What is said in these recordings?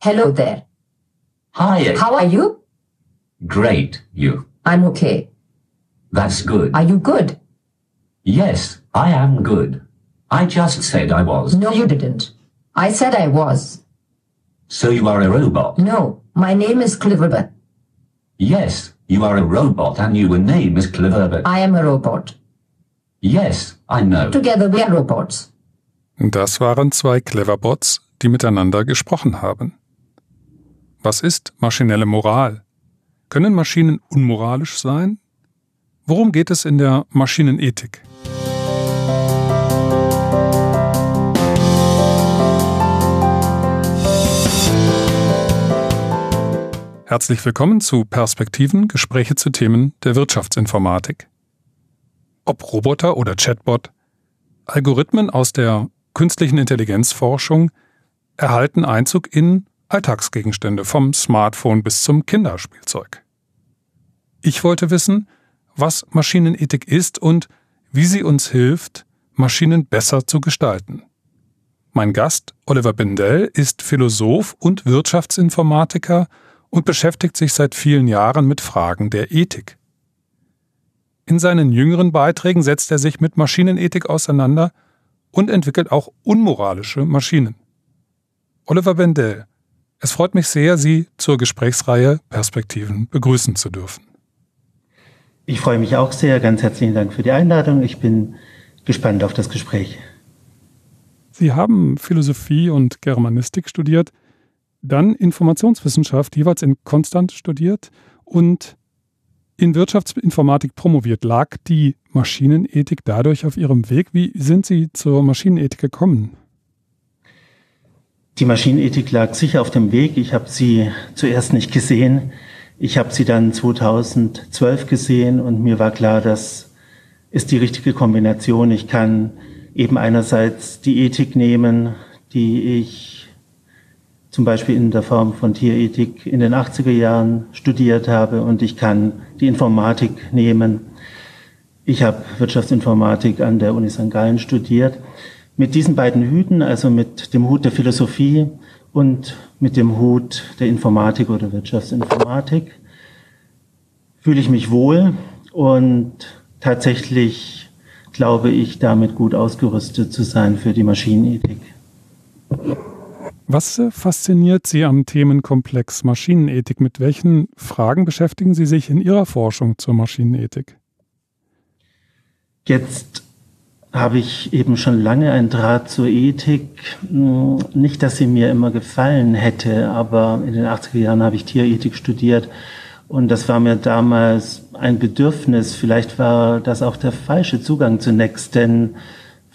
Hello there. Hi. How are you? Great. You. I'm okay. That's good. Are you good? Yes, I am good. I just said I was. No, you didn't. I said I was. So you are a robot? No, my name is Cliverbert. Yes, you are a robot and your name is Cleverbert. I am a robot. Yes, I know. Together we are robots. Das waren zwei Cleverbots, die miteinander gesprochen haben. Was ist maschinelle Moral? Können Maschinen unmoralisch sein? Worum geht es in der Maschinenethik? Herzlich willkommen zu Perspektiven, Gespräche zu Themen der Wirtschaftsinformatik. Ob Roboter oder Chatbot, Algorithmen aus der künstlichen Intelligenzforschung erhalten Einzug in Alltagsgegenstände vom Smartphone bis zum Kinderspielzeug. Ich wollte wissen, was Maschinenethik ist und wie sie uns hilft, Maschinen besser zu gestalten. Mein Gast, Oliver Bindell, ist Philosoph und Wirtschaftsinformatiker und beschäftigt sich seit vielen Jahren mit Fragen der Ethik. In seinen jüngeren Beiträgen setzt er sich mit Maschinenethik auseinander und entwickelt auch unmoralische Maschinen. Oliver Bendel, es freut mich sehr, Sie zur Gesprächsreihe Perspektiven begrüßen zu dürfen. Ich freue mich auch sehr. Ganz herzlichen Dank für die Einladung. Ich bin gespannt auf das Gespräch. Sie haben Philosophie und Germanistik studiert dann Informationswissenschaft jeweils in Konstanz studiert und in Wirtschaftsinformatik promoviert. Lag die Maschinenethik dadurch auf Ihrem Weg? Wie sind Sie zur Maschinenethik gekommen? Die Maschinenethik lag sicher auf dem Weg. Ich habe sie zuerst nicht gesehen. Ich habe sie dann 2012 gesehen und mir war klar, das ist die richtige Kombination. Ich kann eben einerseits die Ethik nehmen, die ich zum Beispiel in der Form von Tierethik in den 80er Jahren studiert habe und ich kann die Informatik nehmen. Ich habe Wirtschaftsinformatik an der Uni St. Gallen studiert. Mit diesen beiden Hüten, also mit dem Hut der Philosophie und mit dem Hut der Informatik oder Wirtschaftsinformatik, fühle ich mich wohl und tatsächlich glaube ich, damit gut ausgerüstet zu sein für die Maschinenethik. Was äh, fasziniert Sie am Themenkomplex Maschinenethik? Mit welchen Fragen beschäftigen Sie sich in Ihrer Forschung zur Maschinenethik? Jetzt habe ich eben schon lange einen Draht zur Ethik. Nicht, dass sie mir immer gefallen hätte, aber in den 80er Jahren habe ich Tierethik studiert und das war mir damals ein Bedürfnis. Vielleicht war das auch der falsche Zugang zunächst, denn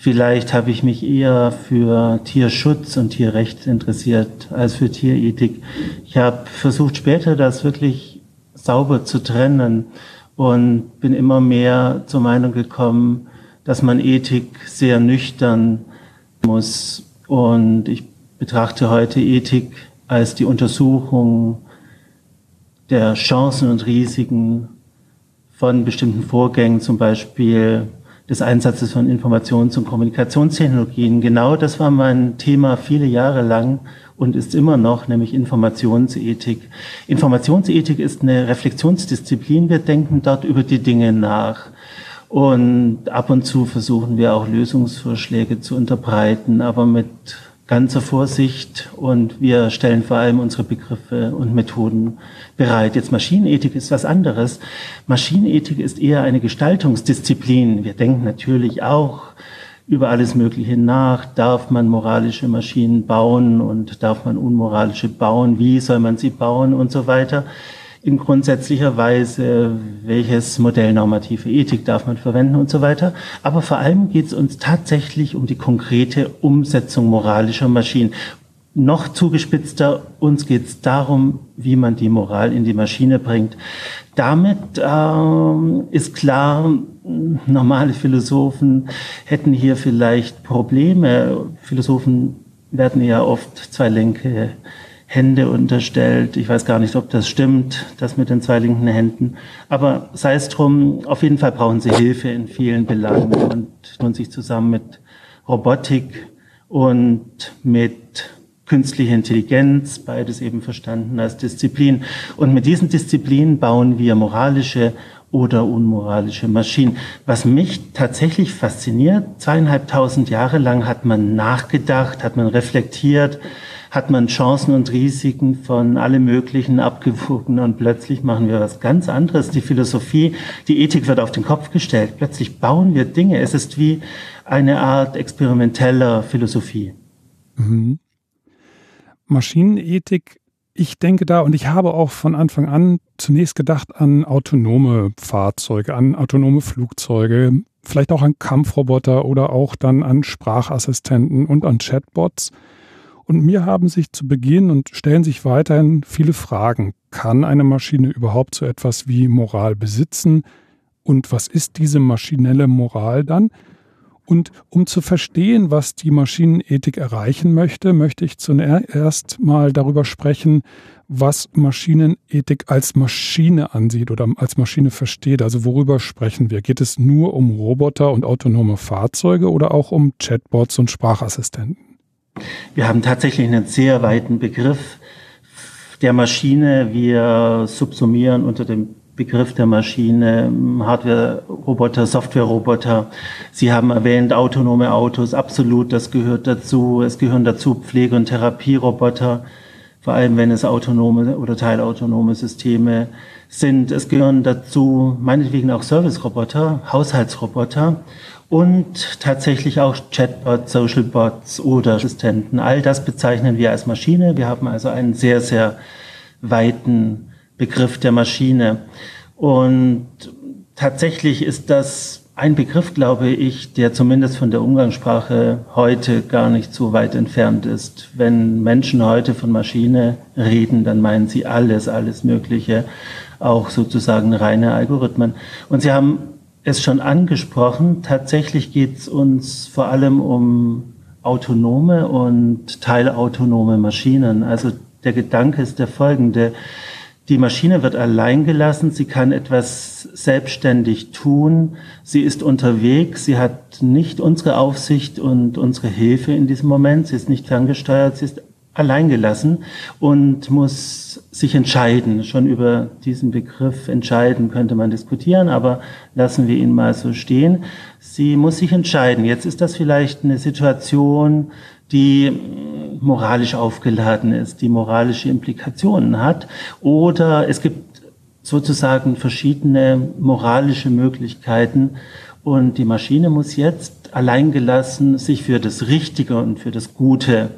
Vielleicht habe ich mich eher für Tierschutz und Tierrecht interessiert als für Tierethik. Ich habe versucht später das wirklich sauber zu trennen und bin immer mehr zur Meinung gekommen, dass man Ethik sehr nüchtern muss. Und ich betrachte heute Ethik als die Untersuchung der Chancen und Risiken von bestimmten Vorgängen, zum Beispiel des Einsatzes von Informations- und Kommunikationstechnologien. Genau das war mein Thema viele Jahre lang und ist immer noch, nämlich Informationsethik. Informationsethik ist eine Reflexionsdisziplin. Wir denken dort über die Dinge nach. Und ab und zu versuchen wir auch Lösungsvorschläge zu unterbreiten, aber mit ganzer Vorsicht und wir stellen vor allem unsere Begriffe und Methoden bereit. Jetzt Maschinenethik ist was anderes. Maschinenethik ist eher eine Gestaltungsdisziplin. Wir denken natürlich auch über alles Mögliche nach. Darf man moralische Maschinen bauen und darf man unmoralische bauen? Wie soll man sie bauen und so weiter? In grundsätzlicher Weise, welches Modell normative Ethik darf man verwenden und so weiter. Aber vor allem geht es uns tatsächlich um die konkrete Umsetzung moralischer Maschinen. Noch zugespitzter, uns geht es darum, wie man die Moral in die Maschine bringt. Damit ähm, ist klar, normale Philosophen hätten hier vielleicht Probleme. Philosophen werden ja oft zwei Lenke Hände unterstellt. Ich weiß gar nicht, ob das stimmt, das mit den zwei linken Händen. Aber sei es drum, auf jeden Fall brauchen sie Hilfe in vielen Belangen und tun sich zusammen mit Robotik und mit künstliche Intelligenz, beides eben verstanden als Disziplin. Und mit diesen Disziplinen bauen wir moralische oder unmoralische Maschinen. Was mich tatsächlich fasziniert, zweieinhalbtausend Jahre lang hat man nachgedacht, hat man reflektiert, hat man Chancen und Risiken von allem Möglichen abgewogen und plötzlich machen wir was ganz anderes. Die Philosophie, die Ethik wird auf den Kopf gestellt. Plötzlich bauen wir Dinge. Es ist wie eine Art experimenteller Philosophie. Mhm. Maschinenethik, ich denke da und ich habe auch von Anfang an zunächst gedacht an autonome Fahrzeuge, an autonome Flugzeuge, vielleicht auch an Kampfroboter oder auch dann an Sprachassistenten und an Chatbots. Und mir haben sich zu Beginn und stellen sich weiterhin viele Fragen. Kann eine Maschine überhaupt so etwas wie Moral besitzen? Und was ist diese maschinelle Moral dann? Und um zu verstehen, was die Maschinenethik erreichen möchte, möchte ich zuerst mal darüber sprechen, was Maschinenethik als Maschine ansieht oder als Maschine versteht. Also worüber sprechen wir? Geht es nur um Roboter und autonome Fahrzeuge oder auch um Chatbots und Sprachassistenten? Wir haben tatsächlich einen sehr weiten Begriff der Maschine. Wir subsumieren unter dem Begriff der Maschine Hardware-Roboter, Software-Roboter. Sie haben erwähnt autonome Autos, absolut, das gehört dazu. Es gehören dazu Pflege- und Therapieroboter, vor allem wenn es autonome oder teilautonome Systeme sind. Es gehören dazu meinetwegen auch Service-Roboter, Haushaltsroboter und tatsächlich auch Chatbots, Social Bots oder Assistenten. All das bezeichnen wir als Maschine. Wir haben also einen sehr, sehr weiten Begriff der Maschine. Und tatsächlich ist das ein Begriff, glaube ich, der zumindest von der Umgangssprache heute gar nicht so weit entfernt ist. Wenn Menschen heute von Maschine reden, dann meinen sie alles, alles Mögliche, auch sozusagen reine Algorithmen. Und sie haben es schon angesprochen. Tatsächlich geht es uns vor allem um autonome und teilautonome Maschinen. Also der Gedanke ist der folgende. Die Maschine wird allein gelassen, sie kann etwas selbstständig tun, sie ist unterwegs, sie hat nicht unsere Aufsicht und unsere Hilfe in diesem Moment, sie ist nicht ferngesteuert, sie ist alleingelassen und muss sich entscheiden. Schon über diesen Begriff entscheiden könnte man diskutieren, aber lassen wir ihn mal so stehen. Sie muss sich entscheiden. Jetzt ist das vielleicht eine Situation, die moralisch aufgeladen ist, die moralische Implikationen hat. Oder es gibt sozusagen verschiedene moralische Möglichkeiten und die Maschine muss jetzt alleingelassen sich für das Richtige und für das Gute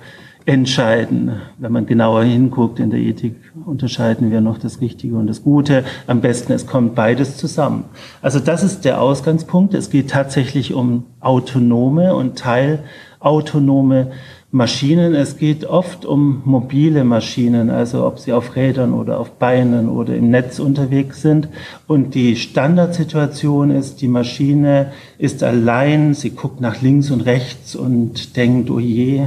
entscheiden. Wenn man genauer hinguckt, in der Ethik unterscheiden wir noch das Richtige und das Gute. Am besten, es kommt beides zusammen. Also das ist der Ausgangspunkt. Es geht tatsächlich um autonome und teilautonome Maschinen. Es geht oft um mobile Maschinen, also ob sie auf Rädern oder auf Beinen oder im Netz unterwegs sind. Und die Standardsituation ist, die Maschine ist allein, sie guckt nach links und rechts und denkt, oh je,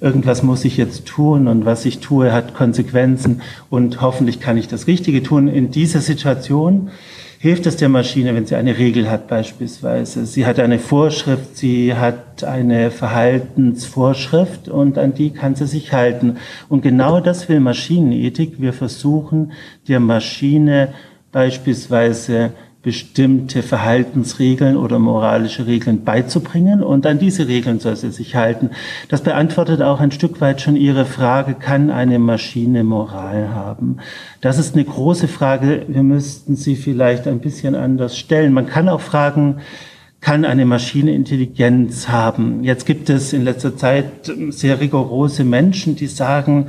irgendwas muss ich jetzt tun und was ich tue hat Konsequenzen und hoffentlich kann ich das Richtige tun. In dieser Situation hilft es der Maschine, wenn sie eine Regel hat beispielsweise. Sie hat eine Vorschrift, sie hat eine Verhaltensvorschrift und an die kann sie sich halten. Und genau das will Maschinenethik. Wir versuchen der Maschine beispielsweise bestimmte Verhaltensregeln oder moralische Regeln beizubringen und an diese Regeln soll sie sich halten. Das beantwortet auch ein Stück weit schon Ihre Frage, kann eine Maschine Moral haben? Das ist eine große Frage, wir müssten sie vielleicht ein bisschen anders stellen. Man kann auch fragen, kann eine Maschine Intelligenz haben? Jetzt gibt es in letzter Zeit sehr rigorose Menschen, die sagen,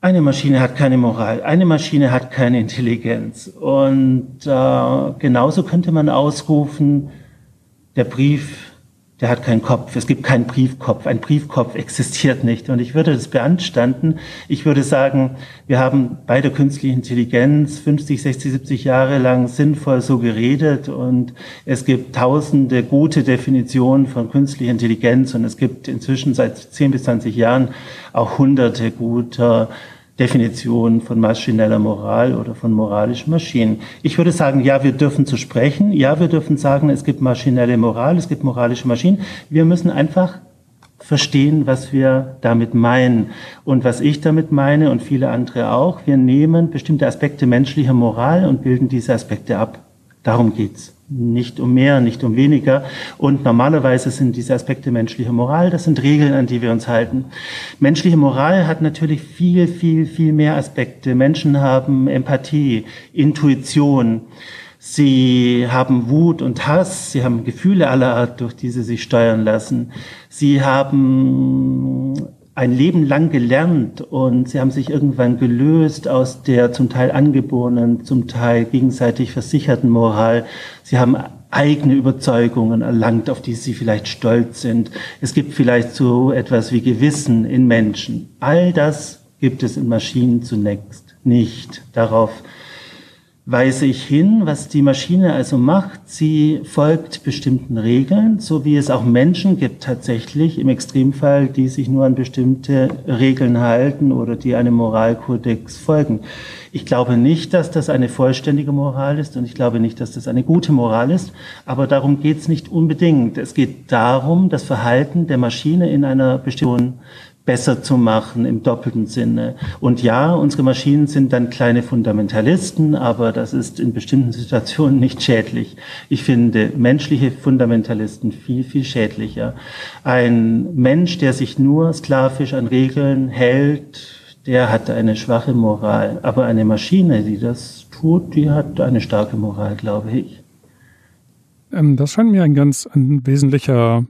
eine Maschine hat keine Moral, eine Maschine hat keine Intelligenz. Und äh, genauso könnte man ausrufen, der Brief, der hat keinen Kopf. Es gibt keinen Briefkopf. Ein Briefkopf existiert nicht. Und ich würde das beanstanden. Ich würde sagen, wir haben bei der künstlichen Intelligenz 50, 60, 70 Jahre lang sinnvoll so geredet. Und es gibt tausende gute Definitionen von künstlicher Intelligenz. Und es gibt inzwischen seit 10 bis 20 Jahren auch hunderte guter Definitionen von maschineller Moral oder von moralischen Maschinen. Ich würde sagen, ja, wir dürfen zu sprechen. Ja, wir dürfen sagen, es gibt maschinelle Moral, es gibt moralische Maschinen. Wir müssen einfach verstehen, was wir damit meinen. Und was ich damit meine und viele andere auch, wir nehmen bestimmte Aspekte menschlicher Moral und bilden diese Aspekte ab. Darum geht's. Nicht um mehr, nicht um weniger. Und normalerweise sind diese Aspekte menschlicher Moral, das sind Regeln, an die wir uns halten. Menschliche Moral hat natürlich viel, viel, viel mehr Aspekte. Menschen haben Empathie, Intuition, Sie haben Wut und Hass, sie haben Gefühle aller Art, durch die sie sich steuern lassen. Sie haben ein Leben lang gelernt und sie haben sich irgendwann gelöst aus der zum Teil angeborenen, zum Teil gegenseitig versicherten Moral. Sie haben eigene Überzeugungen erlangt, auf die sie vielleicht stolz sind. Es gibt vielleicht so etwas wie Gewissen in Menschen. All das gibt es in Maschinen zunächst nicht. Darauf weise ich hin, was die Maschine also macht. Sie folgt bestimmten Regeln, so wie es auch Menschen gibt tatsächlich im Extremfall, die sich nur an bestimmte Regeln halten oder die einem Moralkodex folgen. Ich glaube nicht, dass das eine vollständige Moral ist und ich glaube nicht, dass das eine gute Moral ist, aber darum geht es nicht unbedingt. Es geht darum, das Verhalten der Maschine in einer bestimmten besser zu machen im doppelten Sinne. Und ja, unsere Maschinen sind dann kleine Fundamentalisten, aber das ist in bestimmten Situationen nicht schädlich. Ich finde menschliche Fundamentalisten viel, viel schädlicher. Ein Mensch, der sich nur sklavisch an Regeln hält, der hat eine schwache Moral. Aber eine Maschine, die das tut, die hat eine starke Moral, glaube ich. Ähm, das scheint mir ein ganz ein wesentlicher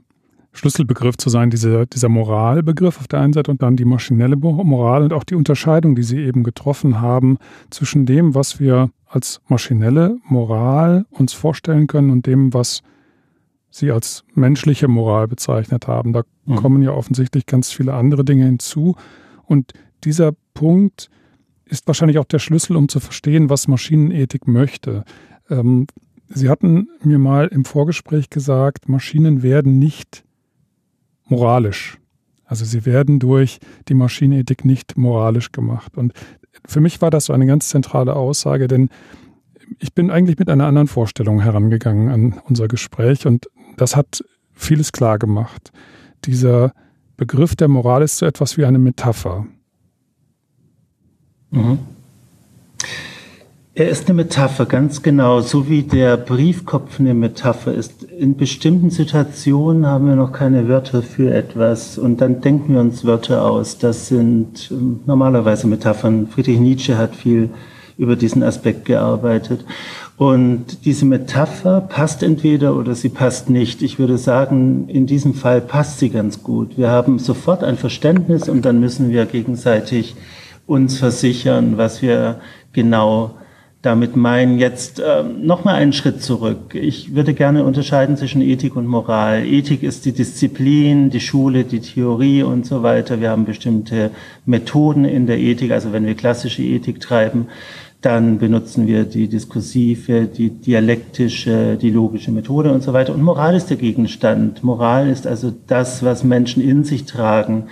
Schlüsselbegriff zu sein, diese, dieser Moralbegriff auf der einen Seite und dann die maschinelle Moral und auch die Unterscheidung, die Sie eben getroffen haben zwischen dem, was wir als maschinelle Moral uns vorstellen können und dem, was Sie als menschliche Moral bezeichnet haben. Da mhm. kommen ja offensichtlich ganz viele andere Dinge hinzu. Und dieser Punkt ist wahrscheinlich auch der Schlüssel, um zu verstehen, was Maschinenethik möchte. Ähm, Sie hatten mir mal im Vorgespräch gesagt, Maschinen werden nicht moralisch. Also sie werden durch die Maschinenethik nicht moralisch gemacht. Und für mich war das so eine ganz zentrale Aussage, denn ich bin eigentlich mit einer anderen Vorstellung herangegangen an unser Gespräch und das hat vieles klar gemacht. Dieser Begriff der Moral ist so etwas wie eine Metapher. Mhm. Er ist eine Metapher, ganz genau, so wie der Briefkopf eine Metapher ist. In bestimmten Situationen haben wir noch keine Wörter für etwas und dann denken wir uns Wörter aus. Das sind ähm, normalerweise Metaphern. Friedrich Nietzsche hat viel über diesen Aspekt gearbeitet. Und diese Metapher passt entweder oder sie passt nicht. Ich würde sagen, in diesem Fall passt sie ganz gut. Wir haben sofort ein Verständnis und dann müssen wir gegenseitig uns versichern, was wir genau damit meinen. Jetzt äh, nochmal einen Schritt zurück. Ich würde gerne unterscheiden zwischen Ethik und Moral. Ethik ist die Disziplin, die Schule, die Theorie und so weiter. Wir haben bestimmte Methoden in der Ethik. Also wenn wir klassische Ethik treiben, dann benutzen wir die diskursive, die dialektische, die logische Methode und so weiter. Und Moral ist der Gegenstand. Moral ist also das, was Menschen in sich tragen.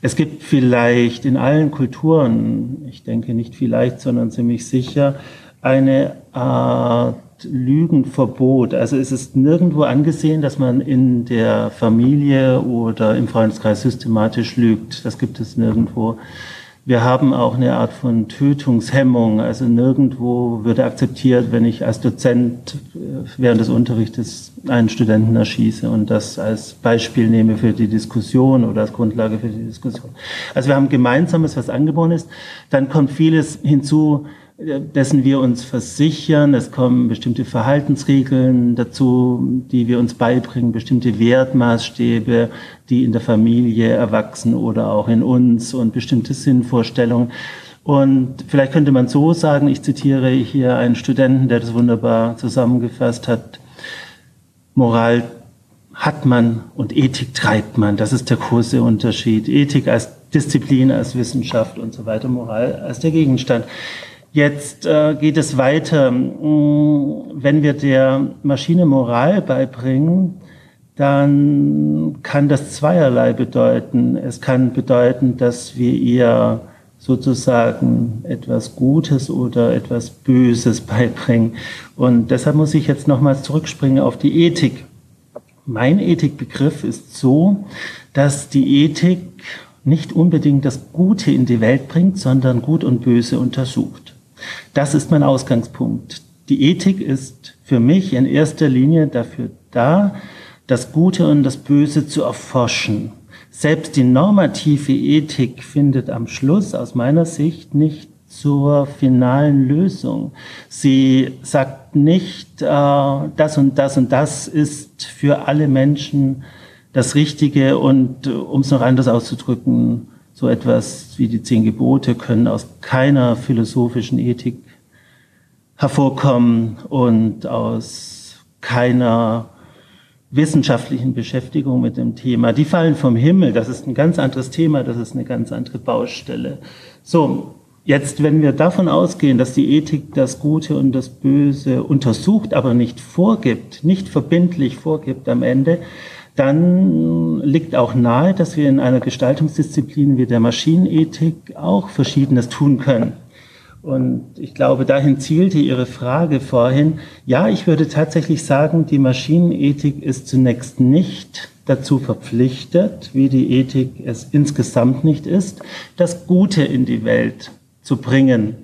Es gibt vielleicht in allen Kulturen, ich denke nicht vielleicht, sondern ziemlich sicher, eine Art Lügenverbot. Also es ist nirgendwo angesehen, dass man in der Familie oder im Freundeskreis systematisch lügt. Das gibt es nirgendwo. Wir haben auch eine Art von Tötungshemmung. Also nirgendwo würde akzeptiert, wenn ich als Dozent äh, während des Unterrichtes einen Studenten erschieße und das als Beispiel nehme für die Diskussion oder als Grundlage für die Diskussion. Also wir haben Gemeinsames, was angeboren ist. Dann kommt vieles hinzu, dessen wir uns versichern. Es kommen bestimmte Verhaltensregeln dazu, die wir uns beibringen, bestimmte Wertmaßstäbe, die in der Familie erwachsen oder auch in uns und bestimmte Sinnvorstellungen. Und vielleicht könnte man so sagen, ich zitiere hier einen Studenten, der das wunderbar zusammengefasst hat, Moral hat man und Ethik treibt man. Das ist der große Unterschied. Ethik als Disziplin, als Wissenschaft und so weiter, Moral als der Gegenstand. Jetzt äh, geht es weiter. Mm, wenn wir der Maschine Moral beibringen, dann kann das zweierlei bedeuten. Es kann bedeuten, dass wir ihr sozusagen etwas Gutes oder etwas Böses beibringen. Und deshalb muss ich jetzt nochmals zurückspringen auf die Ethik. mein Ethikbegriff ist so, dass die Ethik nicht unbedingt das Gute in die Welt bringt, sondern Gut und Böse untersucht. Das ist mein Ausgangspunkt. Die Ethik ist für mich in erster Linie dafür da, das Gute und das Böse zu erforschen. Selbst die normative Ethik findet am Schluss aus meiner Sicht nicht zur finalen Lösung. Sie sagt nicht, äh, das und das und das ist für alle Menschen das Richtige und äh, um es noch anders auszudrücken, so etwas wie die zehn Gebote können aus keiner philosophischen Ethik hervorkommen und aus keiner wissenschaftlichen Beschäftigung mit dem Thema. Die fallen vom Himmel. Das ist ein ganz anderes Thema. Das ist eine ganz andere Baustelle. So. Jetzt, wenn wir davon ausgehen, dass die Ethik das Gute und das Böse untersucht, aber nicht vorgibt, nicht verbindlich vorgibt am Ende, dann liegt auch nahe, dass wir in einer Gestaltungsdisziplin wie der Maschinenethik auch Verschiedenes tun können. Und ich glaube, dahin zielte Ihre Frage vorhin. Ja, ich würde tatsächlich sagen, die Maschinenethik ist zunächst nicht dazu verpflichtet, wie die Ethik es insgesamt nicht ist, das Gute in die Welt zu bringen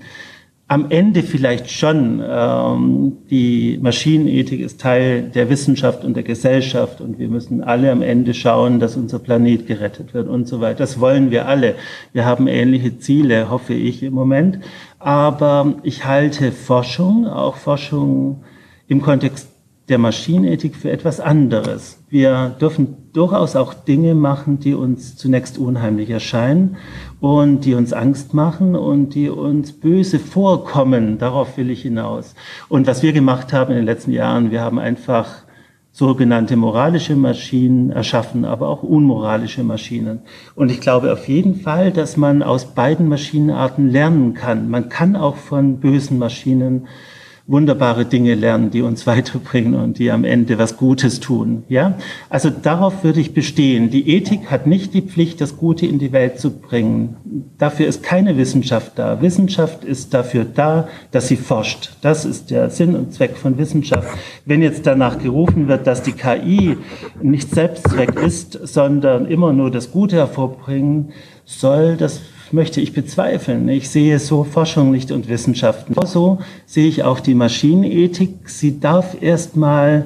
am Ende vielleicht schon. Ähm, die Maschinenethik ist Teil der Wissenschaft und der Gesellschaft und wir müssen alle am Ende schauen, dass unser Planet gerettet wird und so weiter. Das wollen wir alle. Wir haben ähnliche Ziele, hoffe ich im Moment. Aber ich halte Forschung, auch Forschung im Kontext der Maschinenethik für etwas anderes. Wir dürfen durchaus auch Dinge machen, die uns zunächst unheimlich erscheinen und die uns Angst machen und die uns böse vorkommen. Darauf will ich hinaus. Und was wir gemacht haben in den letzten Jahren, wir haben einfach sogenannte moralische Maschinen erschaffen, aber auch unmoralische Maschinen. Und ich glaube auf jeden Fall, dass man aus beiden Maschinenarten lernen kann. Man kann auch von bösen Maschinen wunderbare Dinge lernen, die uns weiterbringen und die am Ende was Gutes tun. Ja, also darauf würde ich bestehen. Die Ethik hat nicht die Pflicht, das Gute in die Welt zu bringen. Dafür ist keine Wissenschaft da. Wissenschaft ist dafür da, dass sie forscht. Das ist der Sinn und Zweck von Wissenschaft. Wenn jetzt danach gerufen wird, dass die KI nicht Selbstzweck ist, sondern immer nur das Gute hervorbringen soll, das möchte ich bezweifeln. Ich sehe so Forschung nicht und Wissenschaften. So sehe ich auch die Maschinenethik. Sie darf erstmal,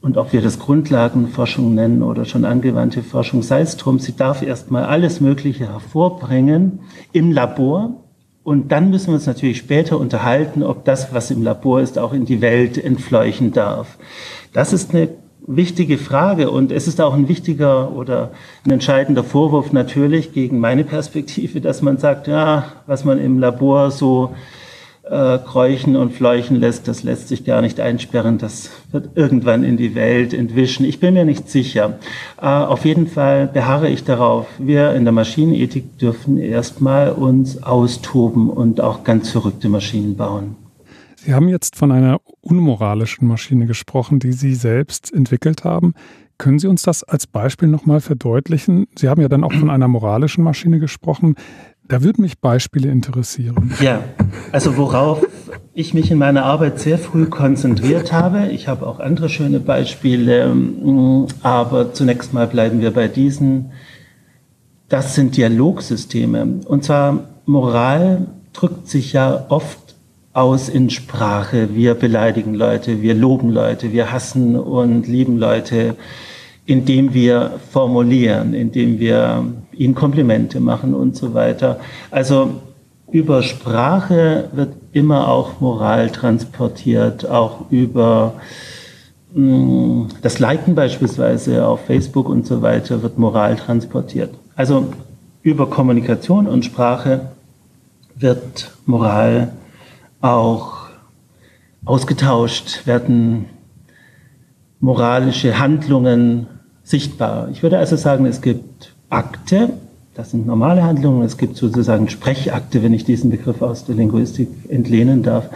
und ob wir das Grundlagenforschung nennen oder schon angewandte Forschung, sei es drum, sie darf erstmal alles Mögliche hervorbringen im Labor. Und dann müssen wir uns natürlich später unterhalten, ob das, was im Labor ist, auch in die Welt entfleuchen darf. Das ist eine wichtige Frage und es ist auch ein wichtiger oder ein entscheidender Vorwurf natürlich gegen meine Perspektive, dass man sagt, ja, was man im Labor so äh, kräuchen und fleuchen lässt, das lässt sich gar nicht einsperren, das wird irgendwann in die Welt entwischen. Ich bin mir nicht sicher. Äh, auf jeden Fall beharre ich darauf, wir in der Maschinenethik dürfen erstmal uns austoben und auch ganz verrückte Maschinen bauen. Sie haben jetzt von einer unmoralischen Maschine gesprochen, die Sie selbst entwickelt haben. Können Sie uns das als Beispiel nochmal verdeutlichen? Sie haben ja dann auch von einer moralischen Maschine gesprochen. Da würden mich Beispiele interessieren. Ja, also worauf ich mich in meiner Arbeit sehr früh konzentriert habe. Ich habe auch andere schöne Beispiele, aber zunächst mal bleiben wir bei diesen. Das sind Dialogsysteme. Und zwar Moral drückt sich ja oft aus in Sprache. Wir beleidigen Leute, wir loben Leute, wir hassen und lieben Leute, indem wir formulieren, indem wir ihnen Komplimente machen und so weiter. Also über Sprache wird immer auch Moral transportiert, auch über mm, das Liken beispielsweise auf Facebook und so weiter wird Moral transportiert. Also über Kommunikation und Sprache wird Moral transportiert auch ausgetauscht, werden moralische Handlungen sichtbar. Ich würde also sagen, es gibt Akte, das sind normale Handlungen, es gibt sozusagen Sprechakte, wenn ich diesen Begriff aus der Linguistik entlehnen darf.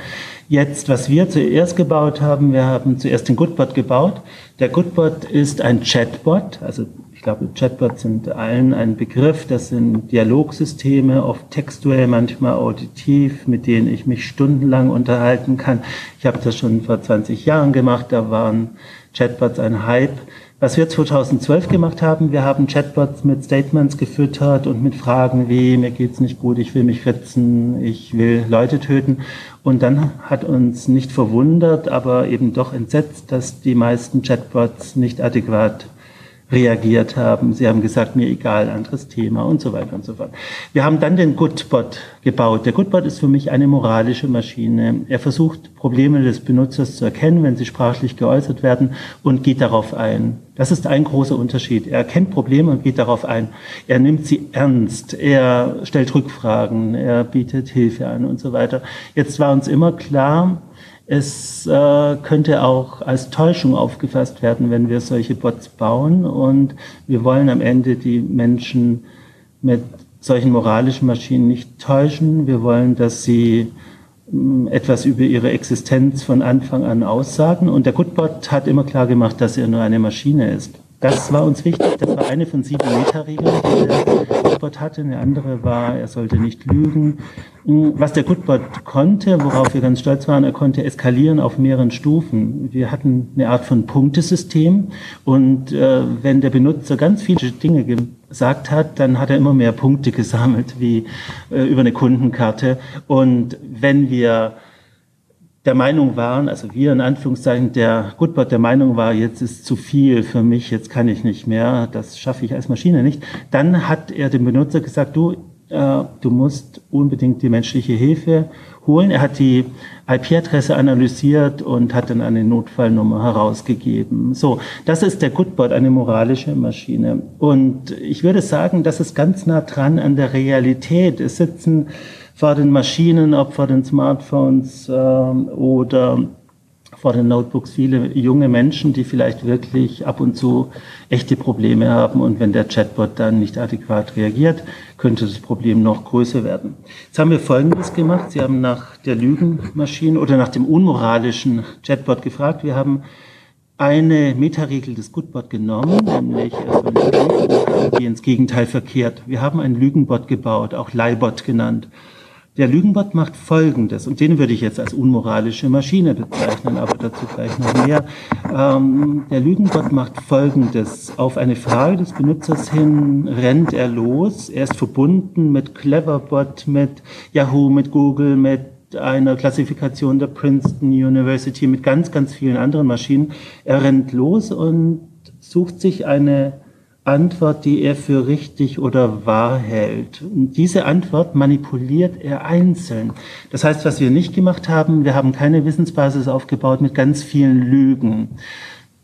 Jetzt, was wir zuerst gebaut haben, wir haben zuerst den Goodbot gebaut. Der Goodbot ist ein Chatbot, also glaube, Chatbots sind allen ein Begriff. Das sind Dialogsysteme, oft textuell, manchmal auditiv, mit denen ich mich stundenlang unterhalten kann. Ich habe das schon vor 20 Jahren gemacht. Da waren Chatbots ein Hype. Was wir 2012 gemacht haben, wir haben Chatbots mit Statements gefüttert und mit Fragen wie, mir geht's nicht gut, ich will mich ritzen, ich will Leute töten. Und dann hat uns nicht verwundert, aber eben doch entsetzt, dass die meisten Chatbots nicht adäquat reagiert haben. Sie haben gesagt, mir egal, anderes Thema und so weiter und so fort. Wir haben dann den Goodbot gebaut. Der Goodbot ist für mich eine moralische Maschine. Er versucht, Probleme des Benutzers zu erkennen, wenn sie sprachlich geäußert werden und geht darauf ein. Das ist ein großer Unterschied. Er erkennt Probleme und geht darauf ein. Er nimmt sie ernst. Er stellt Rückfragen. Er bietet Hilfe an und so weiter. Jetzt war uns immer klar, es äh, könnte auch als Täuschung aufgefasst werden, wenn wir solche Bots bauen. Und wir wollen am Ende die Menschen mit solchen moralischen Maschinen nicht täuschen. Wir wollen, dass sie mh, etwas über ihre Existenz von Anfang an aussagen. Und der Goodbot hat immer klar gemacht, dass er nur eine Maschine ist. Das war uns wichtig. Das war eine von sieben Meta-Regeln, die der Goodbot hatte. Eine andere war, er sollte nicht lügen. Was der Goodbot konnte, worauf wir ganz stolz waren, er konnte eskalieren auf mehreren Stufen. Wir hatten eine Art von Punktesystem und äh, wenn der Benutzer ganz viele Dinge gesagt hat, dann hat er immer mehr Punkte gesammelt, wie äh, über eine Kundenkarte. Und wenn wir der Meinung waren, also wir in Anführungszeichen, der Goodbot der Meinung war, jetzt ist zu viel für mich, jetzt kann ich nicht mehr, das schaffe ich als Maschine nicht, dann hat er dem Benutzer gesagt, du, äh, du musst unbedingt die menschliche Hilfe holen. Er hat die IP-Adresse analysiert und hat dann eine Notfallnummer herausgegeben. So, das ist der Goodbot, eine moralische Maschine. Und ich würde sagen, das ist ganz nah dran an der Realität. Es sitzen vor den Maschinen, ob vor den Smartphones äh, oder vor den Notebooks viele junge Menschen, die vielleicht wirklich ab und zu echte Probleme haben. Und wenn der Chatbot dann nicht adäquat reagiert, könnte das Problem noch größer werden. Jetzt haben wir Folgendes gemacht. Sie haben nach der Lügenmaschine oder nach dem unmoralischen Chatbot gefragt. Wir haben eine Metaregel des Goodbot genommen, nämlich die ins Gegenteil verkehrt. Wir haben einen Lügenbot gebaut, auch Leibot genannt. Der Lügenbot macht Folgendes, und den würde ich jetzt als unmoralische Maschine bezeichnen, aber dazu gleich noch mehr. Ähm, der Lügenbot macht Folgendes. Auf eine Frage des Benutzers hin rennt er los. Er ist verbunden mit Cleverbot, mit Yahoo, mit Google, mit einer Klassifikation der Princeton University, mit ganz, ganz vielen anderen Maschinen. Er rennt los und sucht sich eine Antwort, die er für richtig oder wahr hält. Und diese Antwort manipuliert er einzeln. Das heißt, was wir nicht gemacht haben, wir haben keine Wissensbasis aufgebaut mit ganz vielen Lügen.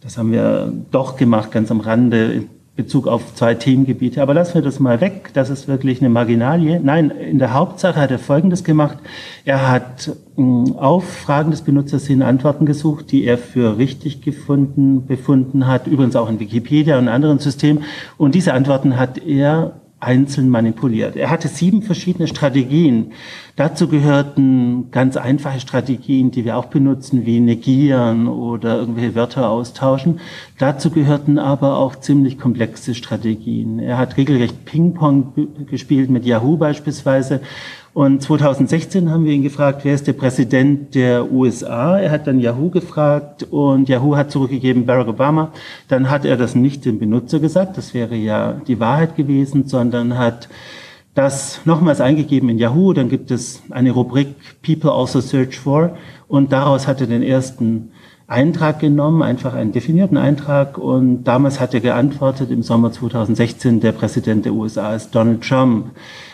Das haben wir doch gemacht, ganz am Rande Bezug auf zwei Themengebiete. Aber lassen wir das mal weg. Das ist wirklich eine Marginalie. Nein, in der Hauptsache hat er Folgendes gemacht. Er hat hm, auf Fragen des Benutzers hin Antworten gesucht, die er für richtig gefunden, befunden hat. Übrigens auch in Wikipedia und anderen Systemen. Und diese Antworten hat er einzeln manipuliert. Er hatte sieben verschiedene Strategien. Dazu gehörten ganz einfache Strategien, die wir auch benutzen, wie negieren oder irgendwelche Wörter austauschen. Dazu gehörten aber auch ziemlich komplexe Strategien. Er hat regelrecht Ping-Pong gespielt mit Yahoo beispielsweise und 2016 haben wir ihn gefragt, wer ist der Präsident der USA? Er hat dann Yahoo gefragt und Yahoo hat zurückgegeben Barack Obama. Dann hat er das nicht dem Benutzer gesagt, das wäre ja die Wahrheit gewesen, sondern hat das nochmals eingegeben in Yahoo. Dann gibt es eine Rubrik People also search for und daraus hat er den ersten Eintrag genommen, einfach einen definierten Eintrag und damals hat er geantwortet im Sommer 2016, der Präsident der USA ist Donald Trump.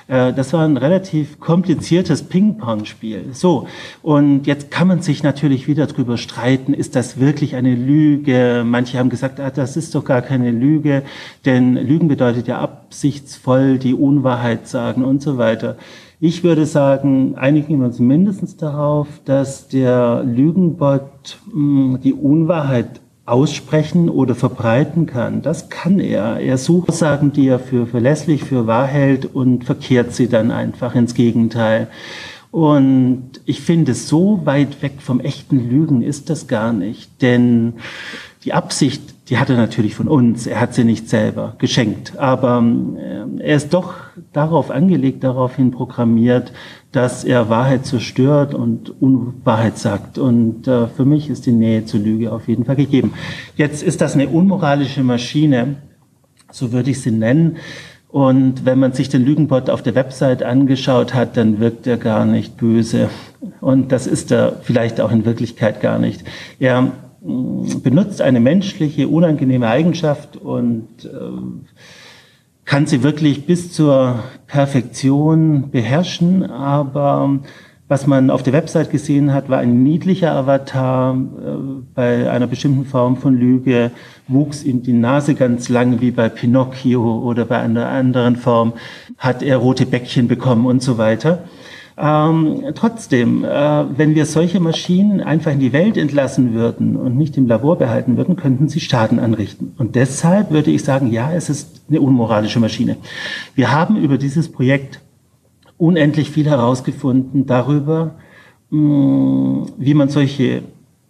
Äh, das war ein relativ kompliziertes Ping-Pong-Spiel. So, und jetzt kann man sich natürlich wieder drüber streiten, ist das wirklich eine Lüge? Manche haben gesagt, ah, das ist doch gar keine Lüge, denn Lügen bedeutet ja absichtsvoll die Unwahrheit sagen und so weiter. Ich würde sagen, einigen wir uns mindestens darauf, dass der Lügenbot hm, die Unwahrheit aussprechen oder verbreiten kann. Das kann er. Er sucht Aussagen, die er für verlässlich, für wahr hält und verkehrt sie dann einfach ins Gegenteil. Und ich finde, so weit weg vom echten Lügen ist das gar nicht. Denn die Absicht die hat er natürlich von uns, er hat sie nicht selber geschenkt. Aber äh, er ist doch darauf angelegt, daraufhin programmiert, dass er Wahrheit zerstört und Unwahrheit sagt. Und äh, für mich ist die Nähe zur Lüge auf jeden Fall gegeben. Jetzt ist das eine unmoralische Maschine, so würde ich sie nennen. Und wenn man sich den Lügenbot auf der Website angeschaut hat, dann wirkt er gar nicht böse. Und das ist er vielleicht auch in Wirklichkeit gar nicht. Er benutzt eine menschliche, unangenehme Eigenschaft und äh, kann sie wirklich bis zur Perfektion beherrschen, aber was man auf der Website gesehen hat, war ein niedlicher Avatar. Äh, bei einer bestimmten Form von Lüge wuchs ihm die Nase ganz lang wie bei Pinocchio oder bei einer anderen Form hat er rote Bäckchen bekommen und so weiter. Ähm, trotzdem, äh, wenn wir solche Maschinen einfach in die Welt entlassen würden und nicht im Labor behalten würden, könnten sie Schaden anrichten. Und deshalb würde ich sagen, ja, es ist eine unmoralische Maschine. Wir haben über dieses Projekt unendlich viel herausgefunden darüber, mh, wie man solche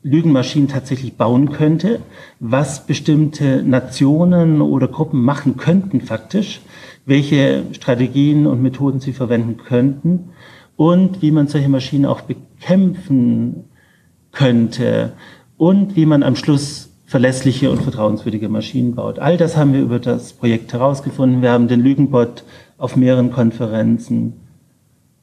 Lügenmaschinen tatsächlich bauen könnte, was bestimmte Nationen oder Gruppen machen könnten faktisch, welche Strategien und Methoden sie verwenden könnten und wie man solche Maschinen auch bekämpfen könnte und wie man am Schluss verlässliche und vertrauenswürdige Maschinen baut. All das haben wir über das Projekt herausgefunden. Wir haben den Lügenbot auf mehreren Konferenzen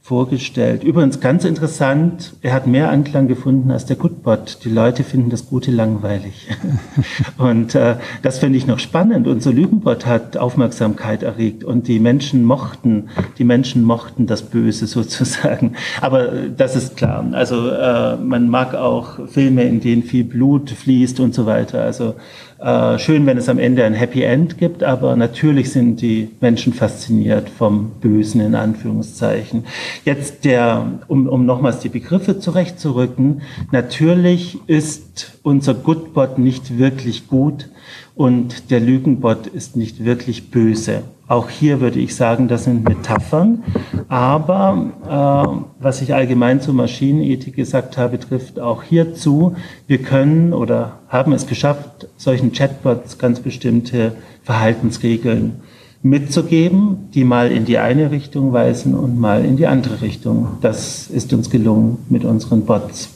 vorgestellt. Übrigens ganz interessant, er hat mehr Anklang gefunden als der Goodbot. Die Leute finden das Gute langweilig. und äh, das finde ich noch spannend. Unser Lügenbot hat Aufmerksamkeit erregt und die Menschen mochten, die Menschen mochten das Böse sozusagen. Aber äh, das ist klar. Also äh, man mag auch Filme, in denen viel Blut fließt und so weiter. Also äh, schön, wenn es am Ende ein Happy End gibt, aber natürlich sind die Menschen fasziniert vom Bösen in Anführungszeichen. Jetzt der, um, um nochmals die Begriffe zurechtzurücken, natürlich ist unser Goodbot nicht wirklich gut und der Lügenbot ist nicht wirklich böse. Auch hier würde ich sagen, das sind Metaphern. Aber äh, was ich allgemein zur Maschinenethik gesagt habe, trifft auch hierzu. Wir können oder haben es geschafft, solchen Chatbots ganz bestimmte Verhaltensregeln mitzugeben, die mal in die eine Richtung weisen und mal in die andere Richtung. Das ist uns gelungen mit unseren Bots.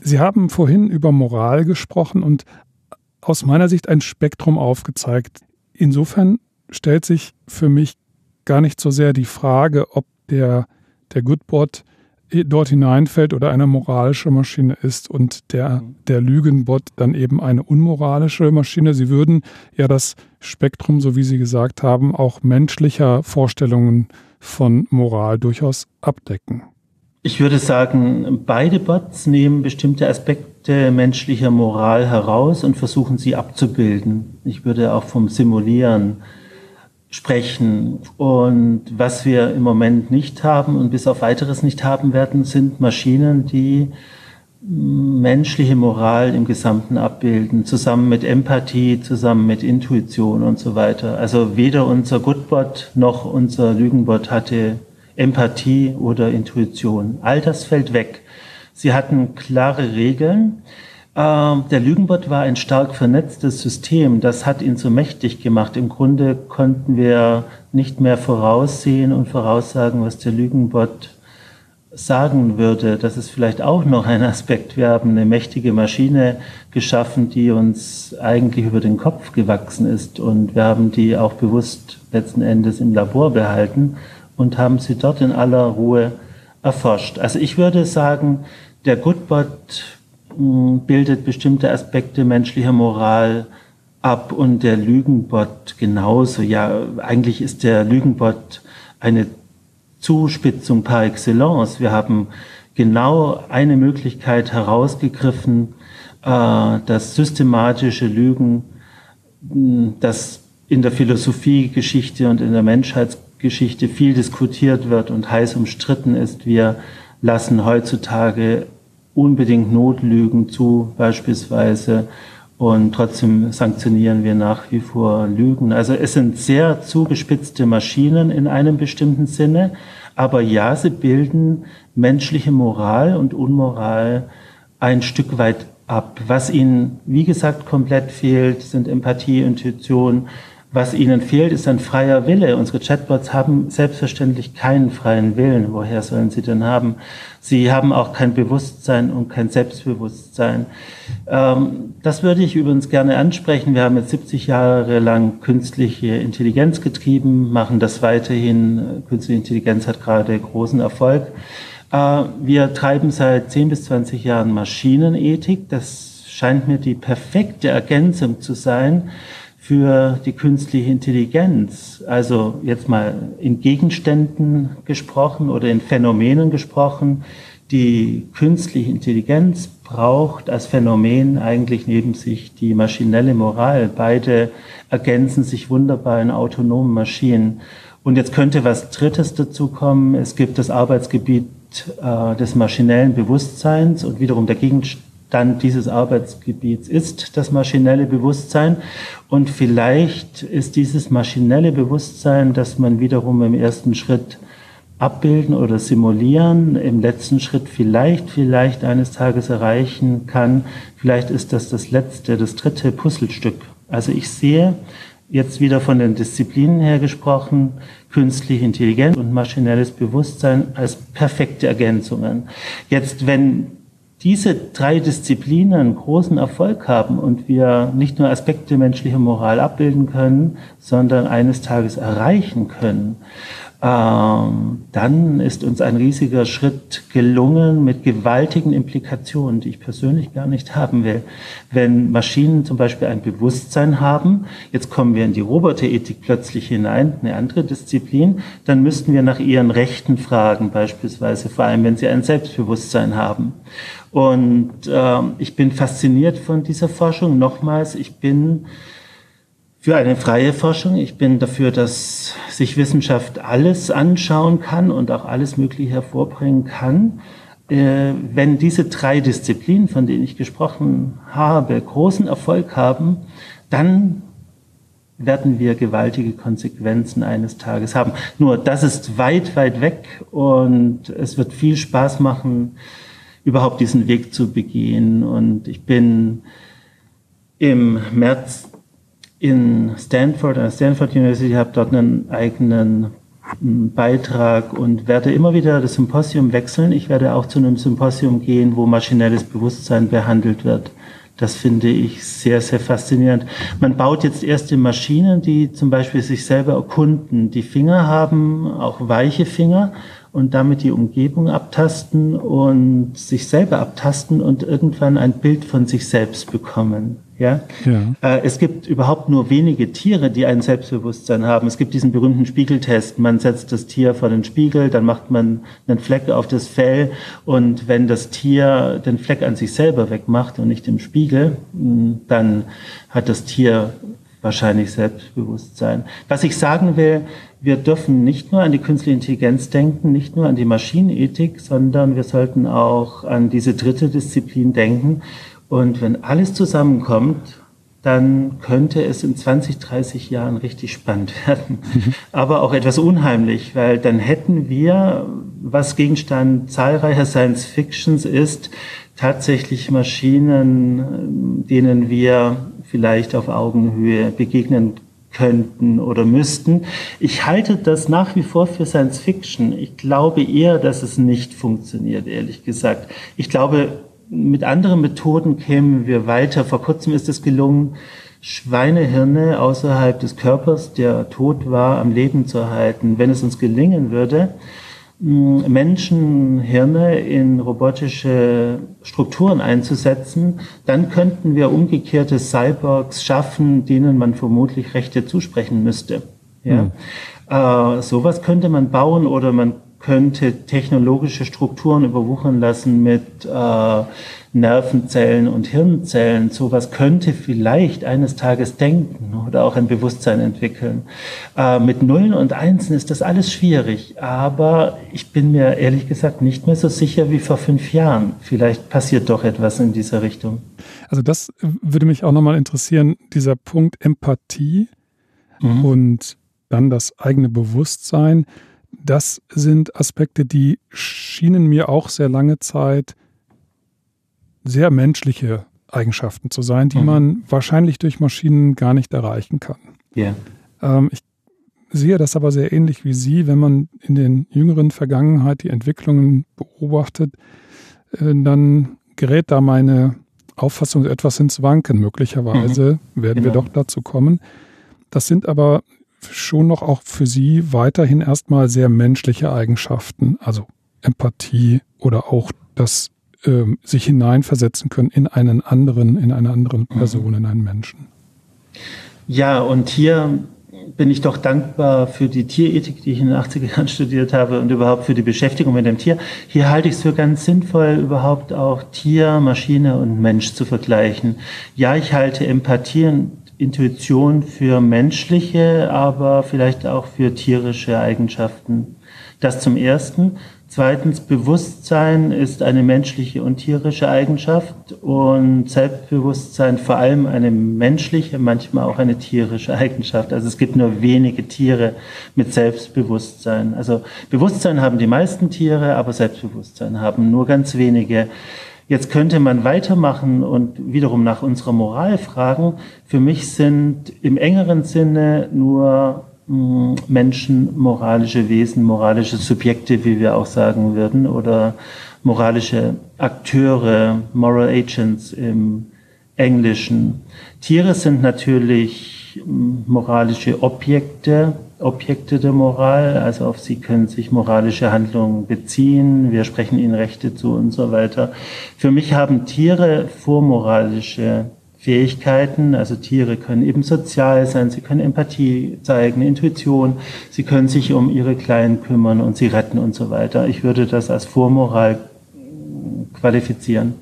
Sie haben vorhin über Moral gesprochen und aus meiner Sicht ein Spektrum aufgezeigt. Insofern stellt sich für mich gar nicht so sehr die Frage, ob der, der Goodbot dort hineinfällt oder eine moralische Maschine ist und der, der Lügenbot dann eben eine unmoralische Maschine. Sie würden ja das Spektrum, so wie Sie gesagt haben, auch menschlicher Vorstellungen von Moral durchaus abdecken. Ich würde sagen, beide Bots nehmen bestimmte Aspekte menschlicher Moral heraus und versuchen sie abzubilden. Ich würde auch vom Simulieren sprechen. Und was wir im Moment nicht haben und bis auf weiteres nicht haben werden, sind Maschinen, die menschliche Moral im Gesamten abbilden, zusammen mit Empathie, zusammen mit Intuition und so weiter. Also weder unser Goodbot noch unser Lügenbot hatte Empathie oder Intuition. All das fällt weg. Sie hatten klare Regeln. Ähm, der Lügenbot war ein stark vernetztes System. Das hat ihn so mächtig gemacht. Im Grunde konnten wir nicht mehr voraussehen und voraussagen, was der Lügenbot sagen würde. Das ist vielleicht auch noch ein Aspekt. Wir haben eine mächtige Maschine geschaffen, die uns eigentlich über den Kopf gewachsen ist. Und wir haben die auch bewusst letzten Endes im Labor behalten und haben sie dort in aller Ruhe erforscht. Also ich würde sagen, der Goodbot bildet bestimmte Aspekte menschlicher Moral ab und der Lügenbot genauso. Ja, eigentlich ist der Lügenbot eine Zuspitzung par excellence. Wir haben genau eine Möglichkeit herausgegriffen, äh, das systematische Lügen, das in der Philosophiegeschichte und in der Menschheitsgeschichte viel diskutiert wird und heiß umstritten ist. Wir lassen heutzutage unbedingt Notlügen zu, beispielsweise. Und trotzdem sanktionieren wir nach wie vor Lügen. Also es sind sehr zugespitzte Maschinen in einem bestimmten Sinne. Aber ja, sie bilden menschliche Moral und Unmoral ein Stück weit ab. Was ihnen, wie gesagt, komplett fehlt, sind Empathie, Intuition, was ihnen fehlt, ist ein freier Wille. Unsere Chatbots haben selbstverständlich keinen freien Willen. Woher sollen sie denn haben? Sie haben auch kein Bewusstsein und kein Selbstbewusstsein. Ähm, das würde ich übrigens gerne ansprechen. Wir haben jetzt 70 Jahre lang künstliche Intelligenz getrieben, machen das weiterhin. Künstliche Intelligenz hat gerade großen Erfolg. Äh, wir treiben seit 10 bis 20 Jahren Maschinenethik. Das scheint mir die perfekte Ergänzung zu sein für die künstliche Intelligenz, also jetzt mal in Gegenständen gesprochen oder in Phänomenen gesprochen, die künstliche Intelligenz braucht als Phänomen eigentlich neben sich die maschinelle Moral. Beide ergänzen sich wunderbar in autonomen Maschinen. Und jetzt könnte was Drittes dazu kommen. Es gibt das Arbeitsgebiet äh, des maschinellen Bewusstseins und wiederum der Gegenstand dann dieses Arbeitsgebiets ist das maschinelle Bewusstsein. Und vielleicht ist dieses maschinelle Bewusstsein, das man wiederum im ersten Schritt abbilden oder simulieren, im letzten Schritt vielleicht, vielleicht eines Tages erreichen kann. Vielleicht ist das das letzte, das dritte Puzzlestück. Also ich sehe jetzt wieder von den Disziplinen her gesprochen, künstliche Intelligenz und maschinelles Bewusstsein als perfekte Ergänzungen. Jetzt, wenn diese drei Disziplinen großen Erfolg haben und wir nicht nur Aspekte menschlicher Moral abbilden können, sondern eines Tages erreichen können, ähm, dann ist uns ein riesiger Schritt gelungen mit gewaltigen Implikationen, die ich persönlich gar nicht haben will. Wenn Maschinen zum Beispiel ein Bewusstsein haben, jetzt kommen wir in die Roboterethik plötzlich hinein, eine andere Disziplin, dann müssten wir nach ihren Rechten fragen, beispielsweise, vor allem wenn sie ein Selbstbewusstsein haben. Und äh, ich bin fasziniert von dieser Forschung. Nochmals, ich bin für eine freie Forschung. Ich bin dafür, dass sich Wissenschaft alles anschauen kann und auch alles Mögliche hervorbringen kann. Äh, wenn diese drei Disziplinen, von denen ich gesprochen habe, großen Erfolg haben, dann werden wir gewaltige Konsequenzen eines Tages haben. Nur das ist weit, weit weg und es wird viel Spaß machen, überhaupt diesen Weg zu begehen. Und ich bin im März in Stanford, an Stanford University, habe dort einen eigenen hm, Beitrag und werde immer wieder das Symposium wechseln. Ich werde auch zu einem Symposium gehen, wo maschinelles Bewusstsein behandelt wird. Das finde ich sehr, sehr faszinierend. Man baut jetzt erste Maschinen, die zum Beispiel sich selber erkunden. Die Finger haben auch weiche Finger und damit die Umgebung abtasten und sich selber abtasten und irgendwann ein Bild von sich selbst bekommen. Ja? ja. Äh, es gibt überhaupt nur wenige Tiere, die ein Selbstbewusstsein haben. Es gibt diesen berühmten Spiegeltest. Man setzt das Tier vor den Spiegel, dann macht man einen Fleck auf das Fell und wenn das Tier den Fleck an sich selber wegmacht und nicht im Spiegel, mm, dann hat das Tier wahrscheinlich Selbstbewusstsein. Was ich sagen will, wir dürfen nicht nur an die künstliche Intelligenz denken, nicht nur an die Maschinenethik, sondern wir sollten auch an diese dritte Disziplin denken, und wenn alles zusammenkommt, dann könnte es in 20, 30 Jahren richtig spannend werden. Aber auch etwas unheimlich, weil dann hätten wir, was Gegenstand zahlreicher Science Fictions ist, tatsächlich Maschinen, denen wir vielleicht auf Augenhöhe begegnen könnten oder müssten. Ich halte das nach wie vor für Science Fiction. Ich glaube eher, dass es nicht funktioniert, ehrlich gesagt. Ich glaube, mit anderen Methoden kämen wir weiter. Vor kurzem ist es gelungen, Schweinehirne außerhalb des Körpers, der tot war, am Leben zu erhalten. Wenn es uns gelingen würde, Menschenhirne in robotische Strukturen einzusetzen, dann könnten wir umgekehrte Cyborgs schaffen, denen man vermutlich Rechte zusprechen müsste. Ja? Hm. Äh, sowas könnte man bauen oder man könnte technologische Strukturen überwuchern lassen mit äh, Nervenzellen und Hirnzellen. Sowas könnte vielleicht eines Tages denken oder auch ein Bewusstsein entwickeln. Äh, mit Nullen und Einsen ist das alles schwierig, aber ich bin mir ehrlich gesagt nicht mehr so sicher wie vor fünf Jahren. Vielleicht passiert doch etwas in dieser Richtung. Also das würde mich auch nochmal interessieren, dieser Punkt Empathie mhm. und dann das eigene Bewusstsein das sind Aspekte, die schienen mir auch sehr lange Zeit sehr menschliche Eigenschaften zu sein, die Mhm. man wahrscheinlich durch Maschinen gar nicht erreichen kann. Ja. Ähm, ich sehe das aber sehr ähnlich wie Sie, wenn man in den jüngeren Vergangenheit die Entwicklungen beobachtet, äh, dann gerät da meine Auffassung etwas ins Wanken. Möglicherweise werden wir Genau. doch dazu kommen. Das sind aber schon noch auch für Sie weiterhin erstmal sehr menschliche Eigenschaften, also Empathie oder auch das ähm, sich hineinversetzen können in einen anderen, in eine andere Person, in einen Menschen. Ja, und hier bin ich doch dankbar für die Tierethik, die ich in den 80er Jahren studiert habe und überhaupt für die Beschäftigung mit dem Tier. Hier halte ich es für ganz sinnvoll, überhaupt auch Tier, Maschine und Mensch zu vergleichen. Ja, ich halte Empathie und Intuition für menschliche, aber vielleicht auch für tierische Eigenschaften. Das zum Ersten. Zweitens, Bewusstsein ist eine menschliche und tierische Eigenschaft und Selbstbewusstsein vor allem eine menschliche, manchmal auch eine tierische Eigenschaft. Also es gibt nur wenige Tiere mit Selbstbewusstsein. Also Bewusstsein haben die meisten Tiere, aber Selbstbewusstsein haben nur ganz wenige. Jetzt könnte man weitermachen und wiederum nach unserer Moral fragen. Für mich sind im engeren Sinne nur mh, Menschen moralische Wesen, moralische Subjekte, wie wir auch sagen würden, oder moralische Akteure, Moral Agents im Englischen. Tiere sind natürlich moralische Objekte, Objekte der Moral, also auf sie können sich moralische Handlungen beziehen, wir sprechen ihnen Rechte zu und so weiter. Für mich haben Tiere vormoralische Fähigkeiten, also Tiere können eben sozial sein, sie können Empathie zeigen, Intuition, sie können sich um ihre Kleinen kümmern und sie retten und so weiter. Ich würde das als Vormoral qualifizieren.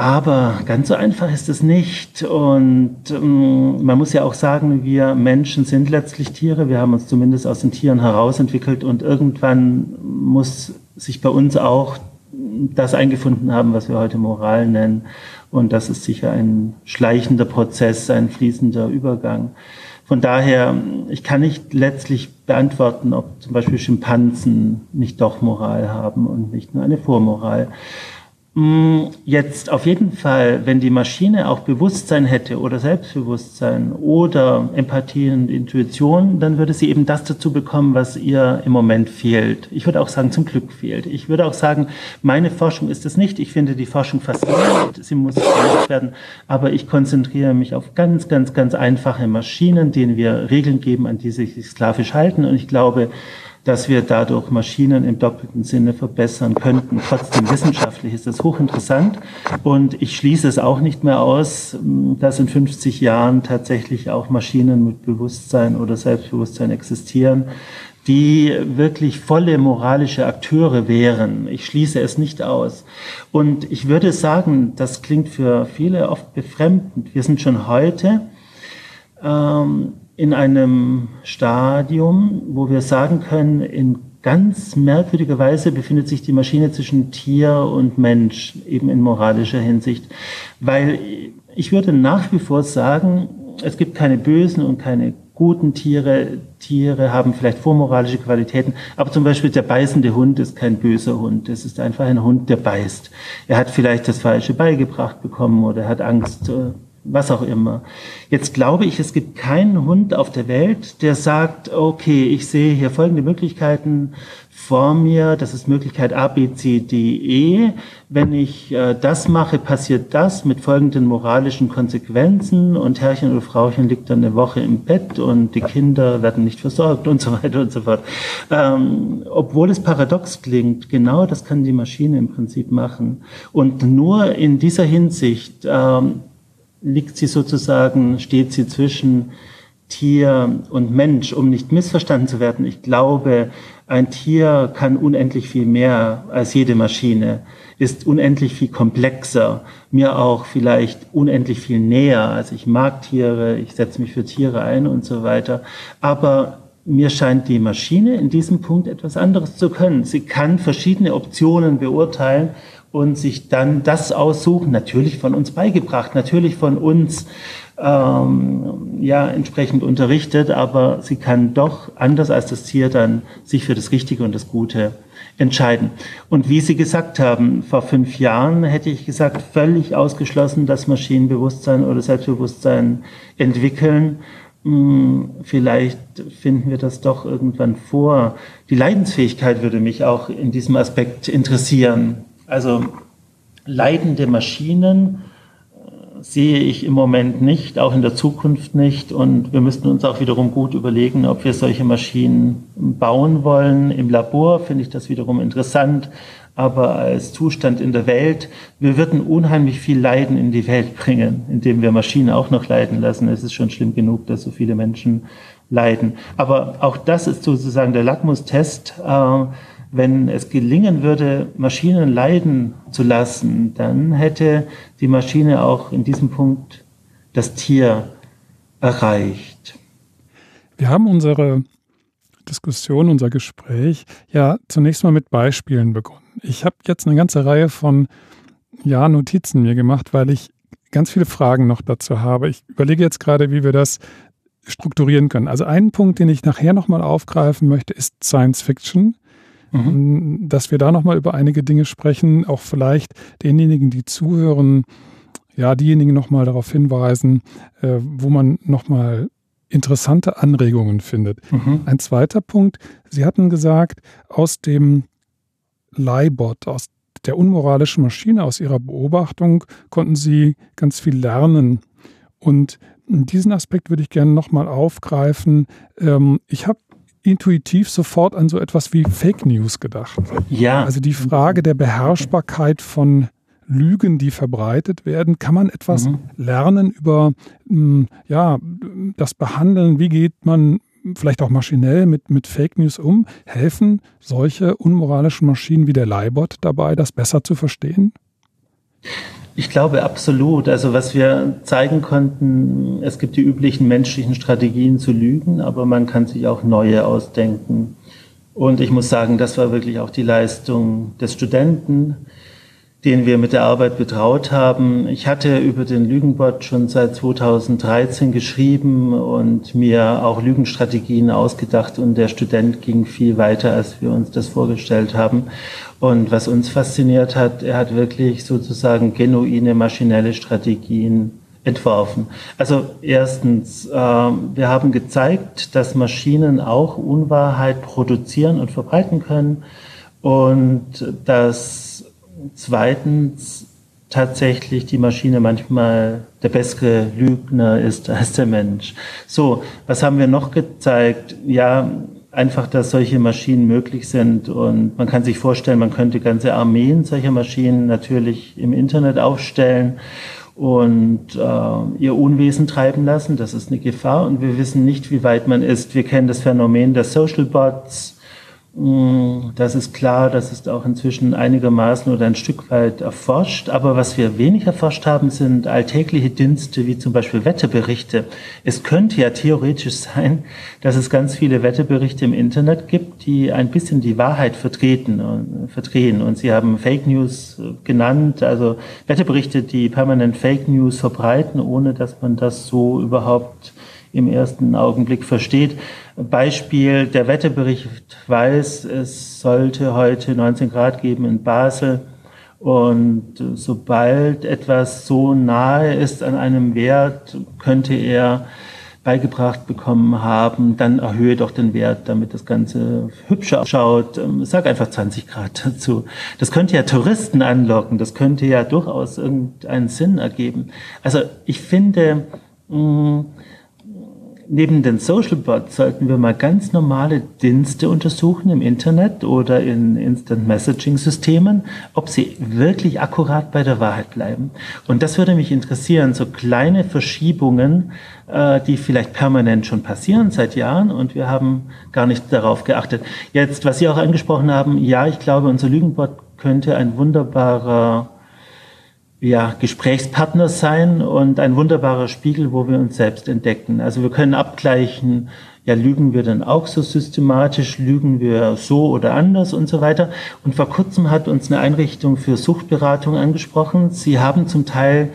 Aber ganz so einfach ist es nicht. Und ähm, man muss ja auch sagen, wir Menschen sind letztlich Tiere. Wir haben uns zumindest aus den Tieren herausentwickelt und irgendwann muss sich bei uns auch das eingefunden haben, was wir heute Moral nennen. Und das ist sicher ein schleichender Prozess, ein fließender Übergang. Von daher, ich kann nicht letztlich beantworten, ob zum Beispiel Schimpansen nicht doch Moral haben und nicht nur eine Vormoral. Mm, Jetzt auf jeden Fall, wenn die Maschine auch Bewusstsein hätte oder Selbstbewusstsein oder Empathie und Intuition, dann würde sie eben das dazu bekommen, was ihr im Moment fehlt. Ich würde auch sagen, zum Glück fehlt. Ich würde auch sagen, meine Forschung ist es nicht. Ich finde die Forschung faszinierend. Sie muss gemacht werden. Aber ich konzentriere mich auf ganz, ganz, ganz einfache Maschinen, denen wir Regeln geben, an die sie sich sklavisch halten. Und ich glaube, dass wir dadurch Maschinen im doppelten Sinne verbessern könnten. Trotzdem wissenschaftlich ist das hochinteressant und ich schließe es auch nicht mehr aus, dass in 50 Jahren tatsächlich auch Maschinen mit Bewusstsein oder Selbstbewusstsein existieren, die wirklich volle moralische Akteure wären. Ich schließe es nicht aus. Und ich würde sagen, das klingt für viele oft befremdend. Wir sind schon heute ähm, in einem Stadium, wo wir sagen können, in ganz merkwürdiger Weise befindet sich die Maschine zwischen Tier und Mensch, eben in moralischer Hinsicht. Weil ich würde nach wie vor sagen, es gibt keine bösen und keine guten Tiere. Tiere haben vielleicht vormoralische Qualitäten, aber zum Beispiel der beißende Hund ist kein böser Hund. Es ist einfach ein Hund, der beißt. Er hat vielleicht das Falsche beigebracht bekommen oder er hat Angst was auch immer. Jetzt glaube ich, es gibt keinen Hund auf der Welt, der sagt, okay, ich sehe hier folgende Möglichkeiten vor mir, das ist Möglichkeit A, B, C, D, E. Wenn ich äh, das mache, passiert das mit folgenden moralischen Konsequenzen und Herrchen oder Frauchen liegt dann eine Woche im Bett und die Kinder werden nicht versorgt und so weiter und so fort. Ähm, obwohl es paradox klingt, genau das kann die Maschine im Prinzip machen. Und nur in dieser Hinsicht ähm, liegt sie sozusagen, steht sie zwischen Tier und Mensch, um nicht missverstanden zu werden. Ich glaube, ein Tier kann unendlich viel mehr als jede Maschine, ist unendlich viel komplexer, mir auch vielleicht unendlich viel näher. Also ich mag Tiere, ich setze mich für Tiere ein und so weiter. Aber mir scheint die Maschine in diesem Punkt etwas anderes zu können. Sie kann verschiedene Optionen beurteilen und sich dann das aussuchen, natürlich von uns beigebracht, natürlich von uns ähm, ja entsprechend unterrichtet, aber sie kann doch anders als das Tier dann sich für das Richtige und das Gute entscheiden. Und wie Sie gesagt haben, vor fünf Jahren hätte ich gesagt, völlig ausgeschlossen, dass Maschinen Bewusstsein oder Selbstbewusstsein entwickeln. Hm, vielleicht finden wir das doch irgendwann vor. Die Leidensfähigkeit würde mich auch in diesem Aspekt interessieren. Also leidende Maschinen sehe ich im Moment nicht, auch in der Zukunft nicht. Und wir müssten uns auch wiederum gut überlegen, ob wir solche Maschinen bauen wollen. Im Labor finde ich das wiederum interessant. Aber als Zustand in der Welt, wir würden unheimlich viel Leiden in die Welt bringen, indem wir Maschinen auch noch leiden lassen. Es ist schon schlimm genug, dass so viele Menschen leiden. Aber auch das ist sozusagen der Lackmustest. Äh, wenn es gelingen würde, Maschinen leiden zu lassen, dann hätte die Maschine auch in diesem Punkt das Tier erreicht. Wir haben unsere Diskussion, unser Gespräch ja zunächst mal mit Beispielen begonnen. Ich habe jetzt eine ganze Reihe von ja, Notizen mir gemacht, weil ich ganz viele Fragen noch dazu habe. Ich überlege jetzt gerade, wie wir das strukturieren können. Also einen Punkt, den ich nachher nochmal aufgreifen möchte, ist Science Fiction mhm. dass wir da nochmal über einige Dinge sprechen, auch vielleicht denjenigen, die zuhören, ja, diejenigen nochmal darauf hinweisen, äh, wo man nochmal interessante Anregungen findet. Mhm. Ein zweiter Punkt, Sie hatten gesagt, aus dem Leihbot, aus der unmoralischen Maschine, aus Ihrer Beobachtung konnten Sie ganz viel lernen. Und diesen Aspekt würde ich gerne nochmal aufgreifen. Ähm, ich habe intuitiv sofort an so etwas wie Fake News gedacht. Ja. Also die Frage der Beherrschbarkeit von Lügen, die verbreitet werden. Kann man etwas mhm. lernen über hm, ja, das Behandeln? Wie geht man vielleicht auch maschinell mit, mit Fake News um? Helfen solche unmoralischen Maschinen wie der Leibot dabei, das besser zu verstehen? Ich glaube absolut. Also was wir zeigen konnten, es gibt die üblichen menschlichen Strategien zu lügen, aber man kann sich auch neue ausdenken. Und ich muss sagen, das war wirklich auch die Leistung des Studenten, den wir mit der Arbeit betraut haben. Ich hatte über den Lügenbot schon seit 2013 geschrieben und mir auch Lügenstrategien ausgedacht und der Student ging viel weiter, als wir uns das vorgestellt haben. Und was uns fasziniert hat, er hat wirklich sozusagen genuine maschinelle Strategien entworfen. Also erstens, äh, wir haben gezeigt, dass Maschinen auch Unwahrheit produzieren und verbreiten können und dass zweitens tatsächlich die Maschine manchmal der bessere Lügner ist als der Mensch. So, was haben wir noch gezeigt? Ja, einfach, dass solche Maschinen möglich sind und man kann sich vorstellen, man könnte ganze Armeen solcher Maschinen natürlich im Internet aufstellen und äh, ihr Unwesen treiben lassen. Das ist eine Gefahr und wir wissen nicht, wie weit man ist. Wir kennen das Phänomen der Social Bots das ist klar, das ist auch inzwischen einigermaßen oder ein Stück weit erforscht. Aber was wir wenig erforscht haben, sind alltägliche Dienste wie zum Beispiel Wetteberichte. Es könnte ja theoretisch sein, dass es ganz viele Wetteberichte im Internet gibt, die ein bisschen die Wahrheit vertreten und verdrehen. Und Sie haben Fake News genannt, also Wetteberichte, die permanent Fake News verbreiten, ohne dass man das so überhaupt im ersten Augenblick versteht. Beispiel, der Wetterbericht weiß, es sollte heute 19 Grad geben in Basel. Und sobald etwas so nahe ist an einem Wert, könnte er beigebracht bekommen haben, dann erhöhe doch den Wert, damit das Ganze hübscher ausschaut. Ähm, sag einfach 20 Grad dazu. Das könnte ja Touristen anlocken, das könnte ja durchaus irgendeinen Sinn ergeben. Also ich finde, mh, mm, Neben den Social Bots sollten wir mal ganz normale Dienste untersuchen im Internet oder in Instant Messaging Systemen, ob sie wirklich akkurat bei der Wahrheit bleiben. Und das würde mich interessieren, so kleine Verschiebungen, äh, die vielleicht permanent schon passieren seit Jahren und wir haben gar nicht darauf geachtet. Jetzt, was Sie auch angesprochen haben, ja, ich glaube, unser Lügenbot könnte ein wunderbarer ja, Gesprächspartner sein und ein wunderbarer Spiegel, wo wir uns selbst entdecken. Also wir können abgleichen, ja, lügen wir dann auch so systematisch, lügen wir so oder anders und so weiter. Und vor kurzem hat uns eine Einrichtung für Suchtberatung angesprochen. Sie haben zum Teil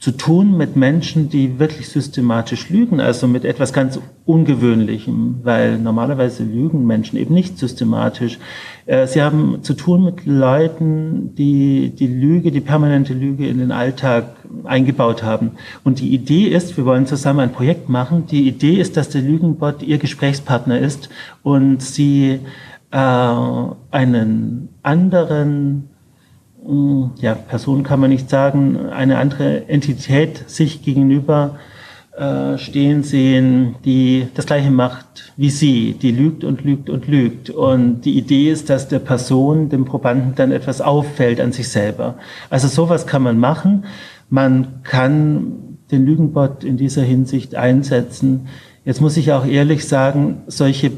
zu tun mit Menschen, die wirklich systematisch lügen, also mit etwas ganz Ungewöhnlichem, weil normalerweise lügen Menschen eben nicht systematisch. Äh, sie haben zu tun mit Leuten, die die Lüge, die permanente Lüge in den Alltag eingebaut haben. Und die Idee ist, wir wollen zusammen ein Projekt machen, die Idee ist, dass der Lügenbot ihr Gesprächspartner ist und sie äh, einen anderen ja, Person kann man nicht sagen, eine andere Entität sich gegenüber äh, stehen sehen, die das Gleiche macht wie sie, die lügt und lügt und lügt. Und die Idee ist, dass der Person, dem Probanden dann etwas auffällt an sich selber. Also sowas kann man machen. Man kann den Lügenbot in dieser Hinsicht einsetzen. Jetzt muss ich auch ehrlich sagen, solche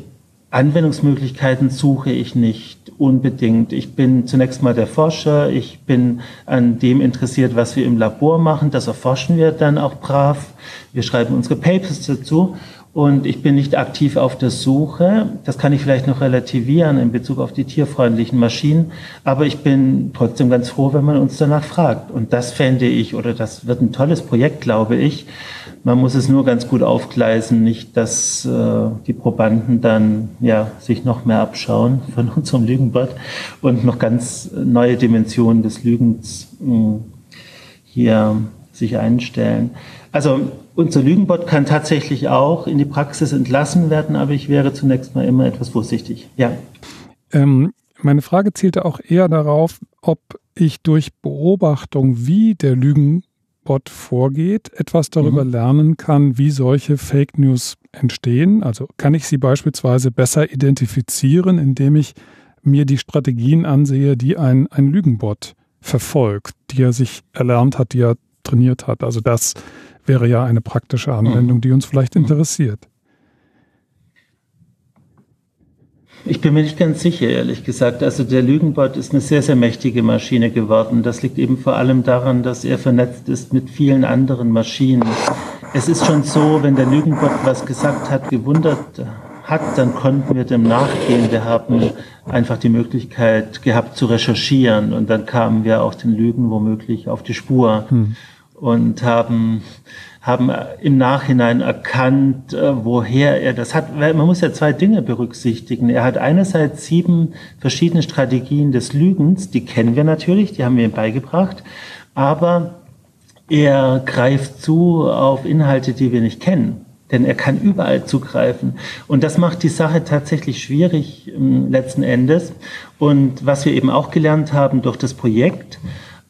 Anwendungsmöglichkeiten suche ich nicht unbedingt. Ich bin zunächst mal der Forscher, ich bin an dem interessiert, was wir im Labor machen, das erforschen wir dann auch brav. Wir schreiben unsere Papers dazu und ich bin nicht aktiv auf der Suche. Das kann ich vielleicht noch relativieren in Bezug auf die tierfreundlichen Maschinen. Aber ich bin trotzdem ganz froh, wenn man uns danach fragt. Und das fände ich, oder das wird ein tolles Projekt, glaube ich. Man muss es nur ganz gut aufgleisen, nicht, dass äh, die Probanden dann ja sich noch mehr abschauen von unserem Lügenbot und noch ganz neue Dimensionen des Lügens mh, hm, hier sich einstellen. Also unser Lügenbot kann tatsächlich auch in die Praxis entlassen werden, aber ich wäre zunächst mal immer etwas vorsichtig. Ja. Ähm, meine Frage zielte auch eher darauf, ob ich durch Beobachtung, wie der Lügenbot vorgeht, etwas darüber mhm. lernen kann, wie solche Fake News entstehen. Also kann ich sie beispielsweise besser identifizieren, indem ich mir die Strategien ansehe, die ein, ein Lügenbot verfolgt, die er sich erlernt hat, die er trainiert hat. Also das wäre ja eine praktische Anwendung, die uns vielleicht interessiert. Ich bin mir nicht ganz sicher, ehrlich gesagt. Also der Lügenbot ist eine sehr, sehr mächtige Maschine geworden. Das liegt eben vor allem daran, dass er vernetzt ist mit vielen anderen Maschinen. Es ist schon so, wenn der Lügenbot was gesagt hat, gewundert hat, dann konnten wir dem nachgehen. Wir haben einfach die Möglichkeit gehabt zu recherchieren und dann kamen wir auch den Lügen womöglich auf die Spur. Hm und haben, haben im Nachhinein erkannt, äh, woher er das hat. Man muss ja zwei Dinge berücksichtigen. Er hat einerseits sieben verschiedene Strategien des Lügens, die kennen wir natürlich, die haben wir ihm beigebracht, aber er greift zu auf Inhalte, die wir nicht kennen. Denn er kann überall zugreifen. Und das macht die Sache tatsächlich schwierig ähm, letzten Endes. Und was wir eben auch gelernt haben durch das Projekt,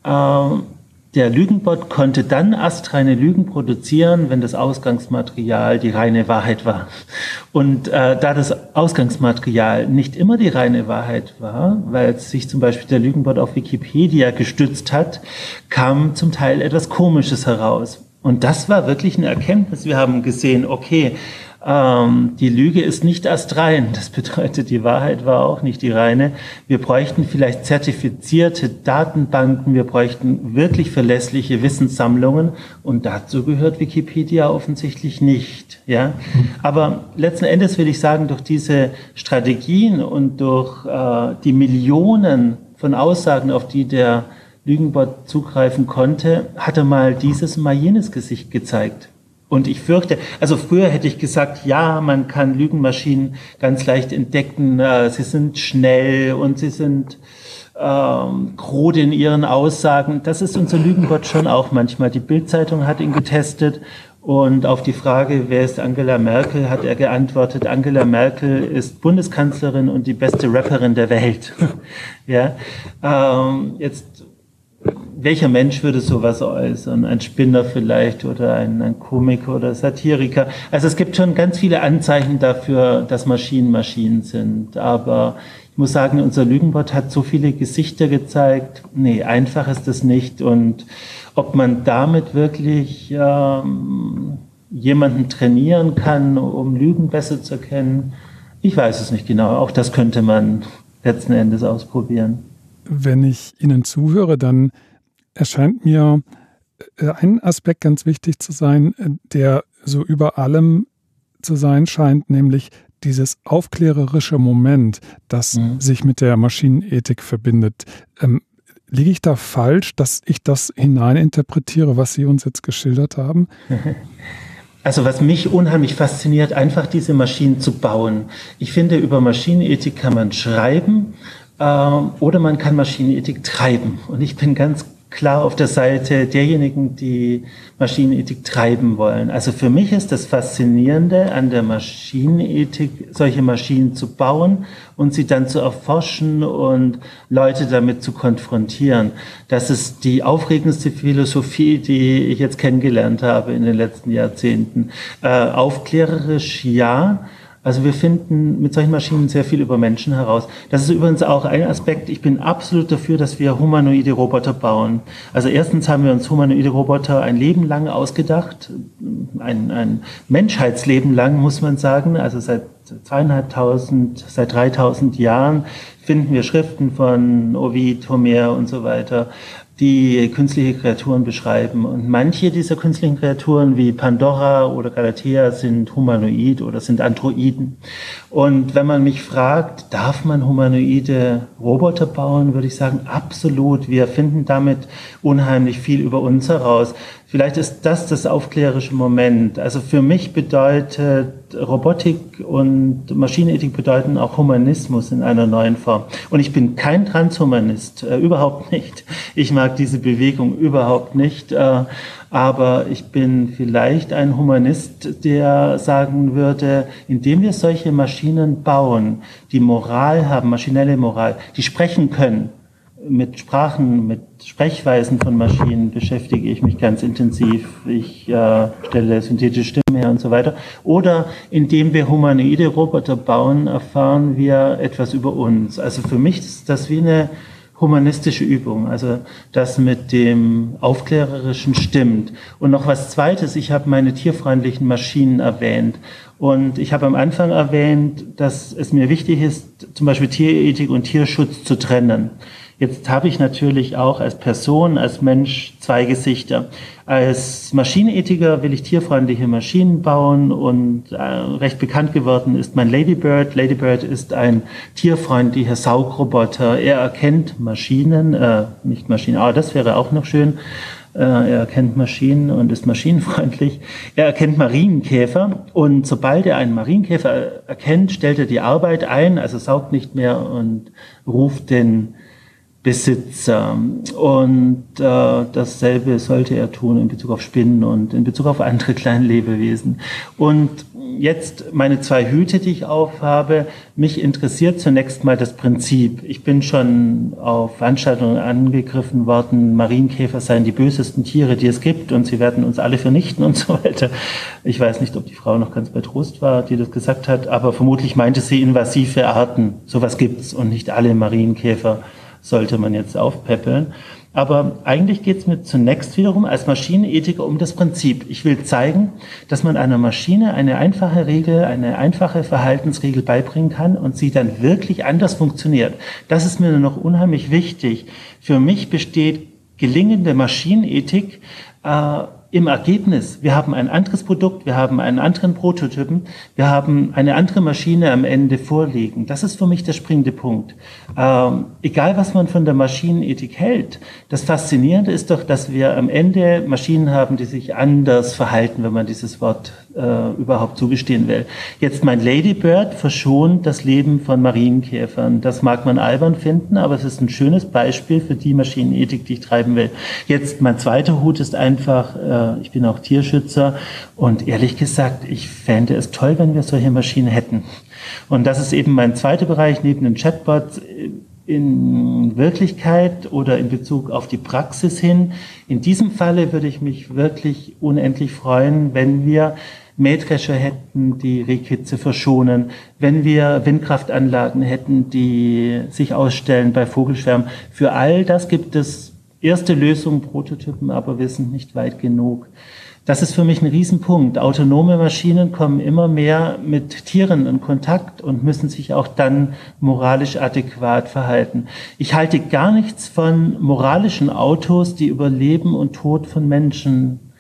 äh, der Lügenbot konnte dann astreine Lügen produzieren, wenn das Ausgangsmaterial die reine Wahrheit war. Und äh, da das Ausgangsmaterial nicht immer die reine Wahrheit war, weil sich zum Beispiel der Lügenbot auf Wikipedia gestützt hat, kam zum Teil etwas Komisches heraus. Und das war wirklich eine Erkenntnis. Wir haben gesehen, okay, ähm, die Lüge ist nicht erst rein. Das bedeutet, die Wahrheit war auch nicht die reine. Wir bräuchten vielleicht zertifizierte Datenbanken. Wir bräuchten wirklich verlässliche Wissenssammlungen. Und dazu gehört Wikipedia offensichtlich nicht. Ja? Aber letzten Endes will ich sagen, durch diese Strategien und durch äh, die Millionen von Aussagen, auf die der Lügenbot zugreifen konnte, hat er mal dieses, mal jenes Gesicht gezeigt. Und ich fürchte, also früher hätte ich gesagt, ja, man kann Lügenmaschinen ganz leicht entdecken. Äh, sie sind schnell und sie sind ähm, groß in ihren Aussagen. Das ist unser Lügenbot schon auch manchmal. Die Bildzeitung hat ihn getestet und auf die Frage, wer ist Angela Merkel, hat er geantwortet, Angela Merkel ist Bundeskanzlerin und die beste Rapperin der Welt. ja, ähm, jetzt welcher Mensch würde sowas äußern? Ein Spinner vielleicht oder ein, ein Komiker oder Satiriker. Also es gibt schon ganz viele Anzeichen dafür, dass Maschinen Maschinen sind. Aber ich muss sagen, unser Lügenbot hat so viele Gesichter gezeigt. Nee, einfach ist es nicht. Und ob man damit wirklich ähm, jemanden trainieren kann, um Lügen besser zu erkennen, ich weiß es nicht genau. Auch das könnte man letzten Endes ausprobieren. Wenn ich Ihnen zuhöre, dann erscheint mir äh, ein Aspekt ganz wichtig zu sein, äh, der so über allem zu sein scheint, nämlich dieses aufklärerische Moment, das mhm. sich mit der Maschinenethik verbindet. Ähm, liege ich da falsch, dass ich das hineininterpretiere, was Sie uns jetzt geschildert haben? Also was mich unheimlich fasziniert, einfach diese Maschinen zu bauen. Ich finde, über Maschinenethik kann man schreiben äh, oder man kann Maschinenethik treiben. Und ich bin ganz klar auf der Seite derjenigen, die Maschinenethik treiben wollen. Also für mich ist das Faszinierende an der Maschinenethik, solche Maschinen zu bauen und sie dann zu erforschen und Leute damit zu konfrontieren. Das ist die aufregendste Philosophie, die ich jetzt kennengelernt habe in den letzten Jahrzehnten. Äh, aufklärerisch ja, also wir finden mit solchen Maschinen sehr viel über Menschen heraus. Das ist übrigens auch ein Aspekt. Ich bin absolut dafür, dass wir humanoide Roboter bauen. Also erstens haben wir uns humanoide Roboter ein Leben lang ausgedacht, ein, ein Menschheitsleben lang muss man sagen. Also seit zweieinhalbtausend, seit dreitausend Jahren finden wir Schriften von Ovid, Homer und so weiter die künstliche Kreaturen beschreiben. Und manche dieser künstlichen Kreaturen wie Pandora oder Galatea sind humanoid oder sind Androiden. Und wenn man mich fragt, darf man humanoide Roboter bauen, würde ich sagen, absolut. Wir finden damit unheimlich viel über uns heraus. Vielleicht ist das das aufklärische Moment. Also für mich bedeutet Robotik und Maschinenethik bedeuten auch Humanismus in einer neuen Form. Und ich bin kein Transhumanist, äh, überhaupt nicht. Ich mag diese Bewegung überhaupt nicht. Äh, aber ich bin vielleicht ein Humanist, der sagen würde, indem wir solche Maschinen bauen, die Moral haben, maschinelle Moral, die sprechen können, mit Sprachen, mit Sprechweisen von Maschinen beschäftige ich mich ganz intensiv. Ich äh, stelle synthetische Stimmen her und so weiter. Oder indem wir humanoide Roboter bauen, erfahren wir etwas über uns. Also für mich ist das wie eine humanistische Übung, also das mit dem Aufklärerischen stimmt. Und noch was Zweites, ich habe meine tierfreundlichen Maschinen erwähnt. Und ich habe am Anfang erwähnt, dass es mir wichtig ist, zum Beispiel Tierethik und Tierschutz zu trennen. Jetzt habe ich natürlich auch als Person, als Mensch zwei Gesichter. Als Maschinenethiker will ich tierfreundliche Maschinen bauen und äh, recht bekannt geworden ist mein Ladybird. Ladybird ist ein tierfreundlicher Saugroboter. Er erkennt Maschinen, äh, nicht Maschinen, aber das wäre auch noch schön. Äh, er erkennt Maschinen und ist maschinenfreundlich. Er erkennt Marienkäfer und sobald er einen Marienkäfer erkennt, stellt er die Arbeit ein, also saugt nicht mehr und ruft den Besitzer. Und äh, dasselbe sollte er tun in Bezug auf Spinnen und in Bezug auf andere kleine Lebewesen. Und jetzt meine zwei Hüte, die ich aufhabe. Mich interessiert zunächst mal das Prinzip. Ich bin schon auf Veranstaltungen angegriffen worden, Marienkäfer seien die bösesten Tiere, die es gibt und sie werden uns alle vernichten und so weiter. Ich weiß nicht, ob die Frau noch ganz bei Trost war, die das gesagt hat, aber vermutlich meinte sie invasive Arten. Sowas gibt's und nicht alle Marienkäfer sollte man jetzt aufpäppeln. Aber eigentlich geht es mir zunächst wiederum als Maschinenethiker um das Prinzip. Ich will zeigen, dass man einer Maschine eine einfache Regel, eine einfache Verhaltensregel beibringen kann und sie dann wirklich anders funktioniert. Das ist mir noch unheimlich wichtig. Für mich besteht gelingende Maschinenethik äh, im Ergebnis, wir haben ein anderes Produkt, wir haben einen anderen Prototypen, wir haben eine andere Maschine am Ende vorliegen. Das ist für mich der springende Punkt. Ähm, egal, was man von der Maschinenethik hält, das Faszinierende ist doch, dass wir am Ende Maschinen haben, die sich anders verhalten, wenn man dieses Wort äh, überhaupt zugestehen will. Jetzt mein Ladybird verschont das Leben von Marienkäfern. Das mag man albern finden, aber es ist ein schönes Beispiel für die Maschinenethik, die ich treiben will. Jetzt mein zweiter Hut ist einfach, äh, ich bin auch Tierschützer und ehrlich gesagt, ich fände es toll, wenn wir solche Maschinen hätten. Und das ist eben mein zweiter Bereich neben den Chatbots in Wirklichkeit oder in Bezug auf die Praxis hin. In diesem Falle würde ich mich wirklich unendlich freuen, wenn wir Mähdrescher hätten, die Rehkitze verschonen, wenn wir Windkraftanlagen hätten, die sich ausstellen bei Vogelschwärmen. Für all das gibt es erste Lösungen, Prototypen, aber wir sind nicht weit genug. Das ist für mich ein Riesenpunkt. Autonome Maschinen kommen immer mehr mit Tieren in Kontakt und müssen sich auch dann moralisch adäquat verhalten. Ich halte gar nichts von moralischen Autos, die über Leben und Tod von Menschen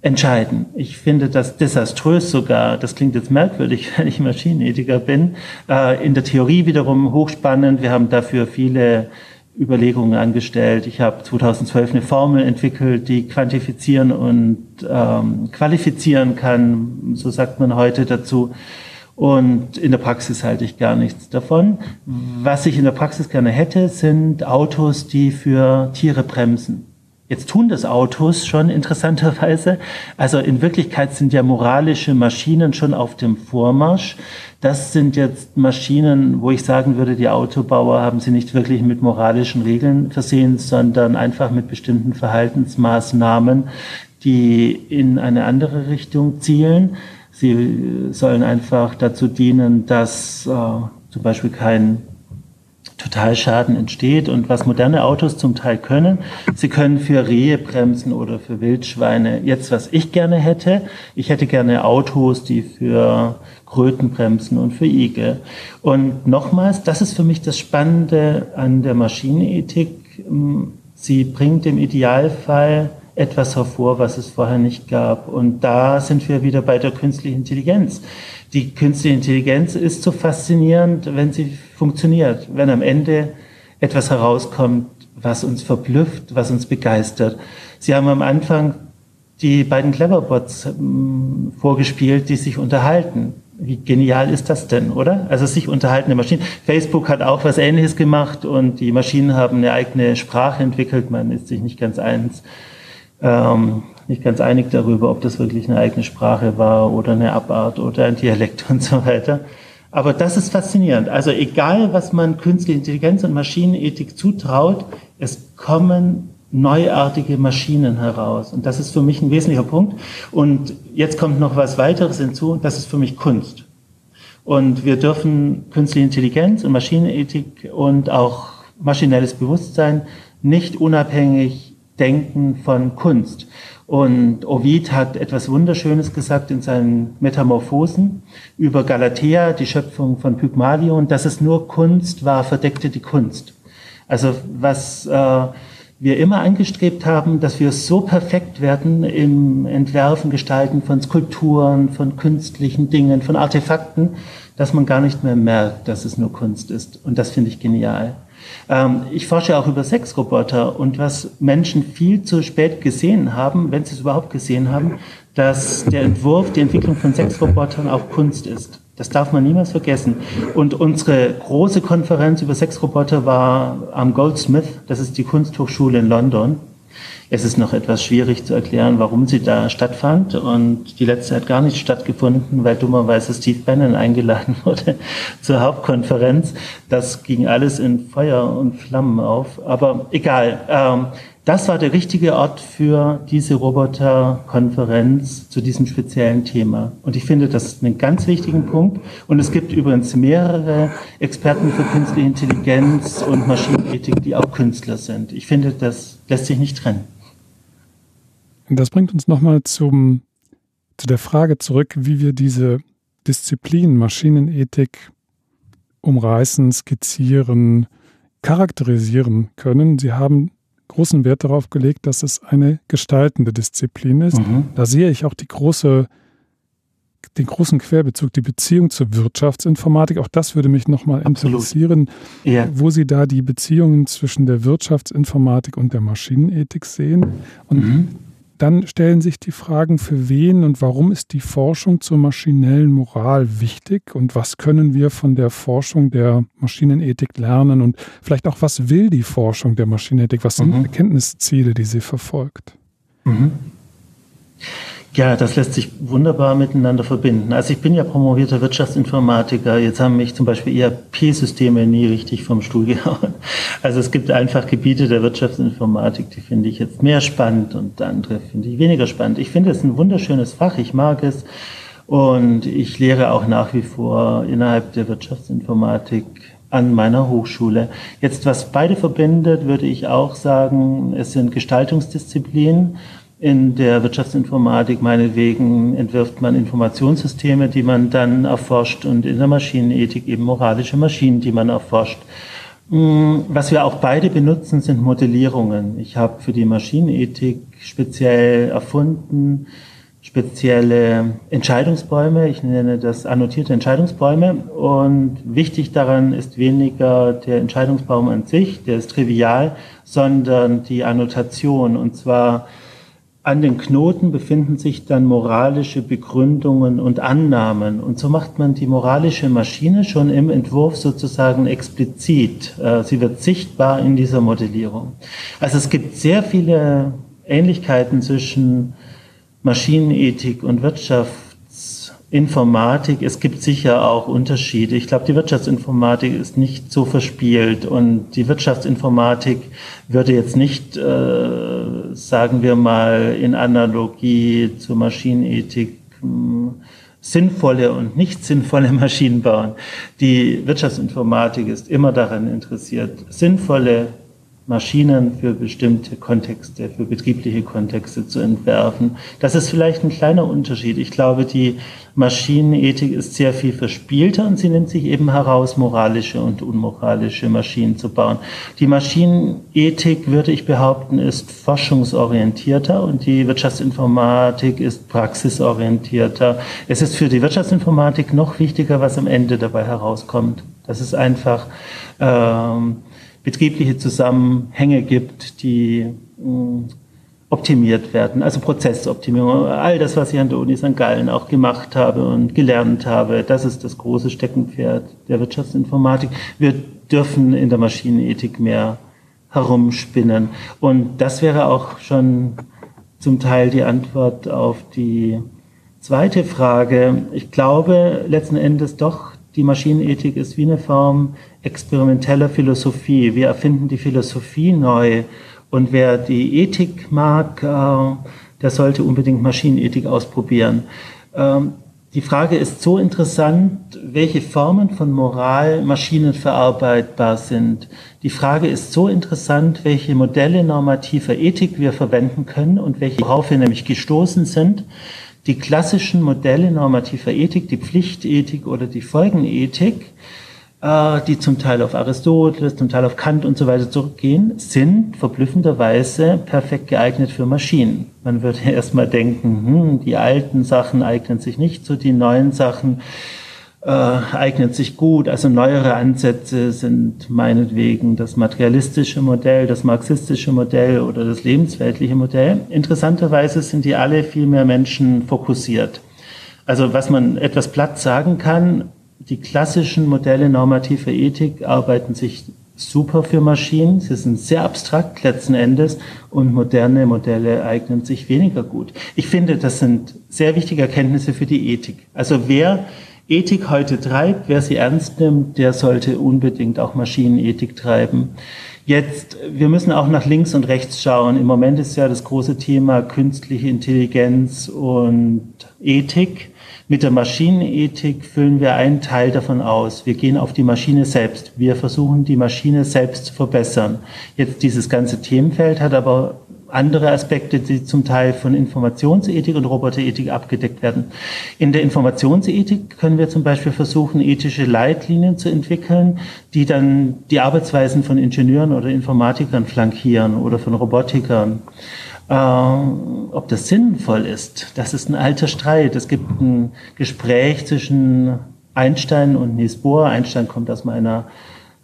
entscheiden. Ich finde das desaströs sogar. Das klingt jetzt merkwürdig, wenn ich Maschinenethiker bin. Äh, in der Theorie wiederum hochspannend. Wir haben dafür viele Überlegungen angestellt. Ich habe 2012 eine Formel entwickelt, die quantifizieren und ähm, qualifizieren kann, so sagt man heute dazu. Und in der Praxis halte ich gar nichts davon. Was ich in der Praxis gerne hätte, sind Autos, die für Tiere bremsen. Jetzt tun das Autos schon interessanterweise. Also in Wirklichkeit sind ja moralische Maschinen schon auf dem Vormarsch. Das sind jetzt Maschinen, wo ich sagen würde, die Autobauer haben sie nicht wirklich mit moralischen Regeln versehen, sondern einfach mit bestimmten Verhaltensmaßnahmen, die in eine andere Richtung zielen. Sie sollen einfach dazu dienen, dass äh, zum Beispiel kein Totalschaden entsteht und was moderne Autos zum Teil können. Sie können für Rehe bremsen oder für Wildschweine. Jetzt, was ich gerne hätte, ich hätte gerne Autos, die für Kröten bremsen und für Igel. Und nochmals, das ist für mich das Spannende an der Maschinenethik. Sie bringt im Idealfall etwas hervor, was es vorher nicht gab. Und da sind wir wieder bei der künstlichen Intelligenz. Die künstliche Intelligenz ist so faszinierend, wenn sie funktioniert, wenn am Ende etwas herauskommt, was uns verblüfft, was uns begeistert. Sie haben am Anfang die beiden Cleverbots ähm, vorgespielt, die sich unterhalten. Wie genial ist das denn, oder? Also sich unterhaltende Maschinen. Facebook hat auch was Ähnliches gemacht und die Maschinen haben eine eigene Sprache entwickelt. Man ist sich nicht ganz eins. Ähm, nicht ganz einig darüber, ob das wirklich eine eigene Sprache war oder eine Abart oder ein Dialekt und so weiter. Aber das ist faszinierend. Also egal, was man künstliche Intelligenz und Maschinenethik zutraut, es kommen neuartige Maschinen heraus. Und das ist für mich ein wesentlicher Punkt. Und jetzt kommt noch was weiteres hinzu. Das ist für mich Kunst. Und wir dürfen künstliche Intelligenz und Maschinenethik und auch maschinelles Bewusstsein nicht unabhängig denken von Kunst. Und Ovid hat etwas Wunderschönes gesagt in seinen Metamorphosen über Galatea, die Schöpfung von Pygmalion, dass es nur Kunst war, verdeckte die Kunst. Also was äh, wir immer angestrebt haben, dass wir so perfekt werden im Entwerfen, Gestalten von Skulpturen, von künstlichen Dingen, von Artefakten, dass man gar nicht mehr merkt, dass es nur Kunst ist. Und das finde ich genial. Ähm, ich forsche auch über Sexroboter und was Menschen viel zu spät gesehen haben, wenn sie es überhaupt gesehen haben, dass der Entwurf, die Entwicklung von Sexrobotern auch Kunst ist. Das darf man niemals vergessen. Und unsere große Konferenz über Sexroboter war am Goldsmith, das ist die Kunsthochschule in London. Es ist noch etwas schwierig zu erklären, warum sie da stattfand. Und die letzte hat gar nicht stattgefunden, weil dummerweise Steve Bannon eingeladen wurde zur Hauptkonferenz. Das ging alles in Feuer und Flammen auf. Aber egal. Ähm, das war der richtige Ort für diese Roboterkonferenz zu diesem speziellen Thema. Und ich finde, das ist einen ganz wichtigen Punkt. Und es gibt übrigens mehrere Experten für künstliche Intelligenz und Maschinenethik, die auch Künstler sind. Ich finde, das lässt sich nicht trennen. Das bringt uns nochmal zum, zu der Frage zurück, wie wir diese Disziplin Maschinenethik umreißen, skizzieren, charakterisieren können. Sie haben großen Wert darauf gelegt, dass es eine gestaltende Disziplin ist. Mhm. Da sehe ich auch die große, den großen Querbezug, die Beziehung zur Wirtschaftsinformatik. Auch das würde mich nochmal interessieren, ja. wo Sie da die Beziehungen zwischen der Wirtschaftsinformatik und der Maschinenethik sehen. Und mhm. Dann stellen sich die Fragen, für wen und warum ist die Forschung zur maschinellen Moral wichtig und was können wir von der Forschung der Maschinenethik lernen und vielleicht auch, was will die Forschung der Maschinenethik, was sind mhm. Erkenntnisziele, die sie verfolgt? Mhm. Ja, das lässt sich wunderbar miteinander verbinden. Also ich bin ja promovierter Wirtschaftsinformatiker. Jetzt haben mich zum Beispiel ERP-Systeme nie richtig vom Stuhl gehauen. Also es gibt einfach Gebiete der Wirtschaftsinformatik, die finde ich jetzt mehr spannend und andere finde ich weniger spannend. Ich finde es ein wunderschönes Fach. Ich mag es. Und ich lehre auch nach wie vor innerhalb der Wirtschaftsinformatik an meiner Hochschule. Jetzt, was beide verbindet, würde ich auch sagen, es sind Gestaltungsdisziplinen in der Wirtschaftsinformatik meinetwegen entwirft man Informationssysteme, die man dann erforscht und in der Maschinenethik eben moralische Maschinen, die man erforscht. Mm, was wir auch beide benutzen, sind Modellierungen. Ich habe für die Maschinenethik speziell erfunden spezielle Entscheidungsbäume. Ich nenne das annotierte Entscheidungsbäume. Und wichtig daran ist weniger der Entscheidungsbaum an sich, der ist trivial, sondern die Annotation. Und zwar an den Knoten befinden sich dann moralische Begründungen und Annahmen. Und so macht man die moralische Maschine schon im Entwurf sozusagen explizit. Äh, sie wird sichtbar in dieser Modellierung. Also es gibt sehr viele Ähnlichkeiten zwischen Maschinenethik und Wirtschaftsinformatik. Es gibt sicher auch Unterschiede. Ich glaube, die Wirtschaftsinformatik ist nicht so verspielt und die Wirtschaftsinformatik würde jetzt nicht, äh, sagen wir mal, in Analogie zur Maschinenethik hm, sinnvolle und nicht sinnvolle Maschinen bauen. Die Wirtschaftsinformatik ist immer daran interessiert, sinnvolle Maschinen für bestimmte Kontexte, für betriebliche Kontexte zu entwerfen. Das ist vielleicht ein kleiner Unterschied. Ich glaube, die Maschinenethik ist sehr viel verspielter und sie nimmt sich eben heraus, moralische und unmoralische Maschinen zu bauen. Die Maschinenethik, würde ich behaupten, ist forschungsorientierter und die Wirtschaftsinformatik ist praxisorientierter. Es ist für die Wirtschaftsinformatik noch wichtiger, was am Ende dabei herauskommt. Das ist einfach ähm, betriebliche Zusammenhänge gibt, die mm, optimiert werden, also Prozessoptimierung. All das, was ich an der Uni St. Gallen auch gemacht habe und gelernt habe, das ist das große Steckenpferd der Wirtschaftsinformatik. Wir dürfen in der Maschinenethik mehr herumspinnen. Und das wäre auch schon zum Teil die Antwort auf die zweite Frage. Ich glaube letzten Endes doch, die Maschinenethik ist wie eine Form experimenteller Philosophie. Wir erfinden die Philosophie neu. Und wer die Ethik mag, äh, der sollte unbedingt Maschinenethik ausprobieren. Ähm, die Frage ist so interessant, welche Formen von Moral maschinenverarbeitbar sind. Die Frage ist so interessant, welche Modelle normativer Ethik wir verwenden können und welche, worauf wir nämlich gestoßen sind die klassischen Modelle normativer Ethik, die Pflichtethik oder die Folgenethik, äh, die zum Teil auf Aristoteles, zum Teil auf Kant und so weiter zurückgehen, sind verblüffenderweise perfekt geeignet für Maschinen. Man würde erstmal denken, hm, die alten Sachen eignen sich nicht so, die neuen Sachen äh, eignet sich gut. Also neuere Ansätze sind meinetwegen das materialistische Modell, das marxistische Modell oder das lebensweltliche Modell. Interessanterweise sind die alle viel mehr Menschen fokussiert. Also was man etwas platt sagen kann, die klassischen Modelle normativer Ethik arbeiten sich super für Maschinen. Sie sind sehr abstrakt letzten Endes und moderne Modelle eignen sich weniger gut. Ich finde, das sind sehr wichtige Erkenntnisse für die Ethik. Also wer Ethik heute treibt, wer sie ernst nimmt, der sollte unbedingt auch Maschinenethik treiben. Jetzt, wir müssen auch nach links und rechts schauen. Im Moment ist ja das große Thema künstliche Intelligenz und Ethik. Mit der Maschinenethik füllen wir einen Teil davon aus. Wir gehen auf die Maschine selbst. Wir versuchen, die Maschine selbst zu verbessern. Jetzt dieses ganze Themenfeld hat aber andere Aspekte, die zum Teil von Informationsethik und Roboterethik abgedeckt werden. In der Informationsethik können wir zum Beispiel versuchen, ethische Leitlinien zu entwickeln, die dann die Arbeitsweisen von Ingenieuren oder Informatikern flankieren oder von Robotikern. Ähm, ob das sinnvoll ist, das ist ein alter Streit. Es gibt ein Gespräch zwischen Einstein und Niels Bohr. Einstein kommt aus meiner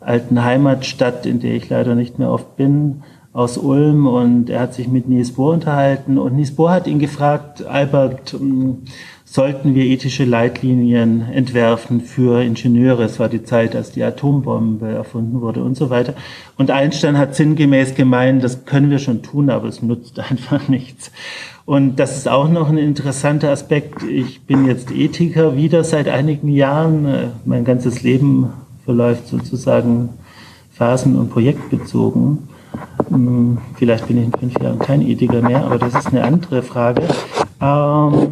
alten Heimatstadt, in der ich leider nicht mehr oft bin aus Ulm und er hat sich mit Nies Bohr unterhalten und Nies Bohr hat ihn gefragt, Albert, ähm, sollten wir ethische Leitlinien entwerfen für Ingenieure? Es war die Zeit, als die Atombombe erfunden wurde und so weiter. Und Einstein hat sinngemäß gemeint, das können wir schon tun, aber es nutzt einfach nichts. Und das ist auch noch ein interessanter Aspekt. Ich bin jetzt Ethiker wieder seit einigen Jahren. Mein ganzes Leben verläuft sozusagen phasen- und projektbezogen. Hm, vielleicht bin ich in fünf Jahren kein Ethiker mehr, aber das ist eine andere Frage. Ähm,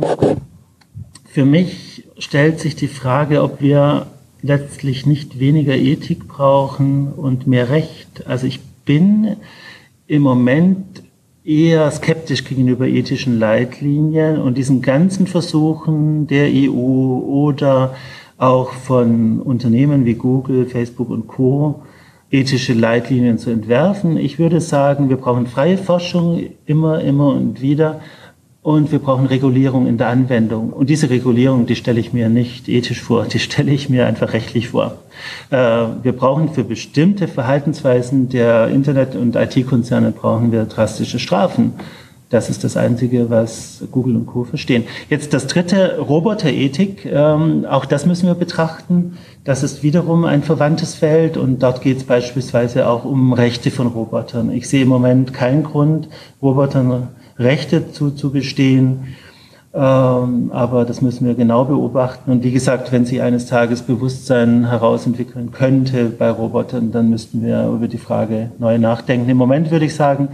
für mich stellt sich die Frage, ob wir letztlich nicht weniger Ethik brauchen und mehr Recht. Also ich bin im Moment eher skeptisch gegenüber ethischen Leitlinien und diesen ganzen Versuchen der EU oder auch von Unternehmen wie Google, Facebook und Co ethische Leitlinien zu entwerfen. Ich würde sagen, wir brauchen freie Forschung immer, immer und wieder. und wir brauchen Regulierung in der Anwendung. Und diese Regulierung, die stelle ich mir nicht ethisch vor, die stelle ich mir einfach rechtlich vor. Äh, wir brauchen für bestimmte Verhaltensweisen der Internet- und IT-Konzerne brauchen wir drastische Strafen. Das ist das Einzige, was Google und Co. verstehen. Jetzt das dritte, Roboterethik. Ähm, auch das müssen wir betrachten. Das ist wiederum ein verwandtes Feld und dort geht es beispielsweise auch um Rechte von Robotern. Ich sehe im Moment keinen Grund, Robotern Rechte zuzugestehen. Ähm, aber das müssen wir genau beobachten. Und wie gesagt, wenn sie eines Tages Bewusstsein herausentwickeln könnte bei Robotern, dann müssten wir über die Frage neu nachdenken. Im Moment würde ich sagen,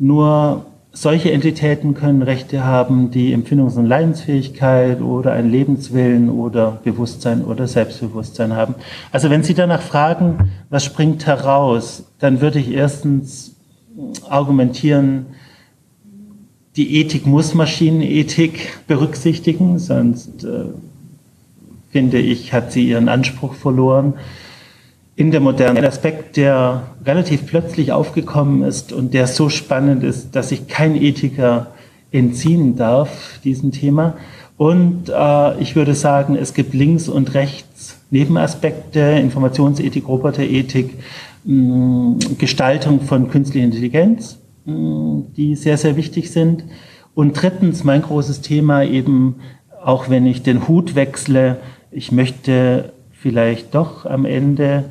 nur solche Entitäten können Rechte haben, die Empfindungs- und Leidensfähigkeit oder einen Lebenswillen oder Bewusstsein oder Selbstbewusstsein haben. Also wenn Sie danach fragen, was springt heraus, dann würde ich erstens argumentieren, die Ethik muss Maschinenethik berücksichtigen, sonst äh, finde ich, hat sie ihren Anspruch verloren in der modernen Aspekt, der relativ plötzlich aufgekommen ist und der so spannend ist, dass sich kein Ethiker entziehen darf diesem Thema. Und äh, ich würde sagen, es gibt links und rechts Nebenaspekte, Informationsethik, Roboterethik, mh, Gestaltung von künstlicher Intelligenz, mh, die sehr, sehr wichtig sind. Und drittens, mein großes Thema eben, auch wenn ich den Hut wechsle, ich möchte vielleicht doch am Ende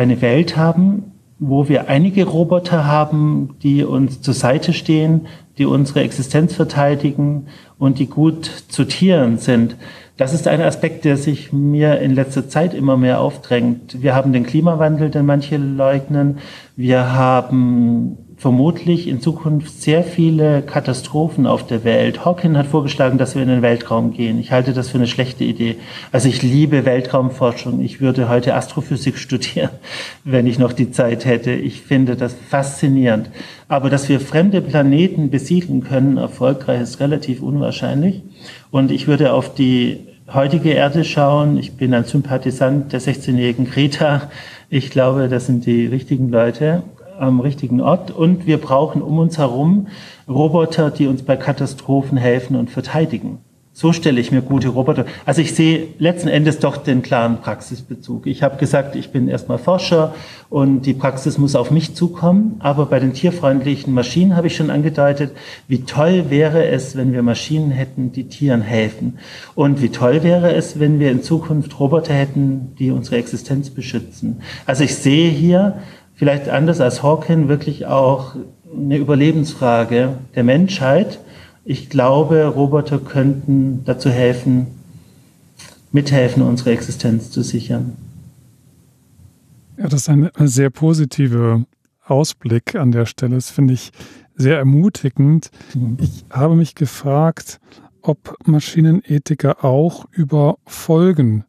eine Welt haben, wo wir einige Roboter haben, die uns zur Seite stehen, die unsere Existenz verteidigen und die gut zu Tieren sind. Das ist ein Aspekt, der sich mir in letzter Zeit immer mehr aufdrängt. Wir haben den Klimawandel, den manche leugnen. Wir haben vermutlich in Zukunft sehr viele Katastrophen auf der Welt. Hawking hat vorgeschlagen, dass wir in den Weltraum gehen. Ich halte das für eine schlechte Idee. Also ich liebe Weltraumforschung. Ich würde heute Astrophysik studieren, wenn ich noch die Zeit hätte. Ich finde das faszinierend. Aber dass wir fremde Planeten besiedeln können, erfolgreich, ist relativ unwahrscheinlich. Und ich würde auf die heutige Erde schauen. Ich bin ein Sympathisant der 16-jährigen Greta. Ich glaube, das sind die richtigen Leute am richtigen Ort und wir brauchen um uns herum Roboter, die uns bei Katastrophen helfen und verteidigen. So stelle ich mir gute Roboter. Also ich sehe letzten Endes doch den klaren Praxisbezug. Ich habe gesagt, ich bin erstmal Forscher und die Praxis muss auf mich zukommen. Aber bei den tierfreundlichen Maschinen habe ich schon angedeutet, wie toll wäre es, wenn wir Maschinen hätten, die Tieren helfen. Und wie toll wäre es, wenn wir in Zukunft Roboter hätten, die unsere Existenz beschützen. Also ich sehe hier vielleicht anders als Hawking wirklich auch eine Überlebensfrage der Menschheit. Ich glaube, Roboter könnten dazu helfen, mithelfen, unsere Existenz zu sichern. Ja, das ist ein sehr positiver Ausblick an der Stelle. Das finde ich sehr ermutigend. Mhm. Ich habe mich gefragt, ob Maschinenethiker auch über Folgen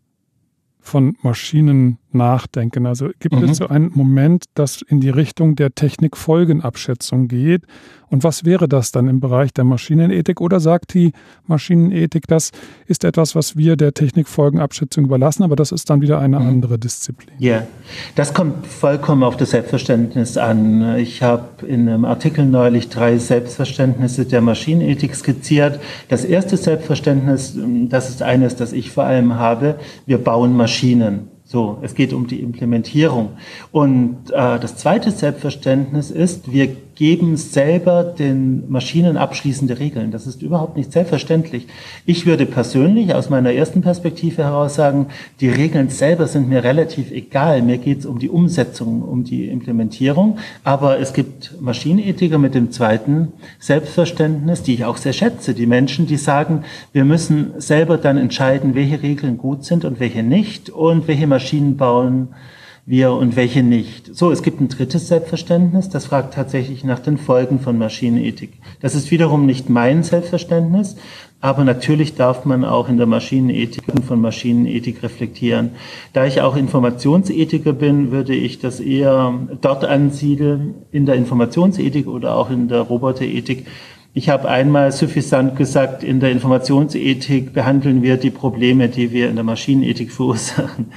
von Maschinen nachdenken. Also gibt mhm. es so einen Moment, das in die Richtung der Technikfolgenabschätzung geht? Und was wäre das dann im Bereich der Maschinenethik? Oder sagt die Maschinenethik, das ist etwas, was wir der Technikfolgenabschätzung überlassen, aber das ist dann wieder eine mhm. andere Disziplin? Ja, das kommt vollkommen auf das Selbstverständnis an. Ich habe in einem Artikel neulich drei Selbstverständnisse der Maschinenethik skizziert. Das erste Selbstverständnis, das ist eines, das ich vor allem habe, wir bauen Maschinen. So, es geht um die Implementierung. Und äh, das zweite Selbstverständnis ist, wir geben selber den Maschinen abschließende Regeln. Das ist überhaupt nicht selbstverständlich. Ich würde persönlich aus meiner ersten Perspektive heraus sagen, die Regeln selber sind mir relativ egal. Mir geht es um die Umsetzung, um die Implementierung. Aber es gibt Maschinenethiker mit dem zweiten Selbstverständnis, die ich auch sehr schätze. Die Menschen, die sagen, wir müssen selber dann entscheiden, welche Regeln gut sind und welche nicht und welche Maschinen bauen wir und welche nicht. So, es gibt ein drittes Selbstverständnis, das fragt tatsächlich nach den Folgen von Maschinenethik. Das ist wiederum nicht mein Selbstverständnis, aber natürlich darf man auch in der Maschinenethik von Maschinenethik reflektieren. Da ich auch Informationsethiker bin, würde ich das eher dort ansiedeln, in der Informationsethik oder auch in der Roboterethik, Ich habe einmal suffisant gesagt, in der Informationsethik behandeln wir die Probleme, die wir in der Maschinenethik verursachen.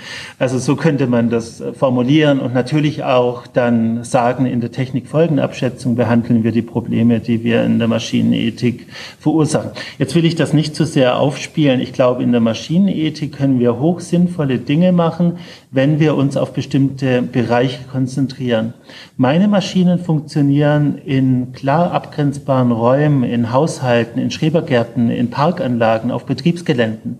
Also so könnte man das formulieren und natürlich auch dann sagen, in der Technikfolgenabschätzung behandeln wir die Probleme, die wir in der Maschinenethik verursachen. Jetzt will ich das nicht zu sehr aufspielen. Ich glaube, in der Maschinenethik können wir hochsinnvolle Dinge machen, wenn wir uns auf bestimmte Bereiche konzentrieren. Meine Maschinen funktionieren in klar abgrenzbaren Räumen, in Haushalten, in Schrebergärten, in Parkanlagen, auf Betriebsgeländen.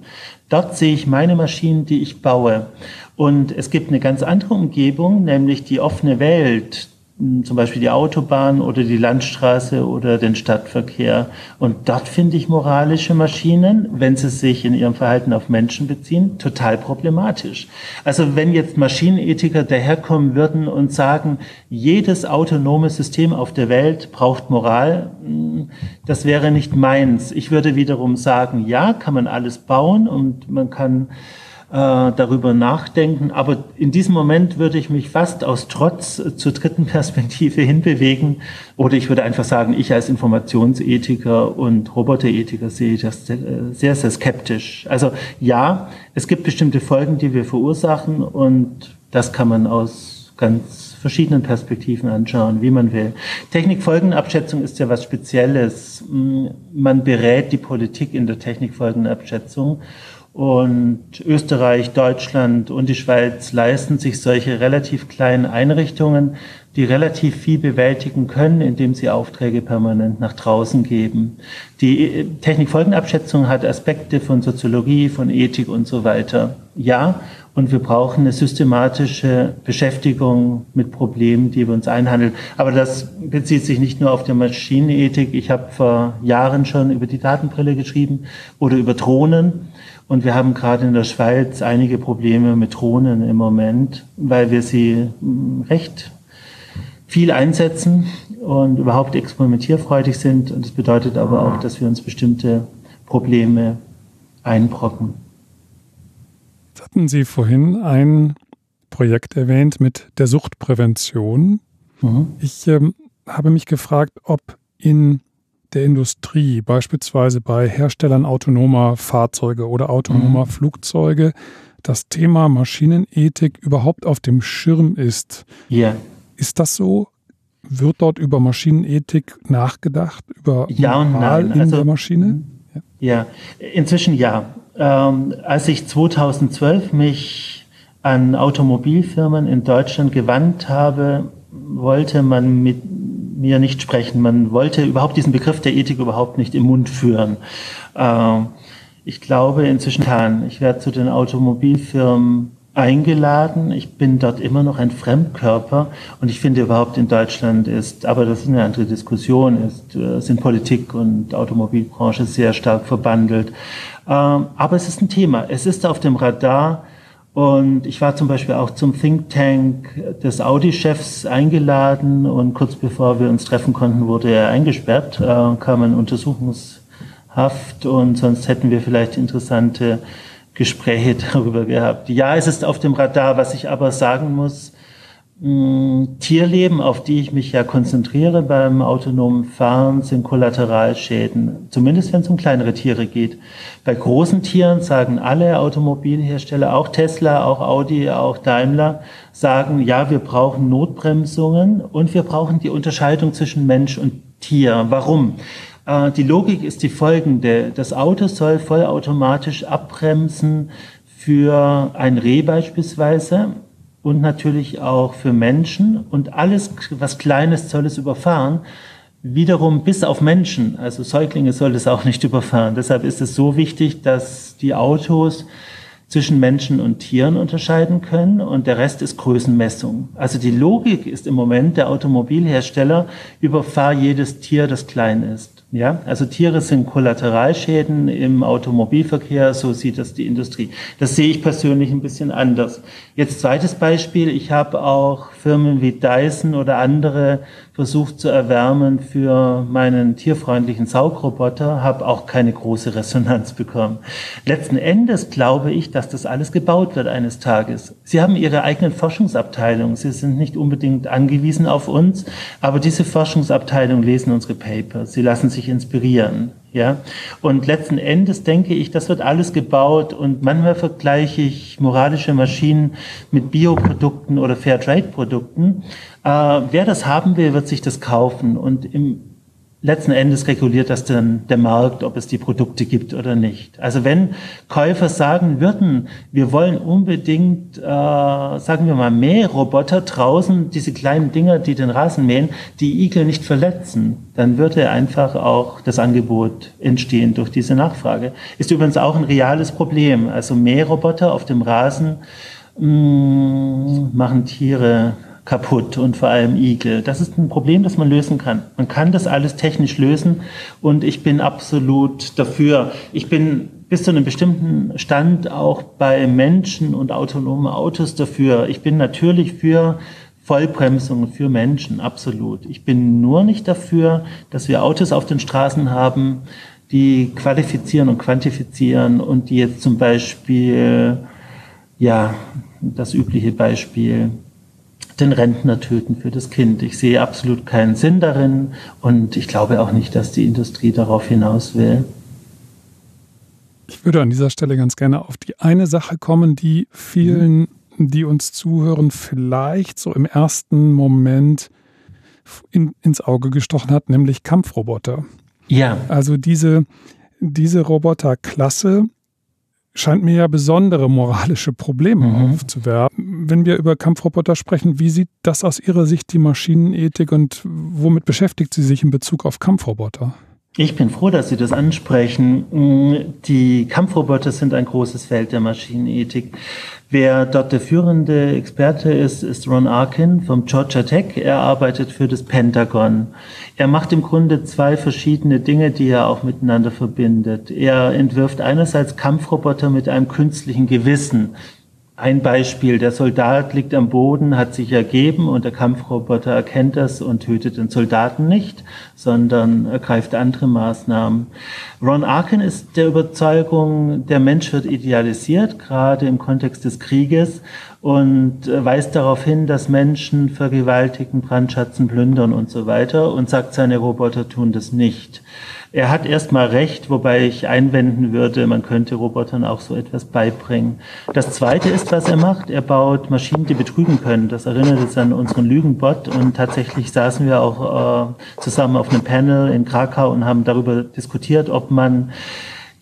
Dort sehe ich meine Maschinen, die ich baue. Und es gibt eine ganz andere Umgebung, nämlich die offene Welt, zum Beispiel die Autobahn oder die Landstraße oder den Stadtverkehr. Und dort finde ich moralische Maschinen, wenn sie sich in ihrem Verhalten auf Menschen beziehen, total problematisch. Also wenn jetzt Maschinenethiker daherkommen würden und sagen, jedes autonome System auf der Welt braucht Moral, das wäre nicht meins. Ich würde wiederum sagen, ja, kann man alles bauen und man kann darüber nachdenken. Aber in diesem Moment würde ich mich fast aus Trotz zur dritten Perspektive hinbewegen. Oder ich würde einfach sagen, ich als Informationsethiker und Roboterethiker sehe das sehr, sehr skeptisch. Also ja, es gibt bestimmte Folgen, die wir verursachen und das kann man aus ganz verschiedenen Perspektiven anschauen, wie man will. Technikfolgenabschätzung ist ja was Spezielles. Man berät die Politik in der Technikfolgenabschätzung und Österreich, Deutschland und die Schweiz leisten sich solche relativ kleinen Einrichtungen, die relativ viel bewältigen können, indem sie Aufträge permanent nach draußen geben. Die Technikfolgenabschätzung hat Aspekte von Soziologie, von Ethik und so weiter. Ja, und wir brauchen eine systematische Beschäftigung mit Problemen, die wir uns einhandeln. Aber das bezieht sich nicht nur auf die Maschinenethik. Ich habe vor Jahren schon über die Datenbrille geschrieben oder über Drohnen. Und wir haben gerade in der Schweiz einige Probleme mit Drohnen im Moment, weil wir sie hm, recht viel einsetzen und überhaupt experimentierfreudig sind. Und das bedeutet aber auch, dass wir uns bestimmte Probleme einbrocken. Jetzt hatten Sie vorhin ein Projekt erwähnt mit der Suchtprävention. Mhm. Ich ähm, habe mich gefragt, ob in der Industrie, beispielsweise bei Herstellern autonomer Fahrzeuge oder autonomer mhm. Flugzeuge, das Thema Maschinenethik überhaupt auf dem Schirm ist. Ja. Ist das so? Wird dort über Maschinenethik nachgedacht? Über ja und nein. in also, der Maschine? Ja. ja, inzwischen ja. Ähm, als ich 2012 mich an Automobilfirmen in Deutschland gewandt habe, wollte man mit mir nicht sprechen. Man wollte überhaupt diesen Begriff der Ethik überhaupt nicht im Mund führen. Ähm, ich glaube inzwischen, ich werde zu den Automobilfirmen eingeladen. Ich bin dort immer noch ein Fremdkörper und ich finde überhaupt in Deutschland ist, aber das ist eine andere Diskussion, ist, äh, sind Politik und Automobilbranche sehr stark verbandelt. Ähm, aber es ist ein Thema. Es ist auf dem Radar und ich war zum Beispiel auch zum Think Tank des Audi-Chefs eingeladen und kurz bevor wir uns treffen konnten, wurde er eingesperrt, äh, kam ein Untersuchungshaft und sonst hätten wir vielleicht interessante Gespräche darüber gehabt. Ja, es ist auf dem Radar, was ich aber sagen muss, Tierleben, auf die ich mich ja konzentriere beim autonomen Fahren, sind Kollateralschäden. Zumindest wenn es um kleinere Tiere geht. Bei großen Tieren sagen alle Automobilhersteller, auch Tesla, auch Audi, auch Daimler, sagen, ja, wir brauchen Notbremsungen und wir brauchen die Unterscheidung zwischen Mensch und Tier. Warum? Äh, die Logik ist die folgende. Das Auto soll vollautomatisch abbremsen für ein Reh beispielsweise und natürlich auch für Menschen. Und alles, was Kleines soll es überfahren. Wiederum bis auf Menschen, also Säuglinge soll es auch nicht überfahren. Deshalb ist es so wichtig, dass die Autos zwischen Menschen und Tieren unterscheiden können und der Rest ist Größenmessung. Also die Logik ist im Moment der Automobilhersteller, überfahr jedes Tier, das klein ist. Ja, also Tiere sind Kollateralschäden im Automobilverkehr, so sieht das die Industrie. Das sehe ich persönlich ein bisschen anders. Jetzt zweites Beispiel, ich habe auch Firmen wie Dyson oder andere versucht zu erwärmen für meinen tierfreundlichen Saugroboter, habe auch keine große Resonanz bekommen. Letzten Endes glaube ich, dass das alles gebaut wird eines Tages. Sie haben Ihre eigenen Forschungsabteilungen. Sie sind nicht unbedingt angewiesen auf uns, aber diese Forschungsabteilungen lesen unsere Papers. Sie lassen sich inspirieren. Ja, und letzten Endes denke ich, das wird alles gebaut und manchmal vergleiche ich moralische Maschinen mit Bioprodukten oder Fairtrade-Produkten. Äh, wer das haben will, wird sich das kaufen und im letzten Endes reguliert das dann der Markt, ob es die Produkte gibt oder nicht. Also wenn Käufer sagen würden, wir wollen unbedingt, äh, sagen wir mal, Mähroboter draußen, diese kleinen Dinger, die den Rasen mähen, die Igel nicht verletzen, dann würde einfach auch das Angebot entstehen durch diese Nachfrage. Ist übrigens auch ein reales Problem. Also Mähroboter auf dem Rasen mh, mm, machen Tiere kaputt und vor allem Igel. Das ist ein Problem, das man lösen kann. Man kann das alles technisch lösen und ich bin absolut dafür. Ich bin bis zu einem bestimmten Stand auch bei Menschen und autonomen Autos dafür. Ich bin natürlich für Vollbremsung für Menschen, absolut. Ich bin nur nicht dafür, dass wir Autos auf den Straßen haben, die qualifizieren und quantifizieren und die jetzt zum Beispiel, ja, das übliche Beispiel, den Rentner töten für das Kind. Ich sehe absolut keinen Sinn darin und ich glaube auch nicht, dass die Industrie darauf hinaus will. Ich würde an dieser Stelle ganz gerne auf die eine Sache kommen, die vielen, die uns zuhören, vielleicht so im ersten Moment in, ins Auge gestochen hat, nämlich Kampfroboter. Ja. Also diese, diese Roboterklasse scheint mir ja besondere moralische Probleme mhm. aufzuwerfen. Wenn wir über Kampfroboter sprechen, wie sieht das aus Ihrer Sicht die Maschinenethik und womit beschäftigt sie sich in Bezug auf Kampfroboter? Ich bin froh, dass Sie das ansprechen. Die Kampfroboter sind ein großes Feld der Maschinenethik. Wer dort der führende Experte ist, ist Ron Arkin vom Georgia Tech. Er arbeitet für das Pentagon. Er macht im Grunde zwei verschiedene Dinge, die er auch miteinander verbindet. Er entwirft einerseits Kampfroboter mit einem künstlichen Gewissen. Ein Beispiel, der Soldat liegt am Boden, hat sich ergeben und der Kampfroboter erkennt das und tötet den Soldaten nicht, sondern ergreift andere Maßnahmen. Ron Arkin ist der Überzeugung, der Mensch wird idealisiert, gerade im Kontext des Krieges und weist darauf hin, dass Menschen vergewaltigen, brandschatzen, plündern und so weiter und sagt, seine Roboter tun das nicht. Er hat erstmal recht, wobei ich einwenden würde, man könnte Robotern auch so etwas beibringen. Das zweite ist, was er macht. Er baut Maschinen, die betrügen können. Das erinnert uns an unseren Lügenbot und tatsächlich saßen wir auch äh, zusammen auf einem Panel in Krakau und haben darüber diskutiert, ob man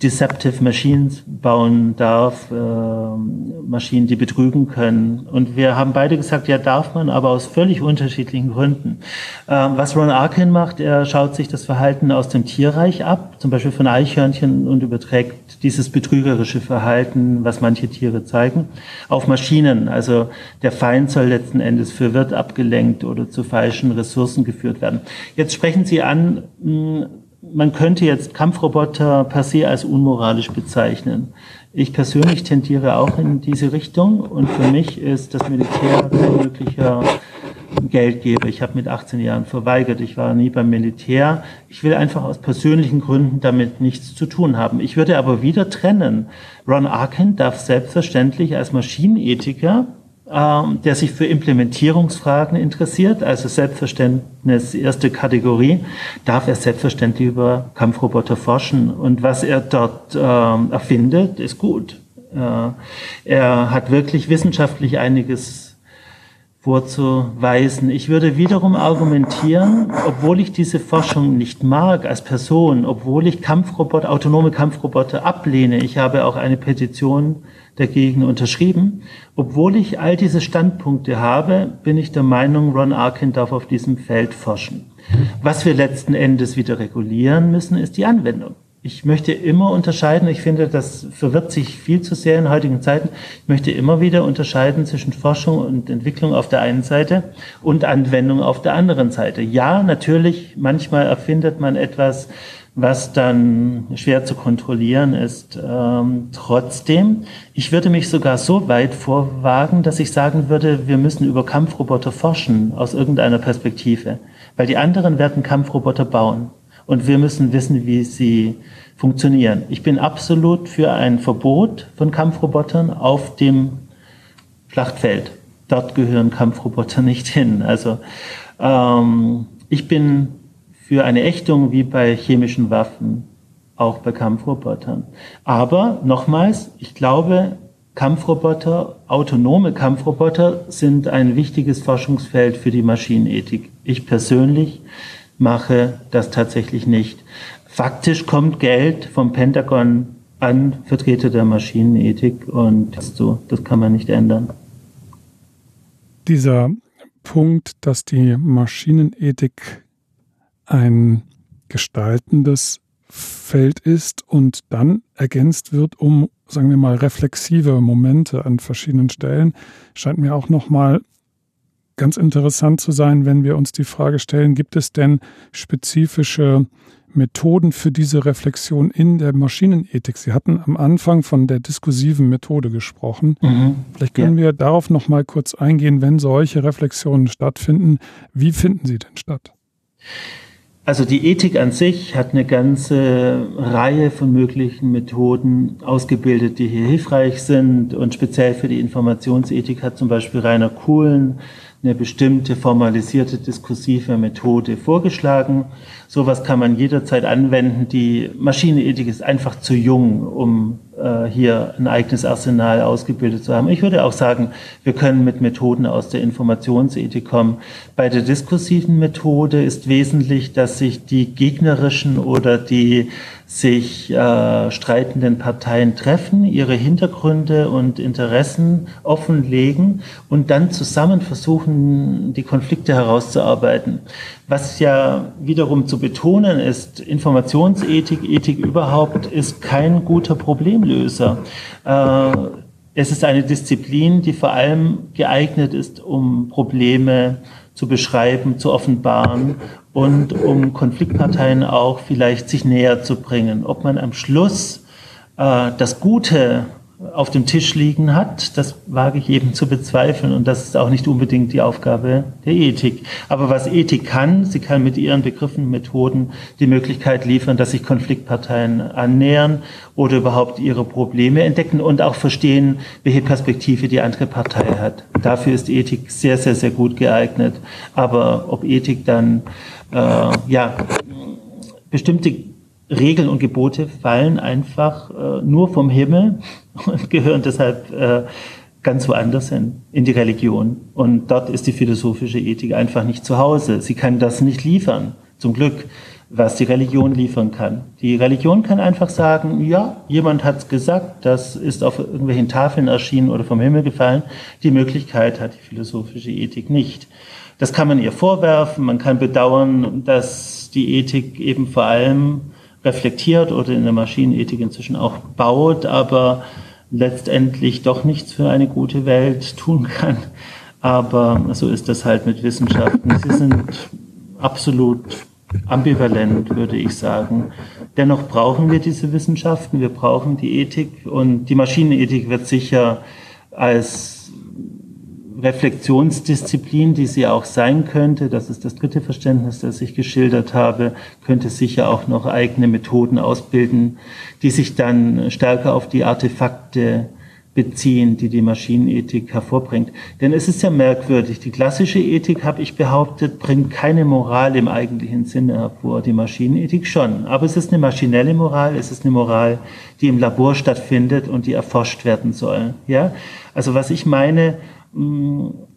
Deceptive Machines bauen darf, äh, Maschinen, die betrügen können. Und wir haben beide gesagt, ja, darf man, aber aus völlig unterschiedlichen Gründen. Äh, was Ron Arkin macht, er schaut sich das Verhalten aus dem Tierreich ab, zum Beispiel von Eichhörnchen und überträgt dieses betrügerische Verhalten, was manche Tiere zeigen, auf Maschinen. Also der Feind soll letzten Endes für Wirt abgelenkt oder zu falschen Ressourcen geführt werden. Jetzt sprechen Sie an, mh, man könnte jetzt Kampfroboter per se als unmoralisch bezeichnen. Ich persönlich tendiere auch in diese Richtung und für mich ist das Militär kein möglicher Geldgeber. Ich habe mit 18 Jahren verweigert. Ich war nie beim Militär. Ich will einfach aus persönlichen Gründen damit nichts zu tun haben. Ich würde aber wieder trennen. Ron Arkin darf selbstverständlich als Maschinenethiker der sich für Implementierungsfragen interessiert, also Selbstverständnis erste Kategorie, darf er selbstverständlich über Kampfroboter forschen. Und was er dort äh, erfindet, ist gut. Äh, er hat wirklich wissenschaftlich einiges vorzuweisen. Ich würde wiederum argumentieren, obwohl ich diese Forschung nicht mag als Person, obwohl ich Kampfroboter, autonome Kampfroboter ablehne, ich habe auch eine Petition dagegen unterschrieben. Obwohl ich all diese Standpunkte habe, bin ich der Meinung, Ron Arkin darf auf diesem Feld forschen. Was wir letzten Endes wieder regulieren müssen, ist die Anwendung. Ich möchte immer unterscheiden, ich finde, das verwirrt sich viel zu sehr in heutigen Zeiten. Ich möchte immer wieder unterscheiden zwischen Forschung und Entwicklung auf der einen Seite und Anwendung auf der anderen Seite. Ja, natürlich, manchmal erfindet man etwas, was dann schwer zu kontrollieren ist. Ähm, trotzdem, ich würde mich sogar so weit vorwagen, dass ich sagen würde, wir müssen über Kampfroboter forschen aus irgendeiner Perspektive, weil die anderen werden Kampfroboter bauen und wir müssen wissen, wie sie funktionieren. Ich bin absolut für ein Verbot von Kampfrobotern auf dem Schlachtfeld. Dort gehören Kampfroboter nicht hin. Also ähm, ich bin für eine Ächtung wie bei chemischen Waffen, auch bei Kampfrobotern. Aber nochmals, ich glaube, Kampfroboter, autonome Kampfroboter sind ein wichtiges Forschungsfeld für die Maschinenethik. Ich persönlich mache das tatsächlich nicht. Faktisch kommt Geld vom Pentagon an Vertreter der Maschinenethik und so, das kann man nicht ändern. Dieser Punkt, dass die Maschinenethik ein gestaltendes Feld ist und dann ergänzt wird um, sagen wir mal, reflexive Momente an verschiedenen Stellen, scheint mir auch nochmal ganz interessant zu sein, wenn wir uns die Frage stellen, gibt es denn spezifische Methoden für diese Reflexion in der Maschinenethik? Sie hatten am Anfang von der diskursiven Methode gesprochen. Mhm. Vielleicht können ja. wir darauf noch mal kurz eingehen, wenn solche Reflexionen stattfinden. Wie finden sie denn statt? Also die Ethik an sich hat eine ganze Reihe von möglichen Methoden ausgebildet, die hier hilfreich sind. Und speziell für die Informationsethik hat zum Beispiel Rainer Kuhlen eine bestimmte formalisierte diskursive Methode vorgeschlagen. Sowas kann man jederzeit anwenden. Die Maschinenethik ist einfach zu jung, um äh, hier ein eigenes Arsenal ausgebildet zu haben. Ich würde auch sagen, wir können mit Methoden aus der Informationsethik kommen. Bei der diskursiven Methode ist wesentlich, dass sich die gegnerischen oder die sich äh, streitenden Parteien treffen, ihre Hintergründe und Interessen offenlegen und dann zusammen versuchen, die Konflikte herauszuarbeiten. Was ja wiederum zu betonen ist, Informationsethik, Ethik überhaupt ist kein guter Problemlöser. Äh, es ist eine Disziplin, die vor allem geeignet ist, um Probleme zu beschreiben, zu offenbaren und um Konfliktparteien auch vielleicht sich näher zu bringen. Ob man am Schluss äh, das Gute auf dem Tisch liegen hat, das wage ich eben zu bezweifeln und das ist auch nicht unbedingt die Aufgabe der Ethik. Aber was Ethik kann, sie kann mit ihren Begriffen, Methoden die Möglichkeit liefern, dass sich Konfliktparteien annähern oder überhaupt ihre Probleme entdecken und auch verstehen, welche Perspektive die andere Partei hat. Dafür ist Ethik sehr, sehr, sehr gut geeignet. Aber ob Ethik dann äh, ja bestimmte Regeln und Gebote fallen einfach äh, nur vom Himmel und gehören deshalb äh, ganz woanders hin, in die Religion. Und dort ist die philosophische Ethik einfach nicht zu Hause. Sie kann das nicht liefern, zum Glück, was die Religion liefern kann. Die Religion kann einfach sagen, ja, jemand hat es gesagt, das ist auf irgendwelchen Tafeln erschienen oder vom Himmel gefallen. Die Möglichkeit hat die philosophische Ethik nicht. Das kann man ihr vorwerfen, man kann bedauern, dass die Ethik eben vor allem reflektiert oder in der Maschinenethik inzwischen auch baut, aber letztendlich doch nichts für eine gute Welt tun kann. Aber so ist das halt mit Wissenschaften. Sie sind absolut ambivalent, würde ich sagen. Dennoch brauchen wir diese Wissenschaften, wir brauchen die Ethik und die Maschinenethik wird sicher als Reflexionsdisziplin, die sie auch sein könnte, das ist das dritte Verständnis, das ich geschildert habe, könnte sicher auch noch eigene Methoden ausbilden, die sich dann stärker auf die Artefakte beziehen, die die Maschinenethik hervorbringt. Denn es ist ja merkwürdig, die klassische Ethik, habe ich behauptet, bringt keine Moral im eigentlichen Sinne hervor, die Maschinenethik schon. Aber es ist eine maschinelle Moral, es ist eine Moral, die im Labor stattfindet und die erforscht werden soll. Ja? Also was ich meine,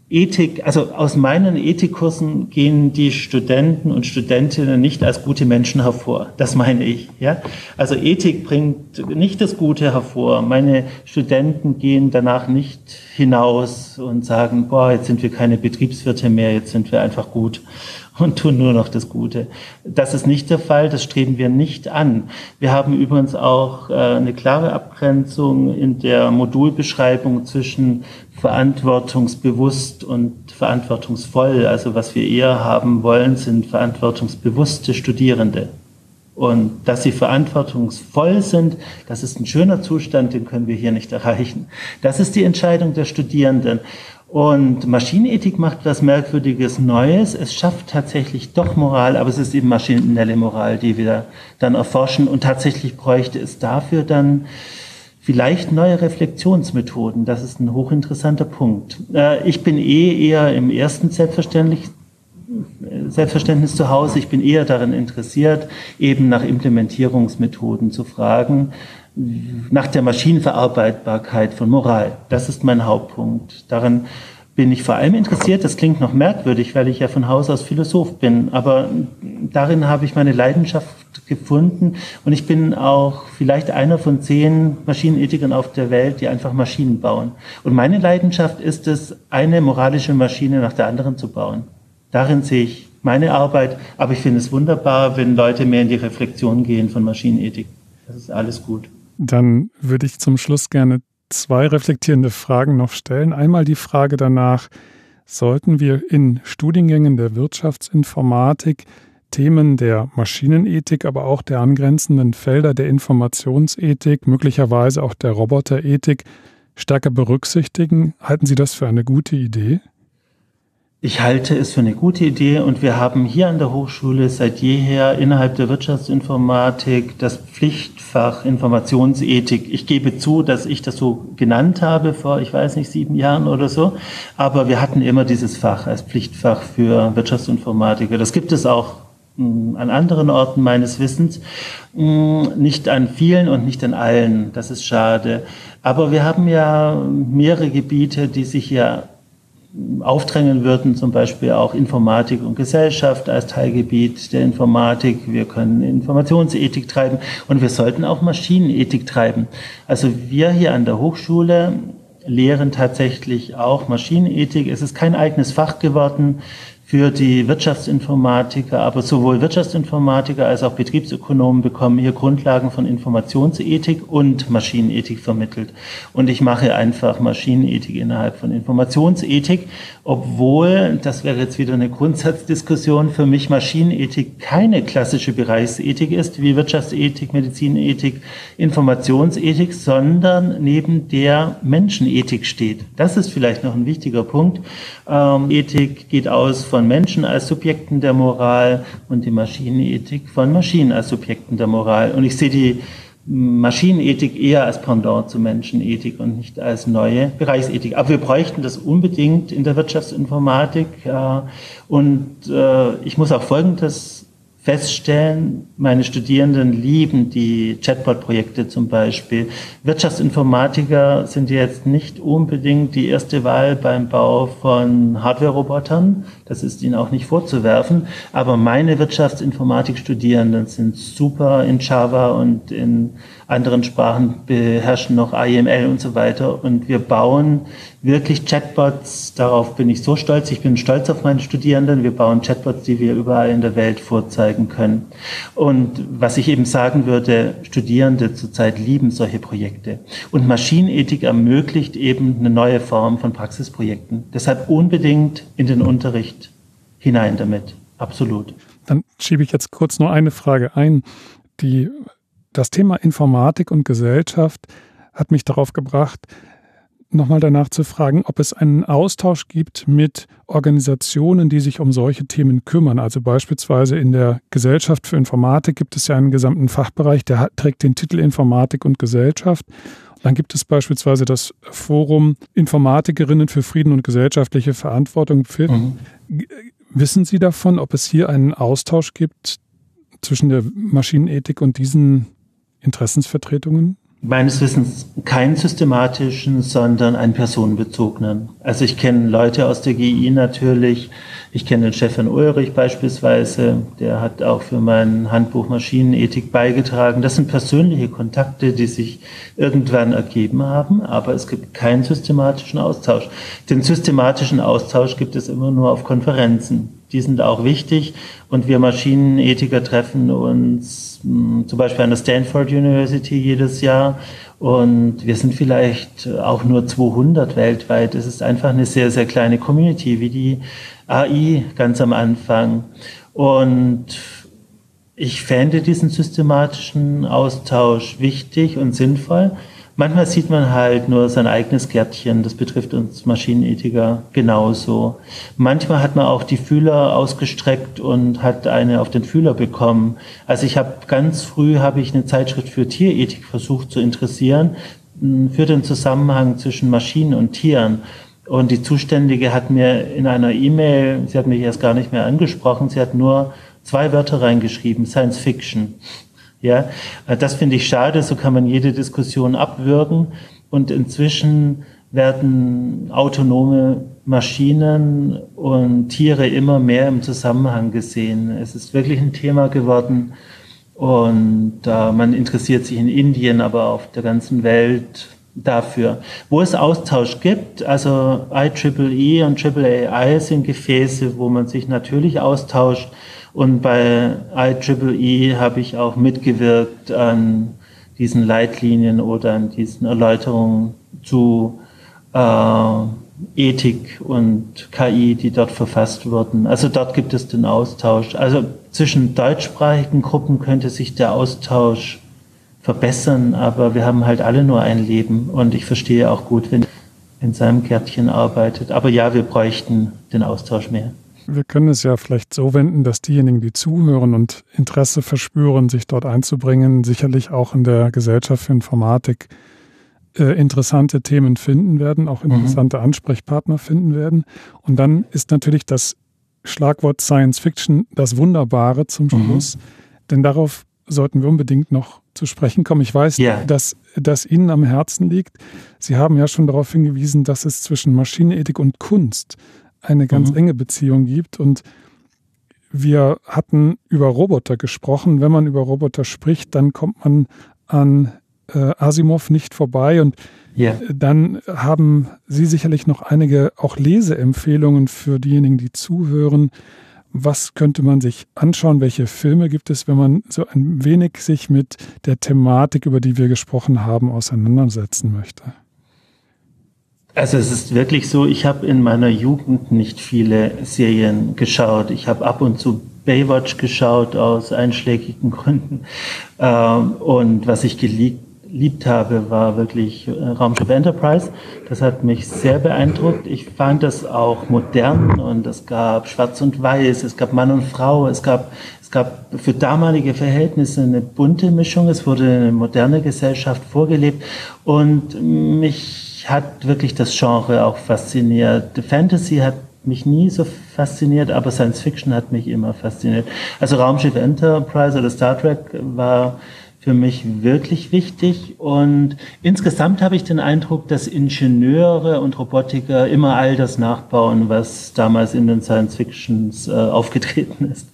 Ethik, also aus meinen Ethikkursen gehen die Studenten und Studentinnen nicht als gute Menschen hervor. Das meine ich, ja. Also Ethik bringt nicht das Gute hervor. Meine Studenten gehen danach nicht hinaus und sagen, boah, jetzt sind wir keine Betriebswirte mehr, jetzt sind wir einfach gut und tun nur noch das Gute. Das ist nicht der Fall, das streben wir nicht an. Wir haben übrigens auch äh, eine klare Abgrenzung in der Modulbeschreibung zwischen verantwortungsbewusst und verantwortungsvoll. Also was wir eher haben wollen, sind verantwortungsbewusste Studierende. Und dass sie verantwortungsvoll sind, das ist ein schöner Zustand, den können wir hier nicht erreichen. Das ist die Entscheidung der Studierenden. Und Maschinenethik macht was Merkwürdiges Neues. Es schafft tatsächlich doch Moral, aber es ist eben maschinelle Moral, die wir dann erforschen. Und tatsächlich bräuchte es dafür dann vielleicht neue Reflexionsmethoden. Das ist ein hochinteressanter Punkt. Äh, ich bin eh eher im ersten selbstverständlich Selbstverständnis zu Hause. Ich bin eher daran interessiert, eben nach Implementierungsmethoden zu fragen, nach der Maschinenverarbeitbarkeit von Moral. Das ist mein Hauptpunkt. Daran bin ich vor allem interessiert. Das klingt noch merkwürdig, weil ich ja von Haus aus Philosoph bin. Aber darin habe ich meine Leidenschaft gefunden. Und ich bin auch vielleicht einer von zehn Maschinenethikern auf der Welt, die einfach Maschinen bauen. Und meine Leidenschaft ist es, eine moralische Maschine nach der anderen zu bauen. Darin sehe ich meine Arbeit. Aber ich finde es wunderbar, wenn Leute mehr in die Reflexion gehen von Maschinenethik. Das ist alles gut. Dann würde ich zum Schluss gerne zwei reflektierende Fragen noch stellen. Einmal die Frage danach, sollten wir in Studiengängen der Wirtschaftsinformatik Themen der Maschinenethik, aber auch der angrenzenden Felder der Informationsethik, möglicherweise auch der Roboterethik stärker berücksichtigen? Halten Sie das für eine gute Idee? Ich halte es für eine gute Idee und wir haben hier an der Hochschule seit jeher innerhalb der Wirtschaftsinformatik das Pflichtfach Informationsethik. Ich gebe zu, dass ich das so genannt habe vor, ich weiß nicht, sieben Jahren oder so, aber wir hatten immer dieses Fach als Pflichtfach für Wirtschaftsinformatiker. Das gibt es auch hm, an anderen Orten meines Wissens, hm, nicht an vielen und nicht an allen. Das ist schade. Aber wir haben ja mehrere Gebiete, die sich ja aufdrängen würden, zum Beispiel auch Informatik und Gesellschaft als Teilgebiet der Informatik. Wir können Informationsethik treiben und wir sollten auch Maschinenethik treiben. Also wir hier an der Hochschule lehren tatsächlich auch Maschinenethik. Es ist kein eigenes Fach geworden für die Wirtschaftsinformatiker, aber sowohl Wirtschaftsinformatiker als auch Betriebsökonomen bekommen hier Grundlagen von Informationsethik und Maschinenethik vermittelt. Und ich mache einfach Maschinenethik innerhalb von Informationsethik, obwohl, das wäre jetzt wieder eine Grundsatzdiskussion, für mich Maschinenethik keine klassische Bereichsethik ist, wie Wirtschaftsethik, Medizinethik, Informationsethik, sondern neben der Menschenethik steht. Das ist vielleicht noch ein wichtiger Punkt. Ähm, Ethik geht aus von Menschen als Subjekten der Moral und die Maschinenethik von Maschinen als Subjekten der Moral. Und ich sehe die Maschinenethik eher als Pendant zu Menschenethik und nicht als neue Bereichsethik. Aber wir bräuchten das unbedingt in der Wirtschaftsinformatik. Und äh, ich muss auch Folgendes feststellen, meine Studierenden lieben die Chatbot-Projekte zum Beispiel. Wirtschaftsinformatiker sind jetzt nicht unbedingt die erste Wahl beim Bau von Hardware-Robotern. Das ist ihnen auch nicht vorzuwerfen. Aber meine Wirtschaftsinformatik-Studierenden sind super in Java und in anderen Sprachen beherrschen noch IML und so weiter. Und wir bauen wirklich Chatbots, darauf bin ich so stolz. Ich bin stolz auf meine Studierenden. Wir bauen Chatbots, die wir überall in der Welt vorzeigen können. Und was ich eben sagen würde, Studierende zurzeit lieben solche Projekte. Und Maschinenethik ermöglicht eben eine neue Form von Praxisprojekten. Deshalb unbedingt in den Unterricht hinein damit. Absolut. Dann schiebe ich jetzt kurz nur eine Frage ein. Die das Thema Informatik und Gesellschaft hat mich darauf gebracht, nochmal danach zu fragen, ob es einen Austausch gibt mit Organisationen, die sich um solche Themen kümmern. Also beispielsweise in der Gesellschaft für Informatik gibt es ja einen gesamten Fachbereich, der trägt den Titel Informatik und Gesellschaft. Dann gibt es beispielsweise das Forum Informatikerinnen für Frieden und gesellschaftliche Verantwortung. Mhm. Wissen Sie davon, ob es hier einen Austausch gibt zwischen der Maschinenethik und diesen Interessensvertretungen? Meines Wissens keinen systematischen, sondern einen personenbezogenen. Also ich kenne Leute aus der GI natürlich. Ich kenne den Stefan Ulrich beispielsweise. Der hat auch für mein Handbuch Maschinenethik beigetragen. Das sind persönliche Kontakte, die sich irgendwann ergeben haben, aber es gibt keinen systematischen Austausch. Den systematischen Austausch gibt es immer nur auf Konferenzen. Die sind auch wichtig und wir Maschinenethiker treffen uns mh, hm, zum Beispiel an der Stanford University jedes Jahr und wir sind vielleicht auch nur 200 weltweit. Es ist einfach eine sehr, sehr kleine Community, wie die AI ganz am Anfang. Und ich fände diesen systematischen Austausch wichtig und sinnvoll. Manchmal sieht man halt nur sein eigenes Gärtchen, das betrifft uns Maschinenethiker genauso. Manchmal hat man auch die Fühler ausgestreckt und hat eine auf den Fühler bekommen. Also ich habe ganz früh habe ich eine Zeitschrift für Tierethik versucht zu interessieren hm, für den Zusammenhang zwischen Maschinen und Tieren. Und die Zuständige hat mir in einer E-Mail, sie hat mich erst gar nicht mehr angesprochen, sie hat nur zwei Wörter reingeschrieben, Science Fiction. Ja, äh, das finde ich schade, so kann man jede Diskussion abwürgen. Und inzwischen werden autonome Maschinen und Tiere immer mehr im Zusammenhang gesehen. Es ist wirklich ein Thema geworden und äh, man interessiert sich in Indien, aber auf der ganzen Welt dafür. Wo es Austausch gibt, also IEEE und AAAI sind Gefäße, wo man sich natürlich austauscht, und bei IEEE habe ich auch mitgewirkt an diesen Leitlinien oder an diesen Erläuterungen zu äh, Ethik und KI, die dort verfasst wurden. Also dort gibt es den Austausch. Also zwischen deutschsprachigen Gruppen könnte sich der Austausch verbessern, aber wir haben halt alle nur ein Leben und ich verstehe auch gut, wenn in seinem Kärtchen arbeitet. Aber ja, wir bräuchten den Austausch mehr. Wir können es ja vielleicht so wenden, dass diejenigen, die zuhören und Interesse verspüren, sich dort einzubringen, sicherlich auch in der Gesellschaft für Informatik äh, interessante Themen finden werden, auch mhm. interessante mhm. Ansprechpartner finden werden. Und dann ist natürlich das Schlagwort Science Fiction das Wunderbare zum mhm. Schluss, mhm. denn darauf sollten wir unbedingt noch zu sprechen kommen. Ich weiß, yeah. dass das Ihnen am Herzen liegt. Sie haben ja schon darauf hingewiesen, dass es zwischen Maschinenethik und Kunst eine ganz mhm. enge Beziehung gibt. Und wir hatten über Roboter gesprochen. Wenn man über Roboter spricht, dann kommt man an äh, Asimov nicht vorbei. Und yeah. dann haben Sie sicherlich noch einige auch Leseempfehlungen für diejenigen, die zuhören. Was könnte man sich anschauen? Welche Filme gibt es, wenn man so ein wenig sich mit der Thematik, über die wir gesprochen haben, auseinandersetzen möchte? Also es ist wirklich so, ich habe in meiner Jugend nicht viele Serien geschaut. Ich habe ab und zu Baywatch geschaut aus einschlägigen Gründen. Ähm, und was ich geliebt habe, war wirklich äh, Raumschiff Enterprise. Das hat mich sehr beeindruckt. Ich fand das auch modern und es gab Schwarz und Weiß, es gab Mann und Frau, es gab es gab für damalige Verhältnisse eine bunte Mischung. Es wurde eine moderne Gesellschaft vorgelebt und mich hat wirklich das Genre auch fasziniert. Fantasy hat mich nie so fasziniert, aber Science Fiction hat mich immer fasziniert. Also Raumschiff Enterprise oder Star Trek war für mich wirklich wichtig und insgesamt habe ich den Eindruck, dass Ingenieure und Robotiker immer all das nachbauen, was damals in den Science Fictions äh, aufgetreten ist.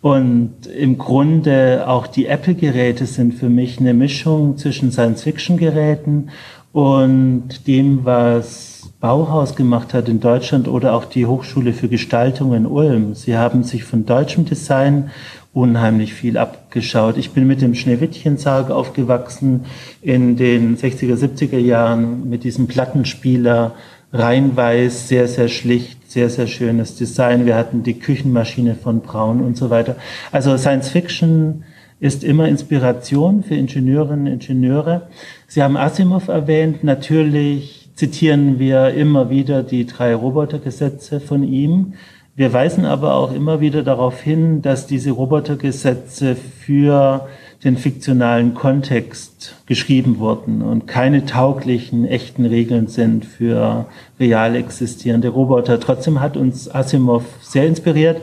Und im Grunde auch die Apple-Geräte sind für mich eine Mischung zwischen Science-Fiction-Geräten und dem, was Bauhaus gemacht hat in Deutschland oder auch die Hochschule für Gestaltung in Ulm. Sie haben sich von deutschem Design unheimlich viel abgeschaut. Ich bin mit dem Schneewittchensarg aufgewachsen in den 60er, 70er Jahren mit diesem Plattenspieler, reinweiß, sehr, sehr schlicht, sehr, sehr schönes Design. Wir hatten die Küchenmaschine von Braun und so weiter. Also Science Fiction ist immer Inspiration für Ingenieurinnen und Ingenieure. Sie haben Asimov erwähnt. Natürlich zitieren wir immer wieder die drei Robotergesetze von ihm. Wir weisen aber auch immer wieder darauf hin, dass diese Robotergesetze für den fiktionalen Kontext geschrieben wurden und keine tauglichen, echten Regeln sind für real existierende Roboter. Trotzdem hat uns Asimov sehr inspiriert.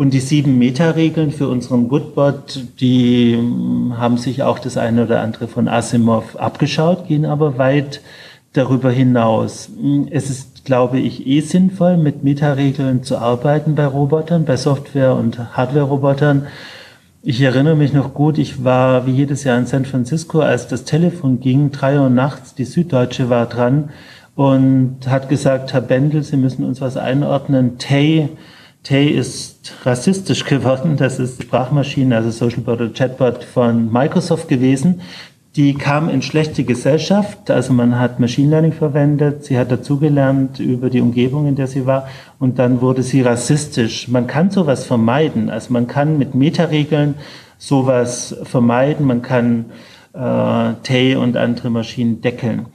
Und die sieben Meta-Regeln für unseren Goodbot, die hm, haben sich auch das eine oder andere von Asimov abgeschaut, gehen aber weit darüber hinaus. Hm, es ist, glaube ich, eh sinnvoll, mit Meta-Regeln zu arbeiten bei Robotern, bei Software- und Hardware-Robotern. Ich erinnere mich noch gut, ich war wie jedes Jahr in San Francisco, als das Telefon ging, drei Uhr nachts, die Süddeutsche war dran und hat gesagt, Herr Bendel, Sie müssen uns was einordnen. Tay Tay ist rassistisch geworden. Das ist Sprachmaschine, also Social Bot oder Chatbot von Microsoft gewesen. Die kam in schlechte Gesellschaft, also man hat Machine Learning verwendet, sie hat dazugelernt über die Umgebung, in der sie war und dann wurde sie rassistisch. Man kann sowas vermeiden, also man kann mit Metaregeln sowas vermeiden. Man kann äh, Tay und andere Maschinen deckeln.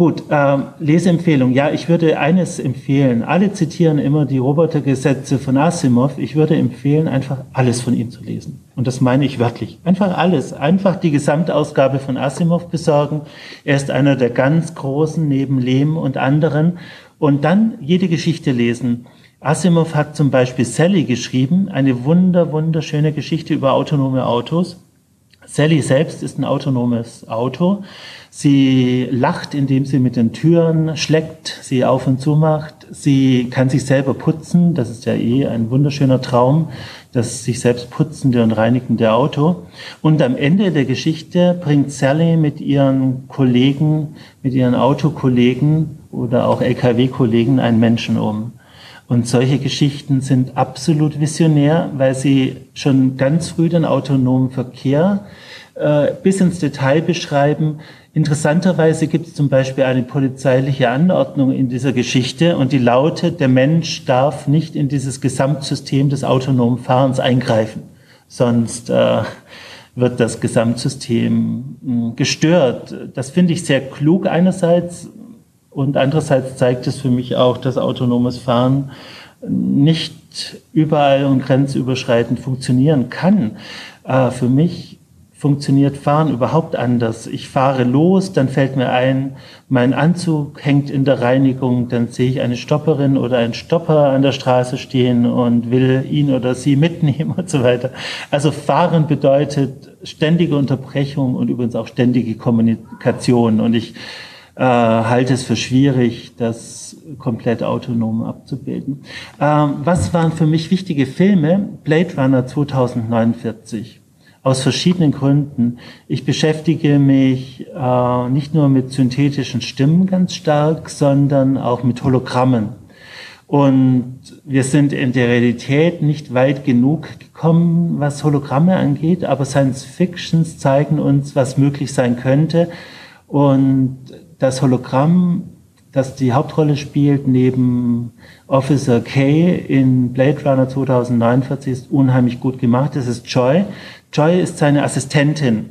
Gut, äh, Leseempfehlung. Ja, ich würde eines empfehlen. Alle zitieren immer die Robotergesetze von Asimov. Ich würde empfehlen, einfach alles von ihm zu lesen. Und das meine ich wörtlich. Einfach alles. Einfach die Gesamtausgabe von Asimov besorgen. Er ist einer der ganz großen neben Lehm und anderen. Und dann jede Geschichte lesen. Asimov hat zum Beispiel Sally geschrieben, eine wunder, wunderschöne Geschichte über autonome Autos. Sally selbst ist ein autonomes Auto. Sie lacht, indem sie mit den Türen schlägt, sie auf und zu macht. Sie kann sich selber putzen. Das ist ja eh ein wunderschöner Traum, das sich selbst putzende und reinigende Auto. Und am Ende der Geschichte bringt Sally mit ihren Kollegen, mit ihren Autokollegen oder auch LKW-Kollegen einen Menschen um. Und solche Geschichten sind absolut visionär, weil sie schon ganz früh den autonomen Verkehr äh, bis ins Detail beschreiben. Interessanterweise gibt es zum Beispiel eine polizeiliche Anordnung in dieser Geschichte und die lautet, der Mensch darf nicht in dieses Gesamtsystem des autonomen Fahrens eingreifen, sonst äh, wird das Gesamtsystem hm, gestört. Das finde ich sehr klug einerseits und andererseits zeigt es für mich auch, dass autonomes Fahren nicht überall und grenzüberschreitend funktionieren kann. Äh, für mich funktioniert Fahren überhaupt anders. Ich fahre los, dann fällt mir ein, mein Anzug hängt in der Reinigung, dann sehe ich eine Stopperin oder einen Stopper an der Straße stehen und will ihn oder sie mitnehmen und so weiter. Also Fahren bedeutet ständige Unterbrechung und übrigens auch ständige Kommunikation. Und ich äh, halte es für schwierig, das komplett autonom abzubilden. Ähm, was waren für mich wichtige Filme? Blade Runner 2049 aus verschiedenen Gründen. Ich beschäftige mich äh, nicht nur mit synthetischen Stimmen ganz stark, sondern auch mit Hologrammen. Und wir sind in der Realität nicht weit genug gekommen, was Hologramme angeht, aber Science Fictions zeigen uns, was möglich sein könnte. Und das Hologramm, das die Hauptrolle spielt neben Officer K in Blade Runner 2049, ist unheimlich gut gemacht. Das ist Joy. Joy ist seine Assistentin.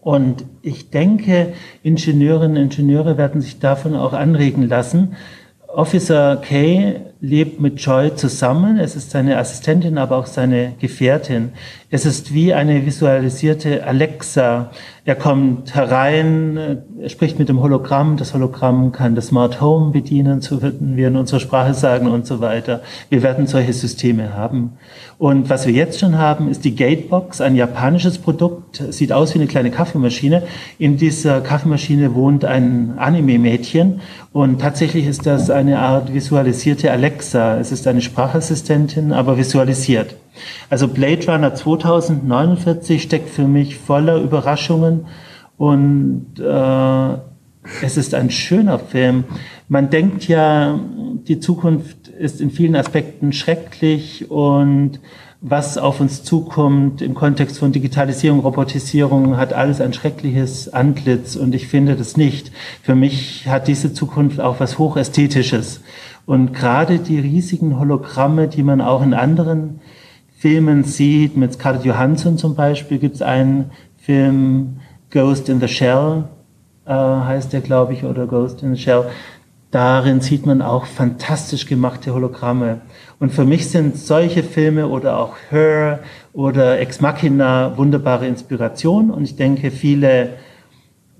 Und ich denke, Ingenieurinnen und Ingenieure werden sich davon auch anregen lassen. Officer K lebt mit Joy zusammen. Es ist seine Assistentin, aber auch seine Gefährtin. Es ist wie eine visualisierte Alexa. Er kommt herein, er spricht mit dem Hologramm. Das Hologramm kann das Smart Home bedienen, so würden wir in unserer Sprache sagen und so weiter. Wir werden solche Systeme haben. Und was wir jetzt schon haben, ist die Gatebox, ein japanisches Produkt. Sieht aus wie eine kleine Kaffeemaschine. In dieser Kaffeemaschine wohnt ein Anime-Mädchen. Und tatsächlich ist das eine Art visualisierte Alexa. Es ist eine Sprachassistentin, aber visualisiert. Also Blade Runner 2049 steckt für mich voller Überraschungen und äh, es ist ein schöner Film. Man denkt ja, die Zukunft ist in vielen Aspekten schrecklich und was auf uns zukommt im Kontext von Digitalisierung, Robotisierung, hat alles ein schreckliches Antlitz und ich finde das nicht. Für mich hat diese Zukunft auch was Hochästhetisches. Und gerade die riesigen Hologramme, die man auch in anderen Filmen sieht, mit Scarlett Johansson zum Beispiel, gibt es einen Film, Ghost in the Shell, äh, heißt der, glaube ich, oder Ghost in the Shell. Darin sieht man auch fantastisch gemachte Hologramme. Und für mich sind solche Filme oder auch Her oder Ex Machina wunderbare Inspiration. Und ich denke, viele,